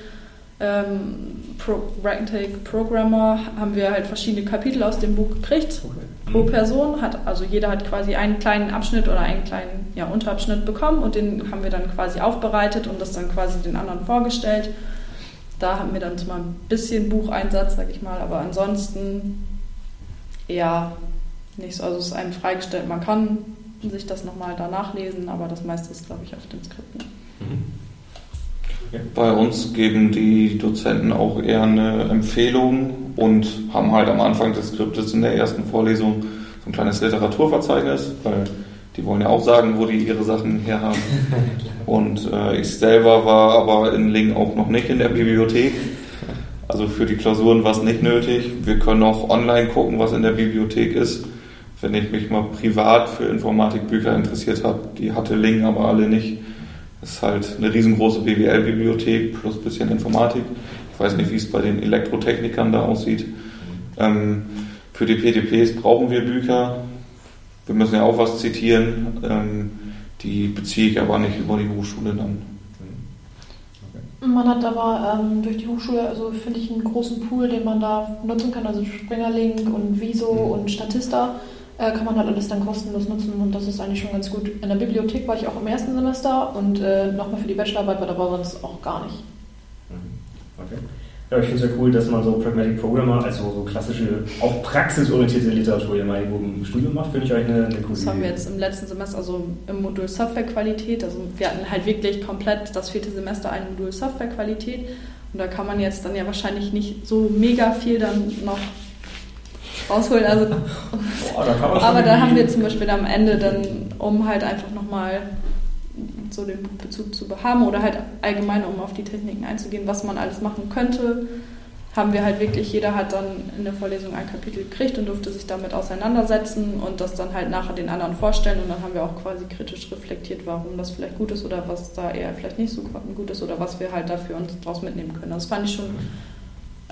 ähm, Pragmatic Programmer haben wir halt verschiedene Kapitel aus dem Buch gekriegt. Pro Person hat, also jeder hat quasi einen kleinen Abschnitt oder einen kleinen ja, Unterabschnitt bekommen und den haben wir dann quasi aufbereitet und das dann quasi den anderen vorgestellt. Da haben wir dann zwar ein bisschen Bucheinsatz, sag ich mal, aber ansonsten eher nicht so. Also es ist einem freigestellt, man kann sich das nochmal danach lesen, aber das meiste ist, glaube ich, auf den Skripten. Bei uns geben die Dozenten auch eher eine Empfehlung und haben halt am Anfang des Skriptes in der ersten Vorlesung so ein kleines Literaturverzeichnis, weil Die wollen ja auch sagen, wo die ihre Sachen herhaben. Und äh, ich selber war aber in Lingen auch noch nicht in der Bibliothek. Also für die Klausuren war es nicht nötig. Wir können auch online gucken, was in der Bibliothek ist. Wenn ich mich mal privat für Informatikbücher interessiert habe, die hatte Lingen aber alle nicht. Das ist halt eine riesengroße BWL-Bibliothek plus ein bisschen Informatik. Ich weiß nicht, wie es bei den Elektrotechnikern da aussieht. Ähm, für die PTPs brauchen wir Bücher. Wir müssen ja auch was zitieren. Ähm, die beziehe ich aber nicht über die Hochschule dann. Man hat aber ähm, durch die Hochschule, also finde ich, einen großen Pool, den man da nutzen kann. Also Springerlink und Wieso mhm. und Statista äh, kann man halt alles dann kostenlos nutzen und das ist eigentlich schon ganz gut. In der Bibliothek war ich auch im ersten Semester und äh, nochmal für die Bachelorarbeit war dabei sonst auch gar nicht. Mhm. Okay. Ja, ich finde es ja cool, dass man so Pragmatic Programmer, also so klassische, auch praxisorientierte Literatur ja mal irgendwo im Studium macht, finde ich eigentlich eine, eine coole Das haben wir jetzt im letzten Semester, also im Modul Softwarequalität, also wir hatten halt wirklich komplett das vierte Semester ein Modul Softwarequalität und da kann man jetzt dann ja wahrscheinlich nicht so mega viel dann noch rausholen. Also, Boah, da aber da haben wir zum Beispiel am Ende dann, um halt einfach nochmal so den Bezug zu haben oder halt allgemein, um auf die Techniken einzugehen, was man alles machen könnte, haben wir halt wirklich, jeder hat dann in der Vorlesung ein Kapitel gekriegt und durfte sich damit auseinandersetzen und das dann halt nachher den anderen vorstellen und dann haben wir auch quasi kritisch reflektiert, warum das vielleicht gut ist oder was da eher vielleicht nicht so gut ist oder was wir halt dafür uns daraus mitnehmen können. Das fand ich schon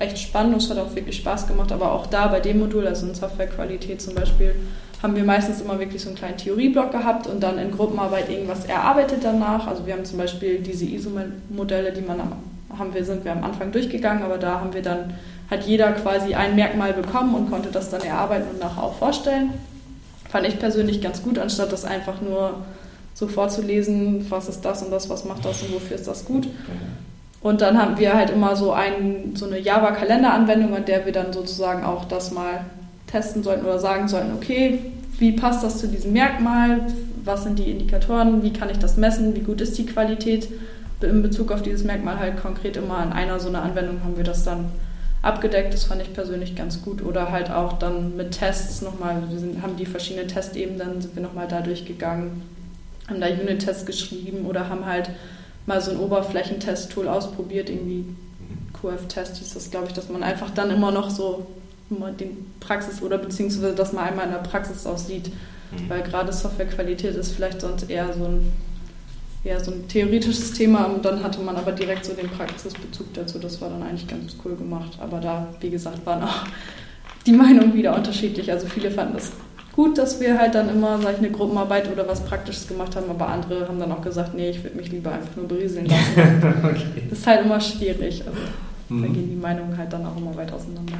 echt spannend und es hat auch wirklich Spaß gemacht, aber auch da bei dem Modul, also in Softwarequalität zum Beispiel, haben wir meistens immer wirklich so einen kleinen Theorieblock gehabt und dann in Gruppenarbeit irgendwas erarbeitet danach. Also wir haben zum Beispiel diese ISO-Modelle, die man haben wir, sind wir am Anfang durchgegangen, aber da haben wir dann, hat jeder quasi ein Merkmal bekommen und konnte das dann erarbeiten und nachher auch vorstellen. Fand ich persönlich ganz gut, anstatt das einfach nur so vorzulesen, was ist das und das, was macht das und wofür ist das gut. Und dann haben wir halt immer so, ein, so eine Java-Kalenderanwendung, an der wir dann sozusagen auch das mal testen sollten oder sagen sollten, okay, wie passt das zu diesem Merkmal? Was sind die Indikatoren? Wie kann ich das messen? Wie gut ist die Qualität in Bezug auf dieses Merkmal halt konkret immer in einer so einer Anwendung haben wir das dann abgedeckt. Das fand ich persönlich ganz gut. Oder halt auch dann mit Tests nochmal, wir sind, haben die verschiedenen Testebenen, sind wir nochmal da durchgegangen, haben da Unit-Tests geschrieben oder haben halt mal so ein Oberflächentest-Tool ausprobiert, irgendwie QF-Test hieß das, glaube ich, dass man einfach dann immer noch so den Praxis oder beziehungsweise dass man einmal in der Praxis auch sieht. Mhm. Weil gerade Softwarequalität ist vielleicht sonst eher so ein eher so ein theoretisches Thema und dann hatte man aber direkt so den Praxisbezug dazu. Das war dann eigentlich ganz cool gemacht. Aber da, wie gesagt, waren auch die Meinungen wieder unterschiedlich. Also viele fanden das gut, dass wir halt dann immer, sag ich, eine Gruppenarbeit oder was Praktisches gemacht haben, aber andere haben dann auch gesagt, nee, ich würde mich lieber einfach nur berieseln lassen. okay. Das ist halt immer schwierig. Also mhm. da gehen die Meinungen halt dann auch immer weit auseinander.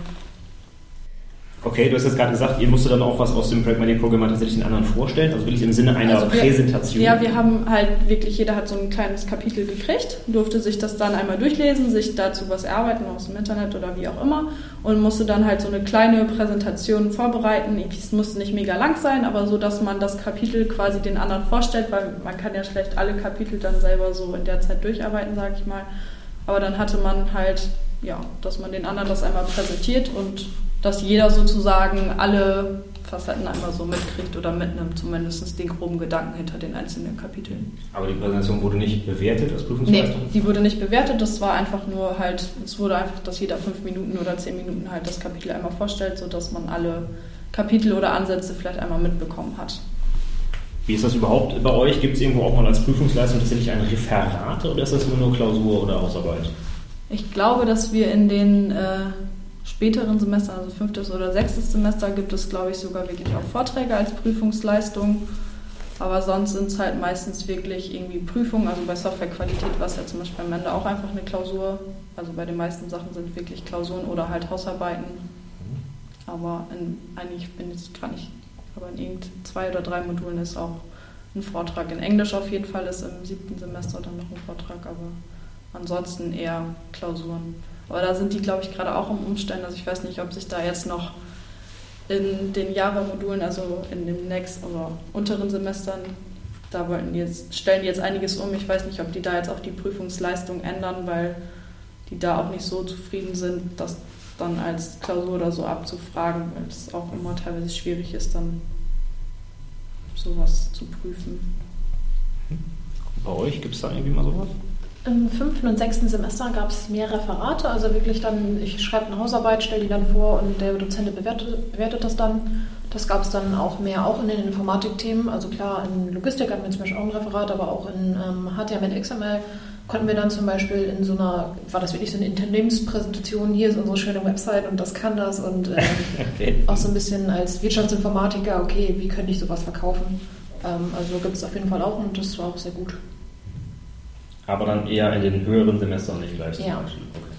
Okay, du hast jetzt gerade gesagt, ihr musstet dann auch was aus dem Pragmatic-Programm tatsächlich den anderen vorstellen, also wirklich im Sinne einer also wir, Präsentation. Ja, wir haben halt wirklich, jeder hat so ein kleines Kapitel gekriegt, durfte sich das dann einmal durchlesen, sich dazu was erarbeiten aus dem Internet oder wie auch immer und musste dann halt so eine kleine Präsentation vorbereiten. Es musste nicht mega lang sein, aber so, dass man das Kapitel quasi den anderen vorstellt, weil man kann ja schlecht alle Kapitel dann selber so in der Zeit durcharbeiten, sage ich mal. Aber dann hatte man halt, ja, dass man den anderen das einmal präsentiert und dass jeder sozusagen alle Facetten einmal so mitkriegt oder mitnimmt, zumindest den groben Gedanken hinter den einzelnen Kapiteln. Aber die Präsentation wurde nicht bewertet als Prüfungsleistung? Nee, die wurde nicht bewertet, das war einfach nur halt, es wurde einfach, dass jeder fünf Minuten oder zehn Minuten halt das Kapitel einmal vorstellt, sodass man alle Kapitel oder Ansätze vielleicht einmal mitbekommen hat. Wie ist das überhaupt bei euch? Gibt es irgendwo auch mal als Prüfungsleistung tatsächlich ein Referat oder ist das immer nur Klausur oder Hausarbeit? Ich glaube, dass wir in den äh, späteren Semestern, also fünftes oder sechstes Semester, gibt es, glaube ich, sogar wirklich auch Vorträge als Prüfungsleistung. Aber sonst sind es halt meistens wirklich irgendwie Prüfungen. Also bei Softwarequalität war es ja zum Beispiel am Ende auch einfach eine Klausur. Also bei den meisten Sachen sind wirklich Klausuren oder halt Hausarbeiten. Aber in, eigentlich bin ich gar nicht, aber in irgend zwei oder drei Modulen ist auch ein Vortrag. In Englisch auf jeden Fall ist im siebten Semester dann noch ein Vortrag, aber ansonsten eher Klausuren. Aber da sind die, glaube ich, gerade auch im Umstellen. Also ich weiß nicht, ob sich da jetzt noch in den Java-Modulen, also in den nächsten oder unteren Semestern, da wollten die jetzt, stellen die jetzt einiges um. Ich weiß nicht, ob die da jetzt auch die Prüfungsleistung ändern, weil die da auch nicht so zufrieden sind, das dann als Klausur oder so abzufragen, weil es auch immer teilweise schwierig ist, dann sowas zu prüfen. Bei euch gibt es da irgendwie mal sowas? Im fünften und sechsten Semester gab es mehr Referate, also wirklich dann, ich schreibe eine Hausarbeit, stelle die dann vor und der Dozent bewertet, bewertet das dann. Das gab es dann auch mehr, auch in den Informatikthemen. Also klar, in Logistik hatten wir zum Beispiel auch ein Referat, aber auch in ähm, HTML, XML konnten wir dann zum Beispiel in so einer, war das wirklich so eine Unternehmenspräsentation, hier ist unsere schöne Website und das kann das und äh, okay. auch so ein bisschen als Wirtschaftsinformatiker, okay, wie könnte ich sowas verkaufen? Ähm, also gibt es auf jeden Fall auch und das war auch sehr gut. Aber dann eher in den höheren Semestern nicht gleich. Ja. Okay.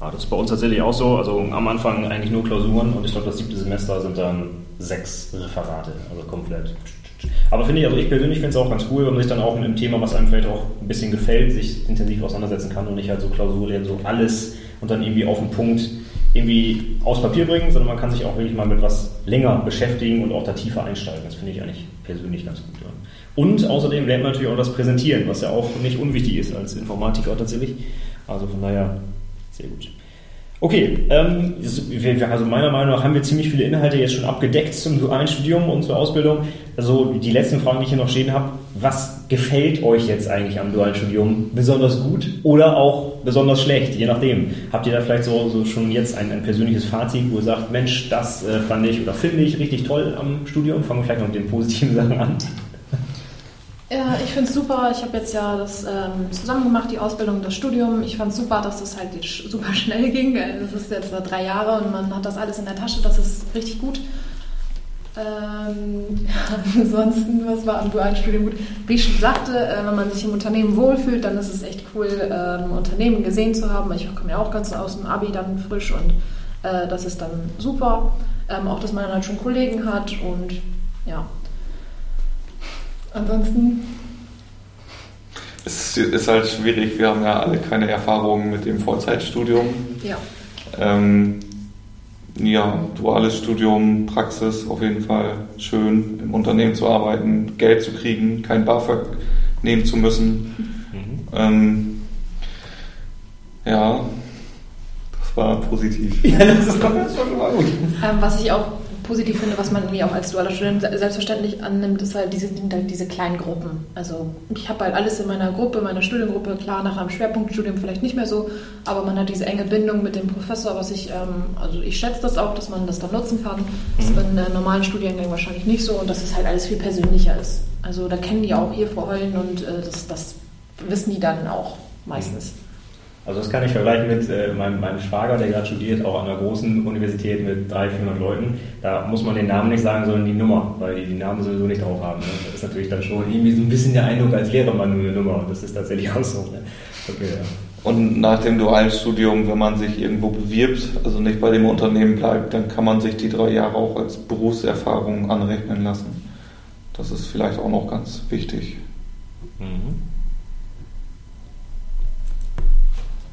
Ja, das ist bei uns tatsächlich auch so. Also am Anfang eigentlich nur Klausuren und ich glaube, das siebte Semester sind dann sechs Referate, also komplett. Aber finde ich, also ich persönlich finde es auch ganz cool, wenn man sich dann auch mit einem Thema, was einem vielleicht auch ein bisschen gefällt, sich intensiv auseinandersetzen kann und nicht halt so Klausurlehren, so alles und dann irgendwie auf den Punkt irgendwie aus Papier bringen, sondern man kann sich auch wirklich mal mit was länger beschäftigen und auch da tiefer einsteigen. Das finde ich eigentlich persönlich ganz gut. Ja. Und außerdem lernt man natürlich auch das Präsentieren, was ja auch nicht unwichtig ist als Informatiker tatsächlich. Also von daher sehr gut. Okay, ähm, also meiner Meinung nach haben wir ziemlich viele Inhalte jetzt schon abgedeckt zum dualen Studium und zur Ausbildung. Also die letzten Fragen, die ich hier noch stehen habe, was gefällt euch jetzt eigentlich am dualen Studium besonders gut oder auch besonders schlecht, je nachdem. Habt ihr da vielleicht so, so schon jetzt ein, ein, persönliches Fazit, wo ihr sagt, Mensch, das äh, fand ich oder finde ich richtig toll am Studium? Fangen wir vielleicht noch mit den positiven Sachen an. Ja, ich finde es super. Ich habe jetzt ja das ähm, zusammen gemacht, die Ausbildung und das Studium. Ich fand es super, dass das halt super schnell ging. Das ist jetzt drei Jahre und man hat das alles in der Tasche. Das ist richtig gut. Ähm, ansonsten, was war am dualen Studium gut? Wie ich schon sagte, äh, wenn man sich im Unternehmen wohlfühlt, dann ist es echt cool, ähm, Unternehmen gesehen zu haben. Ich komme ja auch ganz aus dem Abi dann frisch und äh, das ist dann super. Ähm, auch, dass man dann halt schon Kollegen hat und ja, Ansonsten. Es ist halt schwierig, wir haben ja alle keine Erfahrungen mit dem Vollzeitstudium. Ja. Ähm, ja, duales Studium, Praxis auf jeden Fall schön, im Unternehmen zu arbeiten, Geld zu kriegen, kein BAföG nehmen zu müssen. Mhm. Ähm, ja, das war positiv. Ja, das ist schon mal gut. Ähm, was ich auch positiv finde, was man mir auch als dualer Student selbstverständlich annimmt, ist halt diese, diese kleinen Gruppen. Also ich habe halt alles in meiner Gruppe, meiner Studiengruppe, klar nach einem Schwerpunktstudium vielleicht nicht mehr so, aber man hat diese enge Bindung mit dem Professor, was ich, ähm, also ich schätze das auch, dass man das dann nutzen kann. Das ist in äh, normalen Studiengängen wahrscheinlich nicht so und dass es halt alles viel persönlicher ist. Also da kennen die auch hier vor Heulen und äh, das, das wissen die dann auch meistens. Also das kann ich vergleichen mit äh, meinem, meinem, Schwager, der gerade studiert, auch an einer großen Universität mit 300, 400 Leuten. Da muss man den Namen nicht sagen, sondern die Nummer, weil die die Namen sowieso nicht drauf haben. Ne? Das ist natürlich dann schon irgendwie so ein bisschen der Eindruck, als wäre man nur eine Nummer. Und das ist tatsächlich auch so. Ne? Okay, ja. Und nach dem dualen Studium, wenn man sich irgendwo bewirbt, also nicht bei dem Unternehmen bleibt, dann kann man sich die drei Jahre auch als Berufserfahrung anrechnen lassen. Das ist vielleicht auch noch ganz wichtig. Mhm.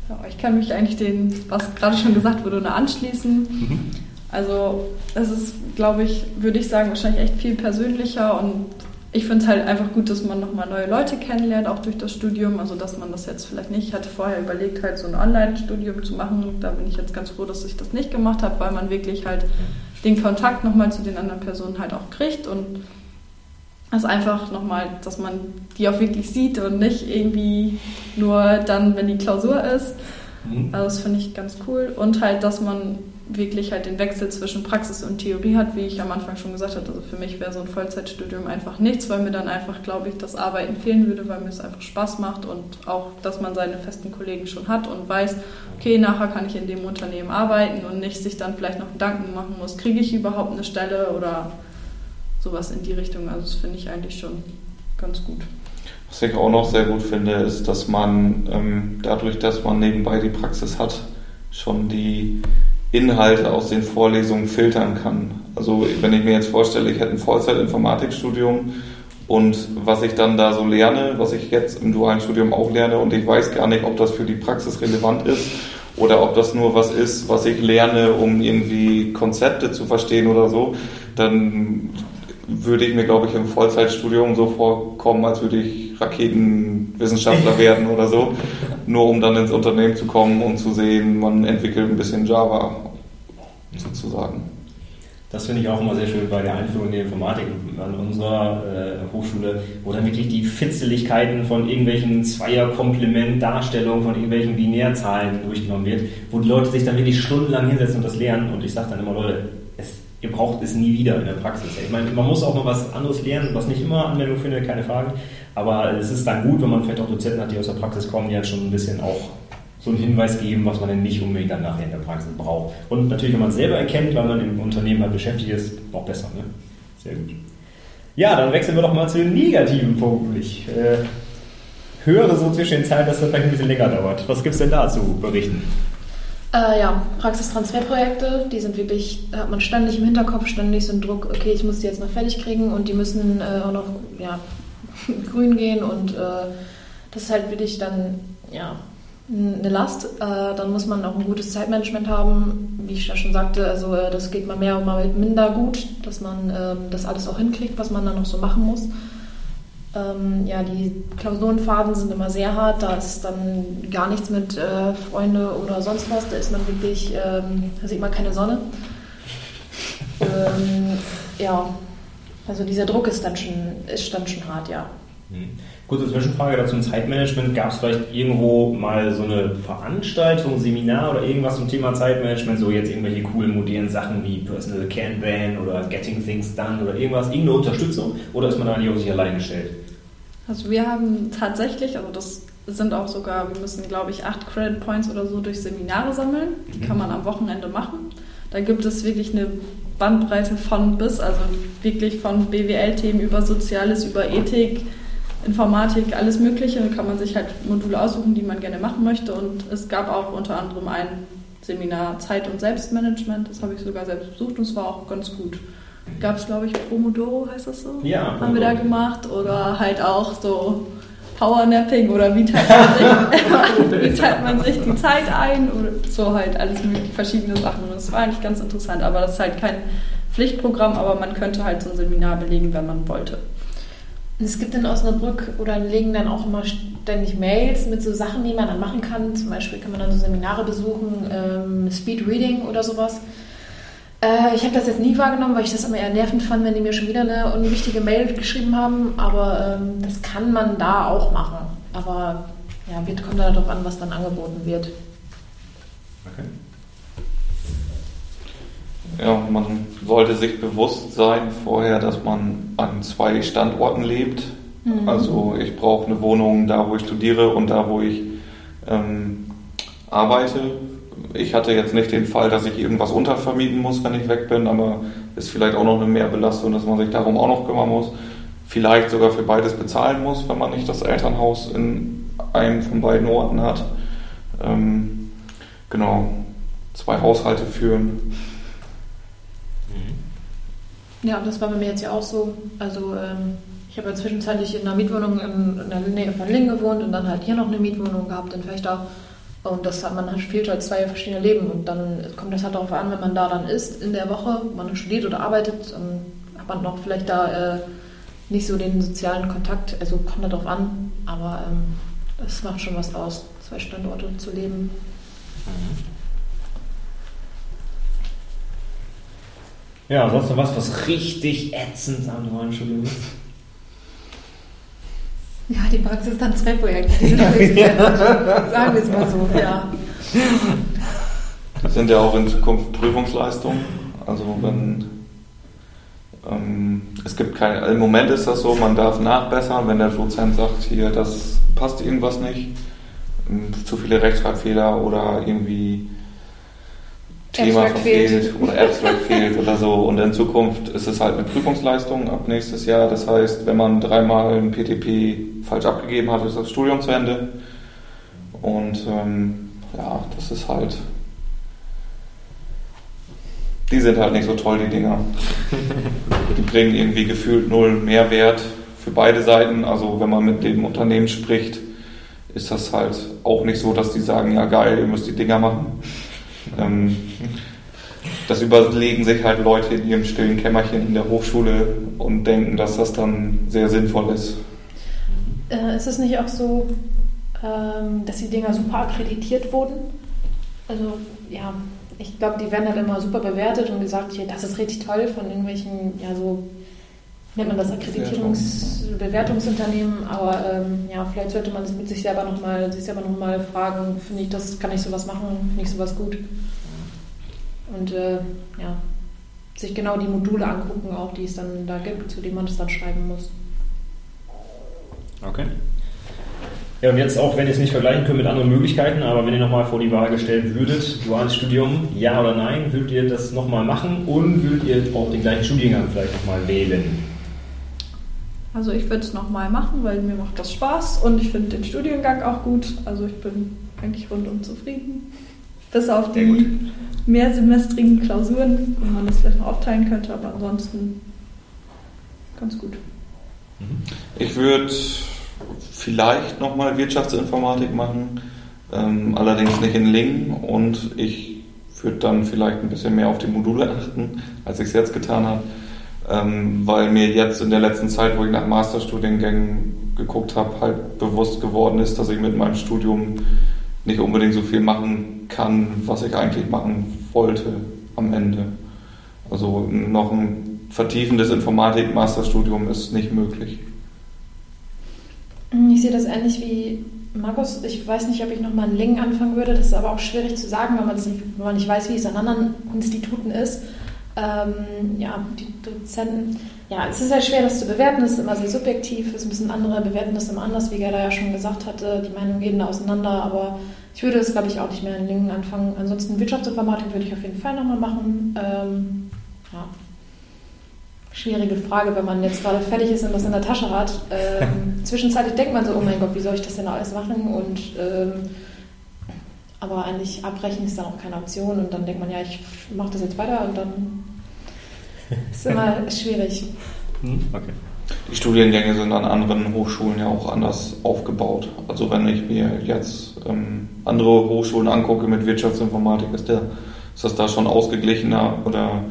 Ja, ich kann mich eigentlich dem, was gerade schon gesagt wurde, nur anschließen. Mhm. Also es ist, glaube ich, würde ich sagen, wahrscheinlich echt viel persönlicher und ich finde es halt einfach gut, dass man nochmal neue Leute kennenlernt, auch durch das Studium. Also dass man das jetzt vielleicht nicht, ich hatte vorher überlegt, halt so ein Online-Studium zu machen. Da bin ich jetzt ganz froh, dass ich das nicht gemacht habe, weil man wirklich halt den Kontakt nochmal zu den anderen Personen halt auch kriegt und ist einfach nochmal, dass man die auch wirklich sieht und nicht irgendwie nur dann, wenn die Klausur ist. Mhm. Also das finde ich ganz cool. Und halt, dass man wirklich halt den Wechsel zwischen Praxis und Theorie hat, wie ich am Anfang schon gesagt habe. Also für mich wäre so ein Vollzeitstudium einfach nichts, weil mir dann einfach, glaube ich, das Arbeiten fehlen würde, weil mir es einfach Spaß macht und auch, dass man seine festen Kollegen schon hat und weiß, okay, nachher kann ich in dem Unternehmen arbeiten und nicht sich dann vielleicht noch Gedanken machen muss, kriege ich überhaupt eine Stelle oder sowas in die Richtung. Also das finde ich eigentlich schon ganz gut. Was ich auch noch sehr gut finde, ist, dass man ähm, dadurch, dass man nebenbei die Praxis hat, schon die Inhalte aus den Vorlesungen filtern kann. Also wenn ich mir jetzt vorstelle, ich hätte ein Vollzeit-Informatikstudium und was ich dann da so lerne, was ich jetzt im dualen Studium auch lerne und ich weiß gar nicht, ob das für die Praxis relevant ist oder ob das nur was ist, was ich lerne, um irgendwie Konzepte zu verstehen oder so, dann würde ich mir, glaube ich, im Vollzeitstudium so vorkommen, als würde ich Raketenwissenschaftler werden oder so, nur um dann ins Unternehmen zu kommen und zu sehen, man entwickelt ein bisschen Java sozusagen. Das finde ich auch immer sehr schön bei der Einführung in die Informatik an unserer äh, Hochschule, wo dann wirklich die Fitzeligkeiten von irgendwelchen Zweier-Komplement-Darstellungen, von irgendwelchen Binärzahlen durchgenommen wird, wo die Leute sich dann wirklich stundenlang hinsetzen und das lernen. Und ich sage dann immer, Leute, ihr braucht es nie wieder in der Praxis. Ich meine, man muss auch mal was anderes lernen, was nicht immer Anwendung findet, keine Frage. Aber es ist dann gut, wenn man vielleicht auch Dozenten hat, die aus der Praxis kommen, die halt schon ein bisschen auch so einen Hinweis geben, was man denn nicht unbedingt dann nachher in der Praxis braucht. Und natürlich, wenn man es selber erkennt, weil man im Unternehmen halt beschäftigt ist, noch besser. Ne? Sehr gut. Ja, dann wechseln wir doch mal zu den negativen Punkten. Ich äh, höre so zwischen den Zeilen, dass das vielleicht ein bisschen länger dauert. Was gibt es denn da zu berichten? Äh, ja, Praxistransferprojekte, die sind wirklich, da hat man ständig im Hinterkopf, ständig so einen Druck, okay, ich muss die jetzt mal fertig kriegen und die müssen äh, auch noch ja, grün gehen und äh, das ist halt wirklich dann, ja, eine Last. Äh, dann muss man auch ein gutes Zeitmanagement haben. Wie ich ja schon sagte, also äh, das geht mal mehr und mal minder gut, dass man ähm, das alles auch hinkriegt, was man dann noch so machen muss. Ähm, ja, die Klausurenphasen sind immer sehr hart. Da ist dann gar nichts mit äh, Freunde oder sonst was. Da ist man wirklich, ähm, da sieht man keine Sonne. Ähm, ja, also dieser Druck ist dann schon, ist dann schon hart, ja. Hm. Kurze Zwischenfrage dazu zum Zeitmanagement. Gab es vielleicht irgendwo mal so eine Veranstaltung, Seminar oder irgendwas zum Thema Zeitmanagement? So jetzt irgendwelche coolen, modernen Sachen wie Personal Kanban oder Getting Things Done oder irgendwas? Irgendeine Unterstützung? Oder ist man da nicht auf sich allein gestellt? Also wir haben tatsächlich, also das sind auch sogar, wir müssen glaube ich acht Credit Points oder so durch Seminare sammeln. Die mhm. kann man am Wochenende machen. Da gibt es wirklich eine Bandbreite von bis, also wirklich von BWL-Themen über Soziales, über Ethik, Informatik, alles Mögliche. Da kann man sich halt Module aussuchen, die man gerne machen möchte. Und es gab auch unter anderem ein Seminar Zeit- und Selbstmanagement. Das habe ich sogar selbst besucht und es war auch ganz gut. Gab es, glaube ich, Promodoro, heißt das so? Ja. Haben wir da gemacht. Oder halt auch so Powernapping oder wie teilt, man sich, wie teilt man sich die Zeit ein oder so halt alles mögliche, verschiedene Sachen. Und es war eigentlich ganz interessant, aber das ist halt kein Pflichtprogramm, aber man könnte halt so ein Seminar belegen, wenn man wollte. Es gibt in Osnabrück oder legen dann auch immer ständig Mails mit so Sachen, die man dann machen kann. Zum Beispiel kann man dann so Seminare besuchen, ähm, Speed Reading oder sowas. Äh, ich habe das jetzt nie wahrgenommen, weil ich das immer eher nervend fand, wenn die mir schon wieder eine unwichtige Mail geschrieben haben. Aber ähm, das kann man da auch machen. Aber ja, wird, kommt darauf an, was dann angeboten wird. Okay. Ja, man sollte sich bewusst sein vorher, dass man an zwei Standorten lebt. Mhm. Also ich brauche eine Wohnung da, wo ich studiere und da, wo ich ähm, arbeite. Ich hatte jetzt nicht den Fall, dass ich irgendwas untervermieten muss, wenn ich weg bin, aber ist vielleicht auch noch eine Mehrbelastung, dass man sich darum auch noch kümmern muss. Vielleicht sogar für beides bezahlen muss, wenn man nicht das Elternhaus in einem von beiden Orten hat. Ähm, genau, zwei Haushalte führen ja, das war bei mir jetzt ja auch so. Also ähm, ich habe ja zwischenzeitlich in einer Mietwohnung in, in der Nähe von Lingen gewohnt und dann halt hier noch eine Mietwohnung gehabt in Fechter. Und das hat man fehlt halt zwei verschiedene Leben. Und dann kommt das halt darauf an, wenn man da dann ist in der Woche, man studiert oder arbeitet, dann hat man noch vielleicht da äh, nicht so den sozialen Kontakt. Also kommt da drauf an. Aber ähm, das macht schon was aus, zwei Standorte zu leben. Mhm. Ja, sonst noch was, was richtig ätzend am neuen Studium ist? Ja, die Praxis dann zwei Projekte. Die sind richtig Sagen wir es mal so, ja. Das sind ja auch in Zukunft Prüfungsleistungen. Also wenn ähm, es gibt keine, im Moment ist das so, man darf nachbessern, wenn der Dozent sagt, hier, das passt irgendwas nicht, ähm, zu viele Rechtschreibfehler oder irgendwie Thema Abstract verfehlt fehlt. oder Abstract fehlt oder so. Und in Zukunft ist es halt eine Prüfungsleistung ab nächstes Jahr. Das heißt, wenn man dreimal ein PTP falsch abgegeben hat, ist das Studium zu Ende. Und ähm, ja, das ist halt. Die sind halt nicht so toll, die Dinger. Die bringen irgendwie gefühlt null Mehrwert für beide Seiten. Also wenn man mit dem Unternehmen spricht, ist das halt auch nicht so, dass die sagen, ja geil, ihr müsst die Dinger machen. Ähm, das überlegen sich halt Leute in ihrem stillen Kämmerchen in der Hochschule und denken, dass das dann sehr sinnvoll ist. Äh, ist es nicht auch so, ähm, dass die Dinger super akkreditiert wurden? Also, ja, ich glaube, die werden dann immer super bewertet und gesagt, hier, das ist richtig toll von irgendwelchen, ja, so nennt man das Akkreditierungsbewertungsunternehmen, aber ähm, ja, vielleicht sollte man mit sich selber nochmal sich fragen, finde ich das, kann ich sowas machen, finde ich sowas gut. Und äh, ja, sich genau die Module angucken, auch die es dann da gibt, zu denen man das dann schreiben muss. Okay. Ja, und jetzt auch, wenn ihr es nicht vergleichen könnt mit anderen Möglichkeiten, aber wenn ihr nochmal vor die Wahl gestellt würdet, duales Studium, ja oder nein, würdet ihr das nochmal machen und würdet ihr auch den gleichen Studiengang vielleicht nochmal wählen? Also ich würde es nochmal machen, weil mir macht das Spaß und ich finde den Studiengang auch gut. Also ich bin eigentlich rundum zufrieden. Bis auf die mehrsemestrigen Klausuren, wo man das vielleicht noch aufteilen könnte, aber ansonsten ganz gut. Mhm. Ich würde vielleicht nochmal Wirtschaftsinformatik machen, ähm, allerdings nicht in Lingen und ich würde dann vielleicht ein bisschen mehr auf die Module achten, als ich es jetzt getan habe, ähm, weil mir jetzt in der letzten Zeit, wo ich nach Masterstudiengängen geguckt habe, halt bewusst geworden ist, dass ich mit meinem Studium nicht unbedingt so viel machen kann, was ich eigentlich machen wollte am Ende. Also noch ein vertiefendes Informatik-Masterstudium ist nicht möglich. Ich sehe das ähnlich wie Markus. Ich weiß nicht, ob ich nochmal in Lingen anfangen würde. Das ist aber auch schwierig zu sagen, wenn man, nicht, wenn man nicht weiß, wie es an anderen Instituten ist. Ähm, ja, die Dozenten. Ja, es ist sehr schwer, das zu bewerten. Es ist immer sehr subjektiv. Es müssen andere bewerten das immer anders, wie Gerda ja schon gesagt hatte. Die Meinungen gehen da auseinander. Aber ich würde es, glaube ich, auch nicht mehr in Lingen anfangen. Ansonsten Wirtschaftsinformatik würde ich auf jeden Fall nochmal machen. Ähm, ja schwierige Frage, wenn man jetzt gerade fertig ist und das in der Tasche hat. Ähm, zwischenzeitlich denkt man so, oh mein Gott, wie soll ich das denn alles machen? Und ähm, aber eigentlich abbrechen ist dann auch keine Option und dann denkt man, ja, ich mache das jetzt weiter und dann ist immer schwierig. Hm, okay. Die Studiengänge sind an anderen Hochschulen ja auch anders aufgebaut. Also wenn ich mir jetzt ähm, andere Hochschulen angucke mit Wirtschaftsinformatik, ist, der, ist das da schon ausgeglichener oder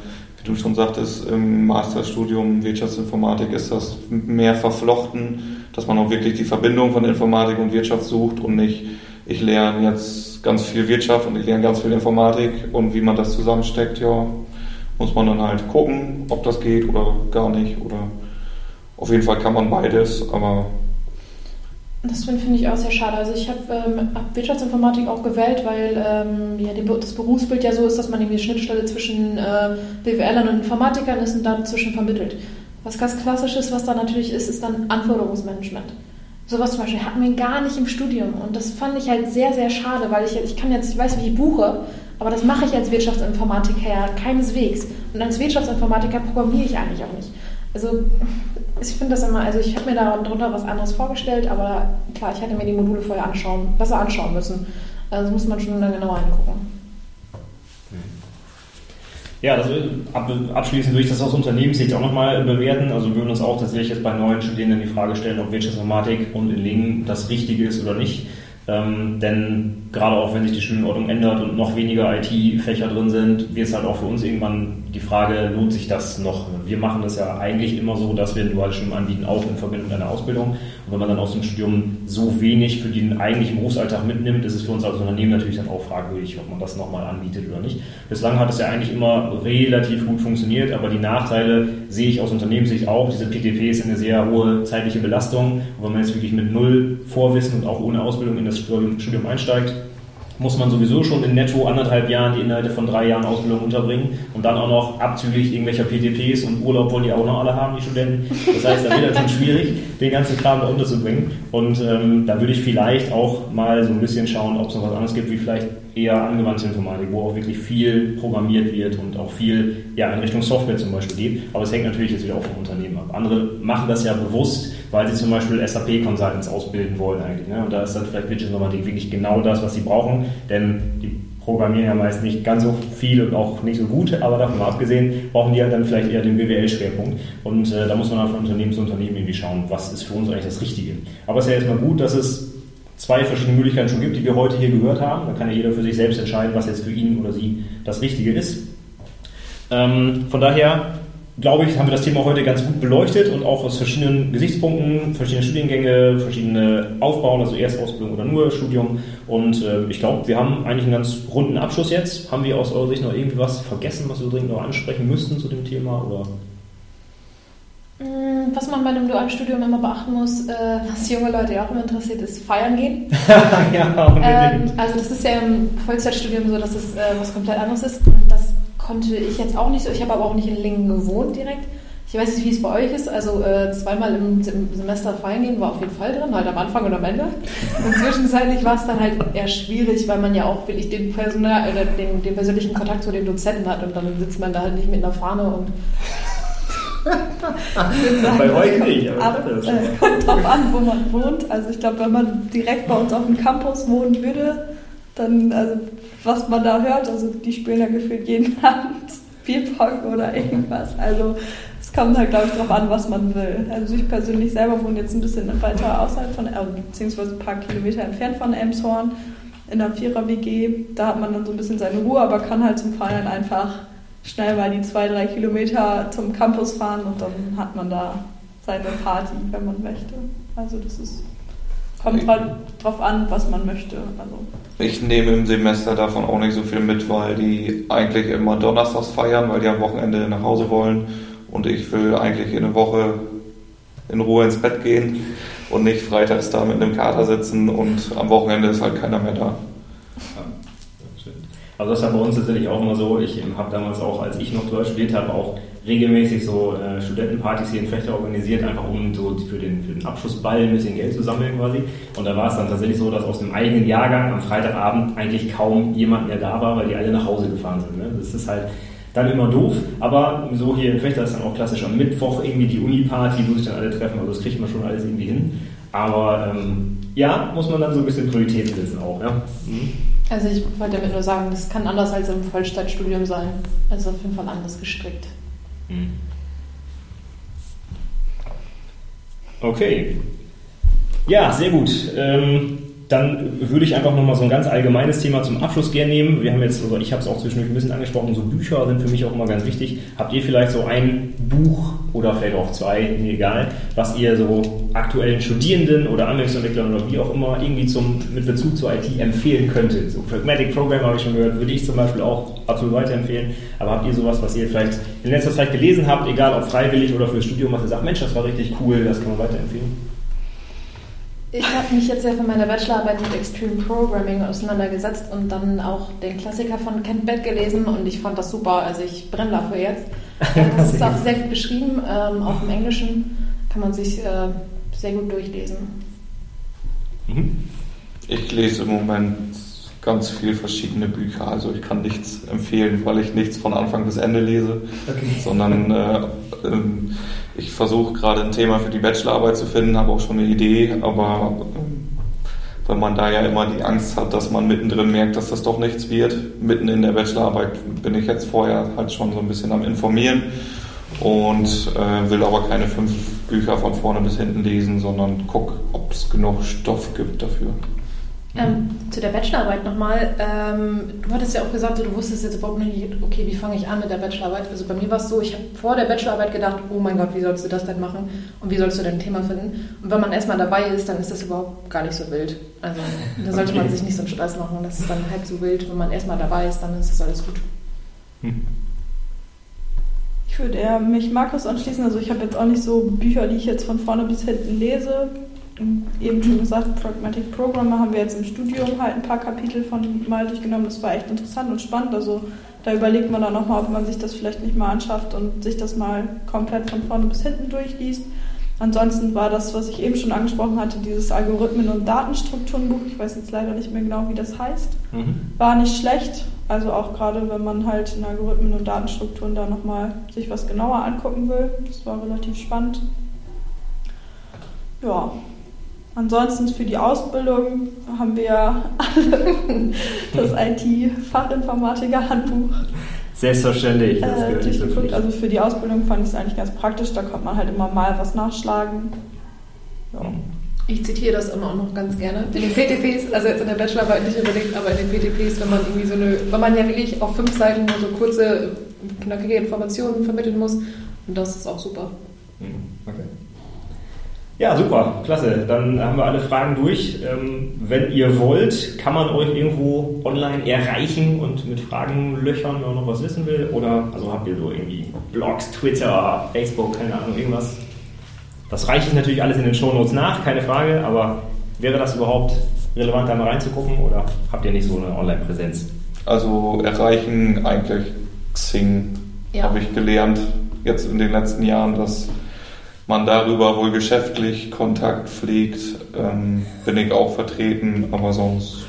du schon sagtest, im Masterstudium Wirtschaftsinformatik ist das mehr verflochten, dass man auch wirklich die Verbindung von Informatik und Wirtschaft sucht und nicht, ich lerne jetzt ganz viel Wirtschaft und ich lerne ganz viel Informatik und wie man das zusammensteckt, ja, muss man dann halt gucken, ob das geht oder gar nicht oder auf jeden Fall kann man beides, aber das finde ich auch sehr schade. Also ich habe ähm, Wirtschaftsinformatik auch gewählt, weil ähm, ja, die, das Berufsbild ja so ist, dass man irgendwie Schnittstelle zwischen äh, BWLern und Informatikern ist und dazwischen vermittelt. Was ganz klassisch ist, was da natürlich ist, ist dann Anforderungsmanagement. Sowas zum Beispiel hatten wir gar nicht im Studium und das fand ich halt sehr, sehr schade, weil ich, ich kann jetzt, ich weiß, wie ich buche, aber das mache ich als Wirtschaftsinformatiker keineswegs. Und als Wirtschaftsinformatiker programmiere ich eigentlich auch nicht. Also ich finde das immer, also ich habe mir darunter was anderes vorgestellt, aber klar, ich hätte mir die Module vorher anschauen, besser anschauen müssen. Also muss man schon dann genauer angucken. Ja, das abschließend würde ich das aus Unternehmenssicht auch nochmal bewerten. Also wir würden uns auch tatsächlich jetzt bei neuen Studierenden die Frage stellen, ob Wirtschaftsinformatik und in Lingen das Richtige ist oder nicht. Ähm, denn gerade auch wenn sich die Studienordnung ändert und noch weniger IT-Fächer drin sind, wird es halt auch für uns irgendwann die Frage, lohnt sich das noch? Wir machen das ja eigentlich immer so, dass wir ein duales Studium anbieten, auch in Verbindung mit einer Ausbildung. Und wenn man dann aus dem Studium so wenig für den eigentlichen Berufsalltag mitnimmt, ist es für uns als Unternehmen natürlich dann auch fragwürdig, ob man das nochmal anbietet oder nicht. Bislang hat es ja eigentlich immer relativ gut funktioniert, aber die Nachteile sehe ich aus Unternehmenssicht auch. Diese PTP ist eine sehr hohe zeitliche Belastung. Und wenn man jetzt wirklich mit null Vorwissen und auch ohne Ausbildung in das Studium einsteigt, muss man sowieso schon in netto anderthalb Jahren die Inhalte von drei Jahren Ausbildung unterbringen und dann auch noch abzüglich irgendwelcher PTPs und Urlaub wollen die auch noch alle haben, die Studenten. Das heißt, da wird es schon schwierig, den ganzen Kram da unterzubringen. Und ähm, da würde ich vielleicht auch mal so ein bisschen schauen, ob es noch was anderes gibt, wie vielleicht eher angewandte Informatik, wo auch wirklich viel programmiert wird und auch viel ja, in Richtung Software zum Beispiel geht. Aber es hängt natürlich jetzt wieder auch vom Unternehmen ab. Andere machen das ja bewusst, weil sie zum Beispiel SAP-Consultants ausbilden wollen eigentlich. Ne? Und da ist dann vielleicht Widget-Informatik wirklich genau das, was sie brauchen, denn die programmieren ja meist nicht ganz so viel und auch nicht so gut, aber davon abgesehen brauchen die halt dann vielleicht eher den BWL-Schwerpunkt. Und äh, da muss man dann von Unternehmen zu Unternehmen irgendwie schauen, was ist für uns eigentlich das Richtige. Aber es ist ja erstmal gut, dass es zwei verschiedene Möglichkeiten schon gibt, die wir heute hier gehört haben. Da kann ja jeder für sich selbst entscheiden, was jetzt für ihn oder sie das Richtige ist. Ähm, von daher glaube ich, haben wir das Thema heute ganz gut beleuchtet und auch aus verschiedenen Gesichtspunkten, verschiedene Studiengänge, verschiedene Aufbauen, also Erstausbildung oder nur Studium. Und äh, ich glaube, wir haben eigentlich einen ganz runden Abschluss jetzt. Haben wir aus eurer Sicht noch irgendwie was vergessen, was wir dringend noch ansprechen müssten zu dem Thema? Oder? Mm, was man bei einem dualen Studium immer beachten muss, äh, was junge Leute ja auch immer interessiert, ist feiern gehen. ja, ähm, also das ist ja im Vollzeitstudium so, dass es äh, was komplett anderes ist. Und das konnte ich jetzt auch nicht so. Ich habe aber auch nicht in Lingen gewohnt direkt. Ich weiß nicht, wie es bei euch ist. Also äh, zweimal im, Semester feiern gehen war auf jeden Fall drin, halt am Anfang und am Ende. Und zwischenzeitlich war es dann halt eher schwierig, weil man ja auch wirklich den, Personal, oder den, den persönlichen Kontakt zu den Dozenten hat und dann sitzt man da halt nicht mit einer Fahne und sagen, bei euch nicht. Aber ab, äh, kommt drauf an, wo man wohnt. Also ich glaube, wenn man direkt bei uns auf dem Campus wohnen würde, dann, also was man da hört, also die spielen ja gefühlt jeden Abend Bierpong oder irgendwas. Also es kommt halt, glaube ich, darauf an, was man will. Also ich persönlich selber wohne jetzt ein bisschen weiter außerhalb von, also, beziehungsweise ein paar Kilometer entfernt von Elmshorn in der Vierer-WG. Da hat man dann so ein bisschen seine Ruhe, aber kann halt zum Feiern einfach schnell mal die zwei, drei Kilometer zum Campus fahren und dann hat man da seine Party, wenn man möchte. Also das ist kommt halt drauf an, was man möchte. Also. Ich nehme im Semester davon auch nicht so viel mit, weil die eigentlich immer donnerstags feiern, weil die am Wochenende nach Hause wollen und ich will eigentlich in der Woche in Ruhe ins Bett gehen und nicht freitags da mit einem Kater sitzen und am Wochenende ist halt keiner mehr da. Also das war bei uns tatsächlich auch immer so. Ich habe damals auch, als ich noch Deutsch studiert habe, auch regelmäßig so äh, Studentenpartys hier in Fechter organisiert, einfach um so für den, für den Abschlussball ein bisschen Geld zu sammeln quasi. Und da war es dann tatsächlich so, dass aus dem eigenen Jahrgang am Freitagabend eigentlich kaum jemand mehr da war, weil die alle nach Hause gefahren sind. Ne? Das ist halt dann immer doof, aber so hier in Fechter ist dann auch klassisch am Mittwoch irgendwie die Uni-Party, wo sich dann alle treffen, also das kriegt man schon alles irgendwie hin. Aber ähm, ja, muss man dann so ein bisschen Prioritäten setzen auch. Ja? Mhm. Also ich wollte damit nur sagen, das kann anders als im Vollzeitstudium sein. Also auf jeden Fall anders gestrickt. Mhm. Okay. Ja, sehr gut. Ähm, dann würde ich einfach nochmal so ein ganz allgemeines Thema zum Abschluss gerne nehmen. Wir haben jetzt, also ich habe es auch zwischendurch ein bisschen angesprochen, so Bücher sind für mich auch immer ganz wichtig. Habt ihr vielleicht so ein Buch oder vielleicht auch zwei, mir egal, was ihr so aktuellen Studierenden oder Anwendungsentwicklern oder wie auch immer irgendwie zum, mit Bezug zur IT empfehlen könntet? So Pragmatic Program habe ich schon gehört, würde ich zum Beispiel auch absolut weiterempfehlen. Aber habt ihr sowas, was ihr vielleicht in letzter Zeit gelesen habt, egal ob freiwillig oder fürs Studium, was ihr sagt, Mensch, das war richtig cool, das kann man weiterempfehlen? Ich habe mich jetzt ja für meine Bachelorarbeit mit Extreme Programming auseinandergesetzt und dann auch den Klassiker von Kent Beck gelesen und ich fand das super. Also ich brenne dafür jetzt. Das ist auch sehr gut beschrieben, ähm, auch im Englischen kann man sich äh, sehr gut durchlesen. Mhm. Ich lese im Moment ganz viele verschiedene Bücher. Also ich kann nichts empfehlen, weil ich nichts von Anfang bis Ende lese, okay. sondern äh, ähm, ich versuche gerade ein Thema für die Bachelorarbeit zu finden, habe auch schon eine Idee, aber ähm, weil man da ja immer die Angst hat, dass man mittendrin merkt, dass das doch nichts wird. Mitten in der Bachelorarbeit bin ich jetzt vorher halt schon so ein bisschen am Informieren und äh, will aber keine fünf Bücher von vorne bis hinten lesen, sondern guck, ob es genug Stoff gibt dafür. Ähm, zu der Bachelorarbeit nochmal. Ähm, du hattest ja auch gesagt, du wusstest jetzt überhaupt nicht, okay, wie fange ich an mit der Bachelorarbeit? Also bei mir war es so, ich habe vor der Bachelorarbeit gedacht, oh mein Gott, wie sollst du das denn machen? Und wie sollst du dein Thema finden? Und wenn man erstmal dabei ist, dann ist das überhaupt gar nicht so wild. Also da sollte okay. man sich nicht so einen Stress machen. Das ist dann halb so wild. Wenn man erstmal dabei ist, dann ist das alles gut. Hm. Ich würde eher mich Markus anschließen. Also ich habe jetzt auch nicht so Bücher, die ich jetzt von vorne bis hinten lese eben schon gesagt, Pragmatic Programmer haben wir jetzt im Studium halt ein paar Kapitel von mal durchgenommen. Das war echt interessant und spannend. Also da überlegt man dann nochmal, ob man sich das vielleicht nicht mal anschafft und sich das mal komplett von vorne bis hinten durchliest. Ansonsten war das, was ich eben schon angesprochen hatte, dieses Algorithmen- und Datenstrukturenbuch, ich weiß jetzt leider nicht mehr genau, wie das heißt, mhm. war nicht schlecht. Also auch gerade, wenn man halt in Algorithmen und Datenstrukturen da nochmal sich was genauer angucken will. Das war relativ spannend. Ja, Ansonsten für die Ausbildung haben wir alle das IT-Fachinformatiker-Handbuch. Selbstverständlich. Das äh, durchgeguckt. Also für die Ausbildung fand ich es eigentlich ganz praktisch. Da konnte man halt immer mal was nachschlagen. Ja. Ich zitiere das immer auch noch ganz gerne. In den PTPs, also jetzt in der Bachelorarbeit nicht unbedingt, aber in den PTPs, wenn man irgendwie so eine, wenn man ja wirklich auf fünf Seiten nur so kurze, knackige Informationen vermitteln muss, Und das ist auch super. Mhm. Okay. Ja, super, klasse. Dann haben wir alle Fragen durch. Ähm, wenn ihr wollt, kann man euch irgendwo online erreichen und mit Fragen löchern, wenn man noch was wissen will? Oder also habt ihr so irgendwie Blogs, Twitter, Facebook, keine Ahnung, irgendwas? Das reiche ich natürlich alles in den Shownotes nach, keine Frage, aber wäre das überhaupt relevant, da mal reinzugucken oder habt ihr nicht so eine Online-Präsenz? Also erreichen eigentlich Xing, ja. habe ich gelernt, jetzt in den letzten Jahren, dass man darüber wohl geschäftlich Kontakt pflegt, ähm, bin ich auch vertreten, aber sonst.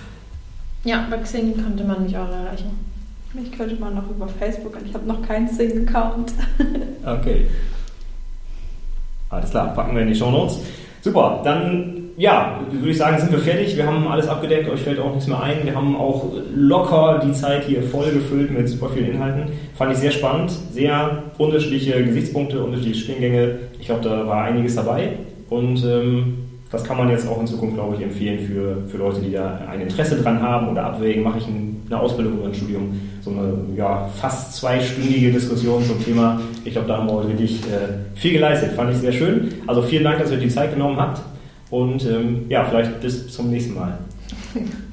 Ja, bei Xing könnte man mich auch erreichen. Mich könnte man noch über Facebook an. Ich habe noch keinen Xing-Account. okay. Alles klar, packen wir in die Show Notes. Super, dann ja, würde ich sagen, sind wir fertig. Wir haben alles abgedeckt, euch fällt auch nichts mehr ein. Wir haben auch locker die Zeit hier voll gefüllt mit super vielen Inhalten. Fand ich sehr spannend, sehr unterschiedliche Gesichtspunkte, unterschiedliche Spielgänge. Ich glaube, da war einiges dabei und ähm, das kann man jetzt auch in Zukunft, glaube ich, empfehlen für, für Leute, die da ein Interesse dran haben oder abwägen, mache ich eine Ausbildung oder ein Studium. So eine ja, fast zweistündige Diskussion zum Thema. Ich glaube, da haben wir heute wirklich äh, viel geleistet. Fand ich sehr schön. Also vielen Dank, dass ihr die Zeit genommen habt. Und ähm, ja, vielleicht bis zum nächsten Mal.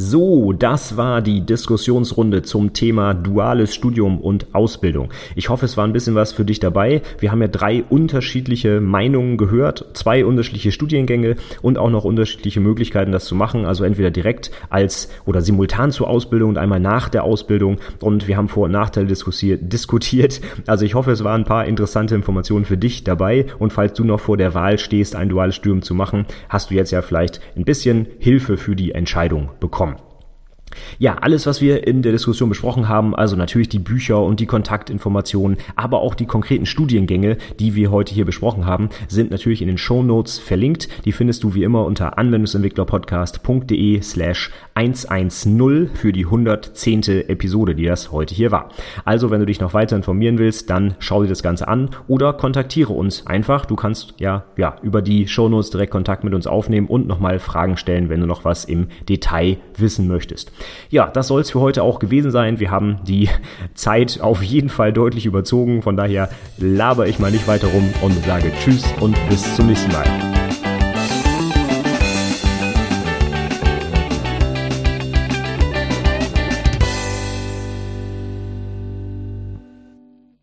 So, das war die Diskussionsrunde zum Thema duales Studium und Ausbildung. Ich hoffe, es war ein bisschen was für dich dabei. Wir haben ja drei unterschiedliche Meinungen gehört, zwei unterschiedliche Studiengänge und auch noch unterschiedliche Möglichkeiten, das zu machen. Also entweder direkt als oder simultan zur Ausbildung und einmal nach der Ausbildung. Und wir haben Vor- und Nachteile diskutiert. Also ich hoffe, es waren ein paar interessante Informationen für dich dabei. Und falls du noch vor der Wahl stehst, ein duales Studium zu machen, hast du jetzt ja vielleicht ein bisschen Hilfe für die Entscheidung bekommen. Ja, alles, was wir in der Diskussion besprochen haben, also natürlich die Bücher und die Kontaktinformationen, aber auch die konkreten Studiengänge, die wir heute hier besprochen haben, sind natürlich in den Show Notes verlinkt. Die findest du wie immer unter anwendungsentwicklerpodcast.de slash 110 für die 110. Episode, die das heute hier war. Also, wenn du dich noch weiter informieren willst, dann schau dir das Ganze an oder kontaktiere uns einfach. Du kannst ja, ja, über die Show Notes direkt Kontakt mit uns aufnehmen und nochmal Fragen stellen, wenn du noch was im Detail wissen möchtest. Ja, das soll es für heute auch gewesen sein. Wir haben die Zeit auf jeden Fall deutlich überzogen. Von daher laber ich mal nicht weiter rum und sage Tschüss und bis zum nächsten Mal.